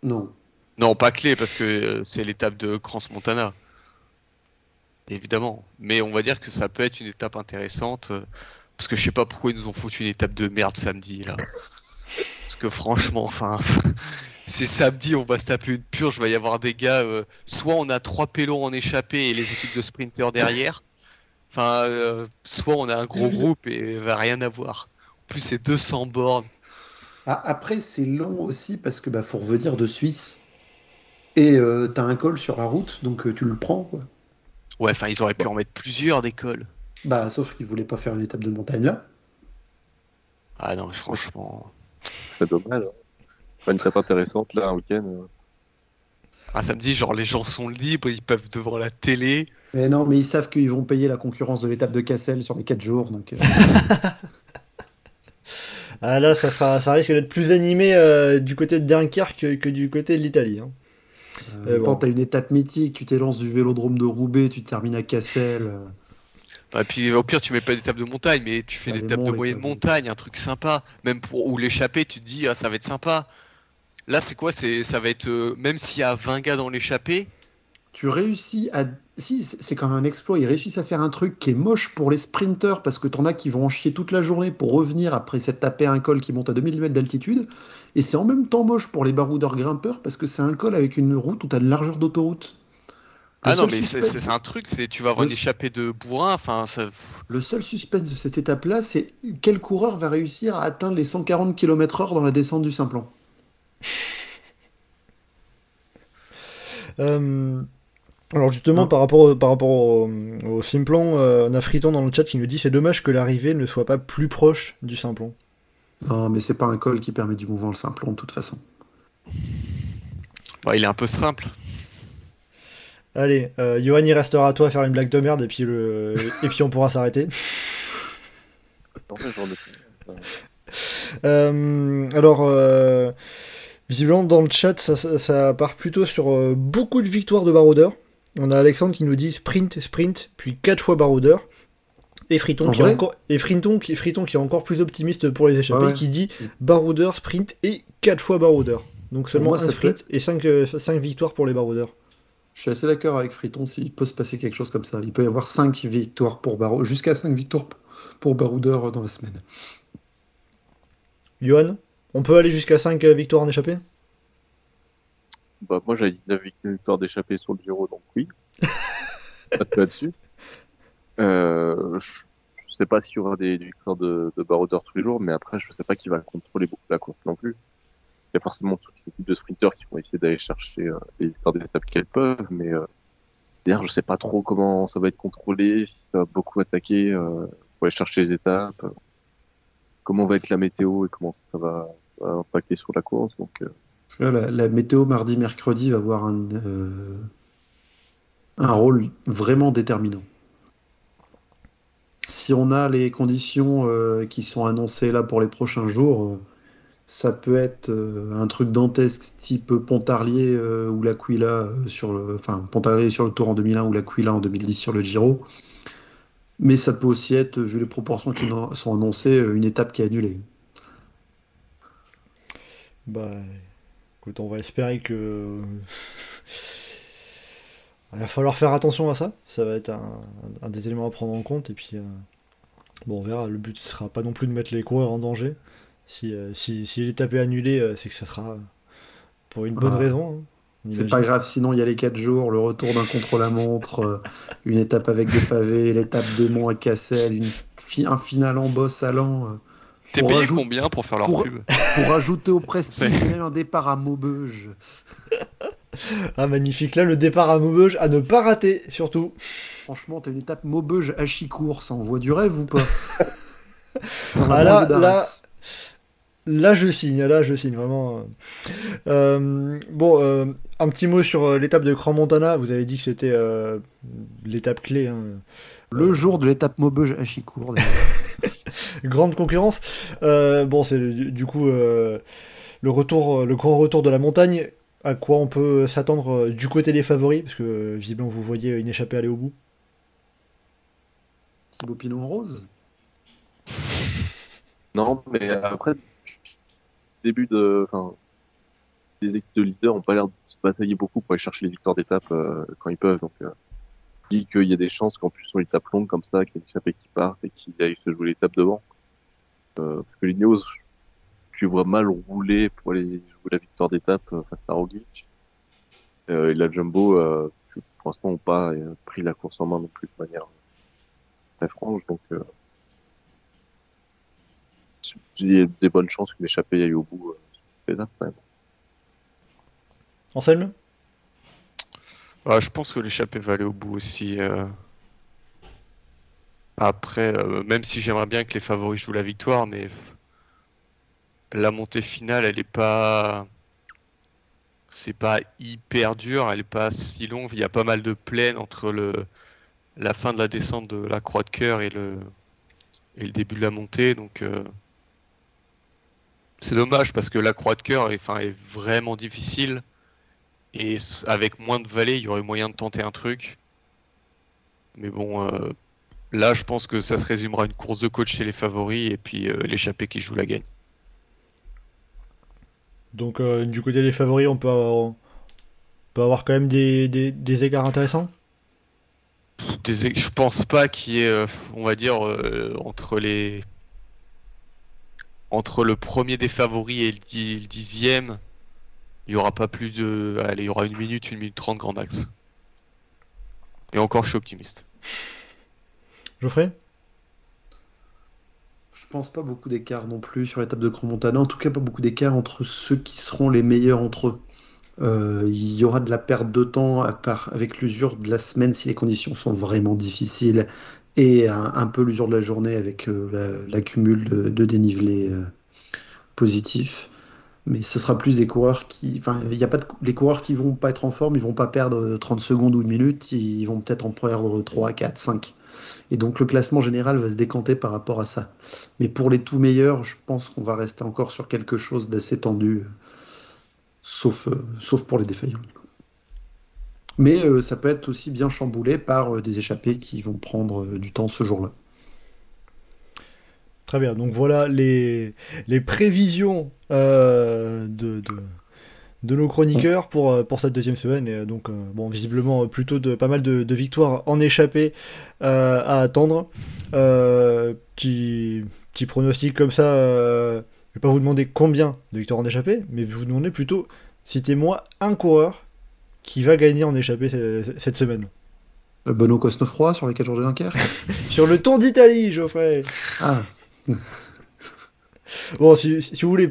Non. Non, pas clé parce que euh, c'est l'étape de Crans-Montana. Évidemment. Mais on va dire que ça peut être une étape intéressante. Parce que je sais pas pourquoi ils nous ont foutu une étape de merde samedi là. Parce que franchement, enfin, <laughs> c'est samedi, on va se taper une purge. Il va y avoir des gars. euh, soit on a trois pélos en échappée et les équipes de sprinters derrière. Enfin, euh, soit on a un gros groupe et va rien avoir. En plus, c'est 200 bornes. Ah, après, c'est long aussi parce que bah, faut revenir de Suisse. Et euh, t'as un col sur la route, donc tu le prends. Quoi. Ouais, enfin, ils auraient pu en mettre plusieurs d'école. Bah, sauf qu'ils voulaient pas faire une étape de montagne là. Ah non, mais franchement. C'est dommage. hein. Pas une étape intéressante là, un week-end. euh. Un samedi, genre les gens sont libres, ils peuvent devant la télé. Mais non, mais ils savent qu'ils vont payer la concurrence de l'étape de Cassel sur les 4 jours. Donc, euh, <laughs> Ah là, ça, sera, ça risque d'être plus animé euh, du côté de Dunkerque que, que du côté de l'Italie. hein. euh, bon. quand t'as une étape mythique, tu t'élances du vélodrome de Roubaix, tu termines à Cassel. Et puis au pire, tu mets pas d'étape de montagne, mais tu fais Ah, des les étapes de moyenne tables. montagne, un truc sympa. Même pour ou l'échappée, tu te dis, ah, ça va être sympa. Là, c'est quoi? C'est ça va être euh, même s'il y a 20 gars dans l'échappée. tu réussis à. Si, c'est c'est quand même un exploit. Ils réussissent à faire un truc qui est moche pour les sprinters parce que t'en as qui vont en chier toute la journée pour revenir après s'être tapé un col qui monte à 2000 mètres d'altitude. Et c'est en même temps moche pour les baroudeurs grimpeurs parce que c'est un col avec une route où t'as de largeur d'autoroute. Ah non, mais c'est suspense- c'est un truc, c'est tu vas avoir Le- une échappée de bourrin. Enfin, ça... Le seul suspense de cette étape-là, c'est quel coureur va réussir à atteindre les 140 km/h dans la descente du Simplon. <laughs> Euh, alors justement, Ah. par rapport, au- par rapport au, au Simplon, euh, on a Friton dans le chat qui nous dit c'est dommage que l'arrivée ne soit pas plus proche du Simplon. Non, mais c'est pas un col qui permet du mouvement le Simplon de toute façon. bah, il est un peu simple. Allez, euh, Johan, il restera à toi à faire une blague de merde et puis, le... <laughs> et puis on pourra s'arrêter. Euh, alors, euh, visiblement dans le chat, ça, ça- ça part plutôt sur euh, beaucoup de victoires de baroudeurs. On a Alexandre qui nous dit sprint, sprint, puis 4 fois baroudeur. Et Friton, En qui est encore, et Friton, qui, Friton qui est encore plus optimiste pour les échappées, Ouais, ouais. qui dit baroudeur, sprint et 4 fois baroudeur. Donc seulement moi, un sprint et 5, victoires pour les baroudeurs. Je suis assez d'accord avec Friton, s'il peut se passer quelque chose comme ça. Il peut y avoir 5 victoires pour Barou, jusqu'à 5 victoires pour Baroudeur dans la semaine. Johan, on peut aller jusqu'à 5 victoires en échappée? Bah, moi, j'avais dit 9 victoires d'échappée sur le Giro, donc oui. <laughs> pas de là-dessus. Euh, je, je sais pas s'il y aura des, des victoires de, de baroudeurs tous les jours, mais après, je sais pas qui va contrôler beaucoup la course non plus. Y a forcément toutes les équipes de sprinters qui vont essayer d'aller chercher euh, les victoires d'étape qu'elles peuvent, mais euh, d'ailleurs, je sais pas trop comment ça va être contrôlé, si ça va beaucoup attaquer euh, pour aller chercher les étapes, euh, comment va être la météo et comment ça va, impacter sur la course. Donc, euh, la, météo mardi-mercredi va avoir un, euh, rôle vraiment déterminant. Si on a les conditions euh, qui sont annoncées là pour les prochains jours, euh, ça peut être euh, un truc dantesque type Pontarlier euh, ou l'Aquila euh, sur le, enfin Pontarlier sur le Tour en 2001 ou l'Aquila en 2010 sur le Giro. Mais ça peut aussi être, vu les proportions qui sont annoncées, une étape qui est annulée. Bah, écoute, on va espérer que. Il va falloir faire attention à ça. Ça va être un, des éléments à prendre en compte. Et puis, bon, on verra. Le but ne sera pas non plus de mettre les coureurs en danger. Si, euh, si, si l'étape est annulée, euh, c'est que ça sera pour une bonne Ah. raison. hein, C'est pas grave, sinon il y a les 4 jours, le retour d'un contre-la-montre, euh, une étape avec des pavés, l'étape des monts à Cassel, une fi- un final en boss allant. euh, T'es payé rajout- combien pour faire leur pour- pub pour ajouter au prestige même un départ à Maubeuge. <laughs> Ah, magnifique. Là, le départ à Maubeuge à ne pas rater, surtout. Franchement, t'as une étape Maubeuge à Chicourt, ça envoie du rêve ou pas? C'est dans la Ah, là- là-. Là, je signe, là, je signe, vraiment. Euh, bon, euh, un petit mot sur euh, l'étape de Grand Montana. Vous avez dit que c'était euh, l'étape clé. hein. Le jour de l'étape Maubeuge à Chicourt. <laughs> Grande concurrence. Euh, bon, c'est du, du coup euh, le retour, le grand retour de la montagne. À quoi on peut s'attendre du côté des favoris? Parce que visiblement, vous voyez une échappée aller au bout. Thibaut Pinot en rose. Non, mais après, début de, enfin, les équipes de leaders ont pas l'air de se batailler beaucoup pour aller chercher les victoires d'étape euh, quand ils peuvent. Donc, euh, je dis qu'il y a des chances qu'en plus sur l'étape longue comme ça, qu'il y ait une échappée qui parte et qu'il aille se jouer l'étape devant. Euh, parce que les Neos, tu vois mal rouler pour aller jouer la victoire d'étape euh, face à Roglic. Euh, et la Jumbo, pour l'instant, n'ont pas pris la course en main non plus de manière très franche. Donc, il y a des bonnes chances qu'une échappée aille au bout euh. Anselme? Ah, je pense que l'échappée va aller au bout aussi. euh. Après, euh, même si j'aimerais bien que les favoris jouent la victoire, mais la montée finale, elle est pas. C'est pas hyper dur, elle est pas si longue. Il y a pas mal de plaines entre le la fin de la descente de la Croix de Cœur et le et le début de la montée, donc euh, c'est dommage parce que la Croix de Cœur est, vraiment difficile. Et avec moins de vallées, il y aurait moyen de tenter un truc. Mais bon, euh, là, je pense que ça se résumera à une course de coach chez les favoris et puis euh, l'échappée qui joue la gagne. Donc, euh, du côté des favoris, on peut avoir, on peut avoir quand même des, des- des écarts intéressants? Des, je pense pas qu'il y ait, euh, on va dire, entre les entre le premier des favoris et le, dix- le dixième, il y aura pas plus de, allez, il y aura une minute, une minute trente grand max. Et encore, je suis optimiste. Geoffrey? Je pense pas beaucoup d'écart non plus sur l'étape de Grand Montana. En tout cas, pas beaucoup d'écart entre ceux qui seront les meilleurs entre eux. Euh, il y aura de la perte de temps à part avec l'usure de la semaine si les conditions sont vraiment difficiles et un, peu l'usure de la journée avec euh, la- l'accumul de, de euh, positif. Mais ce sera plus des coureurs qui. Enfin, il y a pas de, les coureurs qui vont pas être en forme, ils vont pas perdre 30 secondes ou une minute, ils vont peut-être en perdre 3, 4, 5. Et donc le classement général va se décanter par rapport à ça. Mais pour les tout meilleurs, je pense qu'on va rester encore sur quelque chose d'assez tendu, euh, sauf, euh, sauf pour les défaillants. Mais euh, ça peut être aussi bien chamboulé par euh, des échappés qui vont prendre euh, du temps ce jour-là. Très bien, donc voilà les, les prévisions de, de, de nos chroniqueurs pour, euh, pour cette deuxième semaine. Et donc, bon, visiblement, plutôt de, pas mal de, de victoires en échappée à attendre. Petit, petit pronostic comme ça, je vais pas vous demander combien de victoires en échappée, mais je vais vous demander plutôt, citez-moi un coureur qui va gagner en échappée ce- cette semaine. Le Benoît Cosnefroy sur les 4 jours de Dunkerque <laughs> Sur le Tour d'Italie, Geoffrey Ah, <laughs> Bon, si, si vous voulez,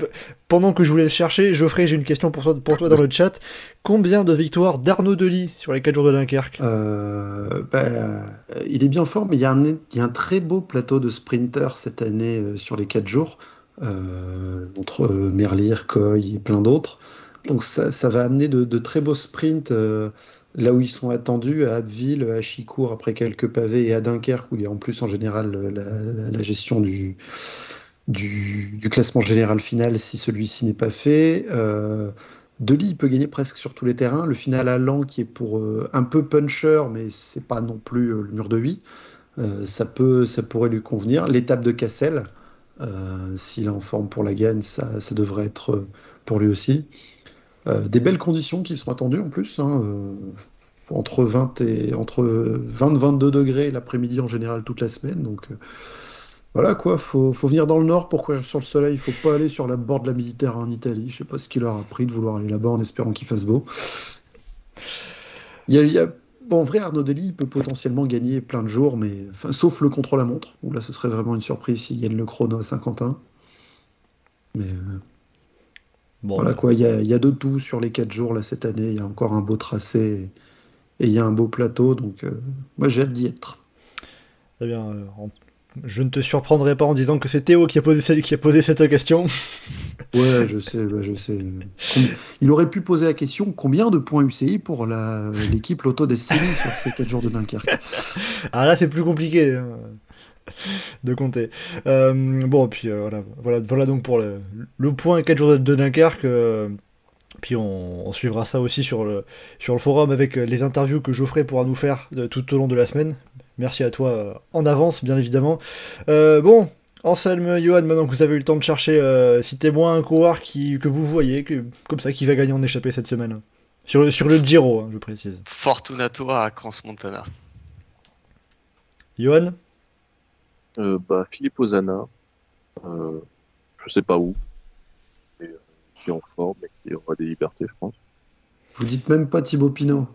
pendant que je vous laisse chercher, Geoffrey, j'ai une question pour toi, pour toi dans le chat. Combien de victoires d'Arnaud Delis sur les 4 jours de Dunkerque? Euh, bah, euh, il est bien fort, mais il y, a un, il y a un très beau plateau de sprinters cette année euh, sur les 4 jours, euh, entre euh, Merlier, Coy et plein d'autres. Donc ça, va amener de, très beaux sprints euh, là où ils sont attendus, à Abbeville, à Chicourt après quelques pavés et à Dunkerque où il y a en plus en général euh, la, gestion du, classement général final si celui-ci n'est pas fait. Euh, Deli il peut gagner presque sur tous les terrains. Le final à Lan qui est pour euh, un peu puncher, mais c'est pas non plus euh, le mur de 8. ça, peut, ça pourrait lui convenir. L'étape de Cassel, s'il est en forme pour la gagne, ça, devrait être pour lui aussi. Euh, des belles conditions qui sont attendues en plus. hein, euh, entre 20 et entre 20-22 degrés l'après-midi en général toute la semaine. Donc euh, voilà quoi, faut, faut venir dans le nord pour courir sur le soleil. Il faut pas aller sur la bord de la Méditerranée en Italie. Je sais pas ce qu'il leur a pris de vouloir aller là-bas en espérant qu'il fasse beau. Il y a, bon, en vrai, Arnaud Dely peut potentiellement gagner plein de jours, mais sauf le contre la montre où là ce serait vraiment une surprise s'il gagne le chrono à Saint-Quentin. Mais Bon, voilà bah, quoi, il y a, il y a de tout sur les 4 jours là cette année. Il y a encore un beau tracé et il y a un beau plateau, donc euh, moi j'ai hâte d'y être. Très bien. euh, je ne te surprendrai pas en disant que c'est Théo qui a posé, qui a posé cette question. <laughs> Ouais, je sais, bah, je sais. Il aurait pu poser la question combien de points UCI pour la- l'équipe Lotto Destiny sur ces 4 jours de Dunkerque? Ah là, c'est plus compliqué hein, de compter. Euh, bon, puis euh, voilà, voilà, voilà donc pour le, le point 4 jours de, Dunkerque. euh, puis on, on suivra ça aussi sur le, sur le forum avec les interviews que Geoffrey pourra nous faire de- tout au long de la semaine. Merci à toi en avance, bien évidemment. Bon, Anselme, Johan, maintenant que vous avez eu le temps de chercher, citez-moi un coureur qui, que vous voyez, que, comme ça, qui va gagner en échappée cette semaine. Sur le, sur le Giro, hein, je précise. Fortunato à Crans-Montana. Johan? Euh, bah, Philippe Ozana, euh, je sais pas où, mais, euh, qui est en forme et qui aura des libertés, je pense. Vous dites même pas Thibaut Pinot.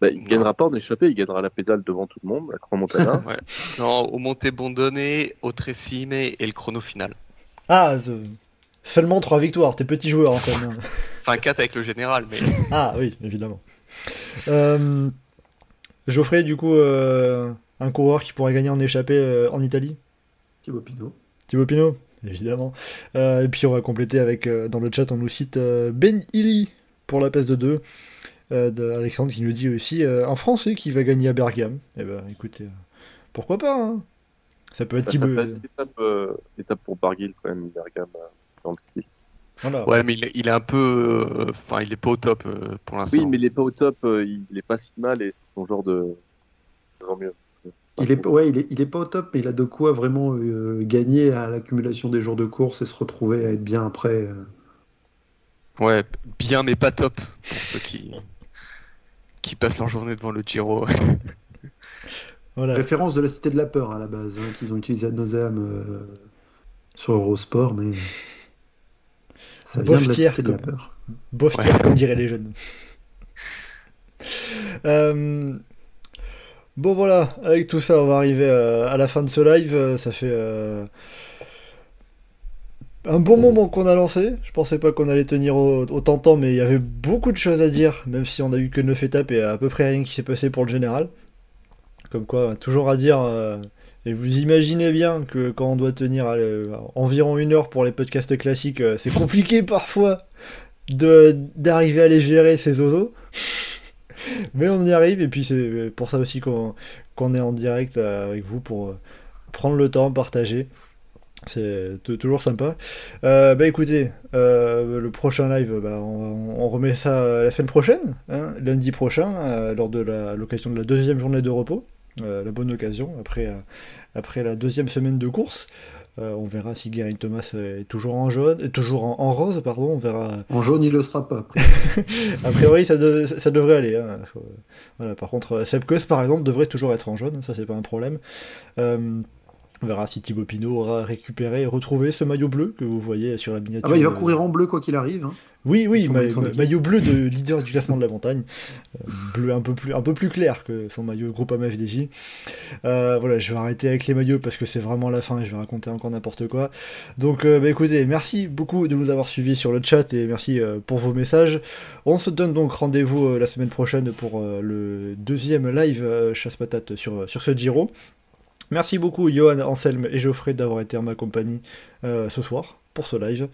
Bah, il gagnera pas en échappée, il gagnera la pédale devant tout le monde, à Grand Montana. <laughs> Non, au Monte Bondone, au Tresime et le chrono final. Ah, ce- seulement 3 victoires, t'es petit joueur, Anselme. <laughs> Enfin, 4 avec le général, mais Ah oui, évidemment. Euh, Geoffrey, du coup, euh, un coureur qui pourrait gagner en échappée euh, en Italie Thibaut Pinot. Thibaut Pinot, évidemment. Euh, et puis on va compléter avec, euh, dans le chat, on nous cite euh, Ben Illy pour la peste de 2. Euh, de Alexandre qui nous dit aussi euh, un Français qui va gagner à Bergame. Eh ben écoutez, euh, pourquoi pas hein Ça peut être ça Thibaut. peut être étape, euh, étape pour Barguil quand même, Bergame, euh, dans le style. Voilà. ouais, mais il, est- il est un peu. euh, Enfin, il est pas au top euh, pour l'instant. Oui, mais il est pas au top, euh, il est pas si mal et c'est son genre de. Tant mieux. Il est, ouais, il est, il est pas au top, mais il a de quoi vraiment euh, gagner à l'accumulation des jours de course et se retrouver à être bien après. euh. Ouais, bien, mais pas top pour ceux qui qui passent leur journée devant le Giro. <laughs> Voilà. Référence de la Cité de la Peur à la base, hein, qu'ils ont utilisé à nauseam euh, sur Eurosport, mais ça vient de la Cité de la Peur. Boftière, comme diraient les jeunes. <laughs> Euh, Bon voilà, avec tout ça, on va arriver euh, à la fin de ce live. Euh, Ça fait euh, un bon moment qu'on a lancé. Je pensais pas qu'on allait tenir au- autant de temps, mais il y avait beaucoup de choses à dire, même si on a eu que 9 étapes et à peu près rien qui s'est passé pour le général. Comme quoi, toujours à dire. et vous imaginez bien que quand on doit tenir environ une heure pour les podcasts classiques, c'est compliqué <laughs> parfois d'arriver à les gérer ces oiseaux. Mais on y arrive et puis c'est pour ça aussi qu'on est en direct euh, avec vous pour euh, prendre le temps, partager. C'est toujours sympa. Euh, bah écoutez, euh, le prochain live, bah, on, remet ça euh, la semaine prochaine, hein, lundi prochain, euh, lors de l'occasion de la deuxième journée de repos. Euh, la bonne occasion après, euh, après la deuxième semaine de course. Euh, on verra si Guérin Thomas est toujours en jaune, est toujours en, en rose, pardon. On verra. <laughs> En jaune, il le sera pas. Après. A priori, ça, de- ça devrait aller. hein. Voilà. Par contre, Sepkus, par exemple, devrait toujours être en jaune. Ça, c'est pas un problème. Euh, on verra si Thibaut Pinot aura récupéré et retrouvé ce maillot bleu que vous voyez sur la miniature. Ah bah, il va courir en bleu quoi qu'il arrive. hein. oui, oui, ma- ma- maillot bleu de <laughs> leader du classement de la montagne. Euh, bleu un peu, plus, un peu plus clair que son maillot Groupama FDJ. Euh, voilà, je vais arrêter avec les maillots parce que c'est vraiment la fin et je vais raconter encore n'importe quoi. Donc, euh, bah, écoutez, merci beaucoup de nous avoir suivis sur le chat et merci pour vos messages. On se donne donc rendez-vous la semaine prochaine pour le deuxième live chasse-patate sur, sur ce Giro. Merci beaucoup Johan, Anselme et Geoffrey d'avoir été en ma compagnie euh, ce soir pour ce live.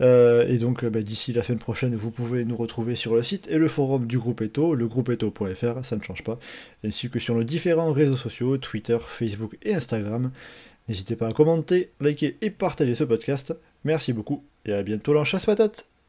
Euh, et donc euh, bah, d'ici la semaine prochaine, vous pouvez nous retrouver sur le site et le forum du groupe Eto, le groupe Eto.fr, ça ne change pas, ainsi que sur nos différents réseaux sociaux, Twitter, Facebook et Instagram. N'hésitez pas à commenter, liker et partager ce podcast. Merci beaucoup et à bientôt dans Chasse Patate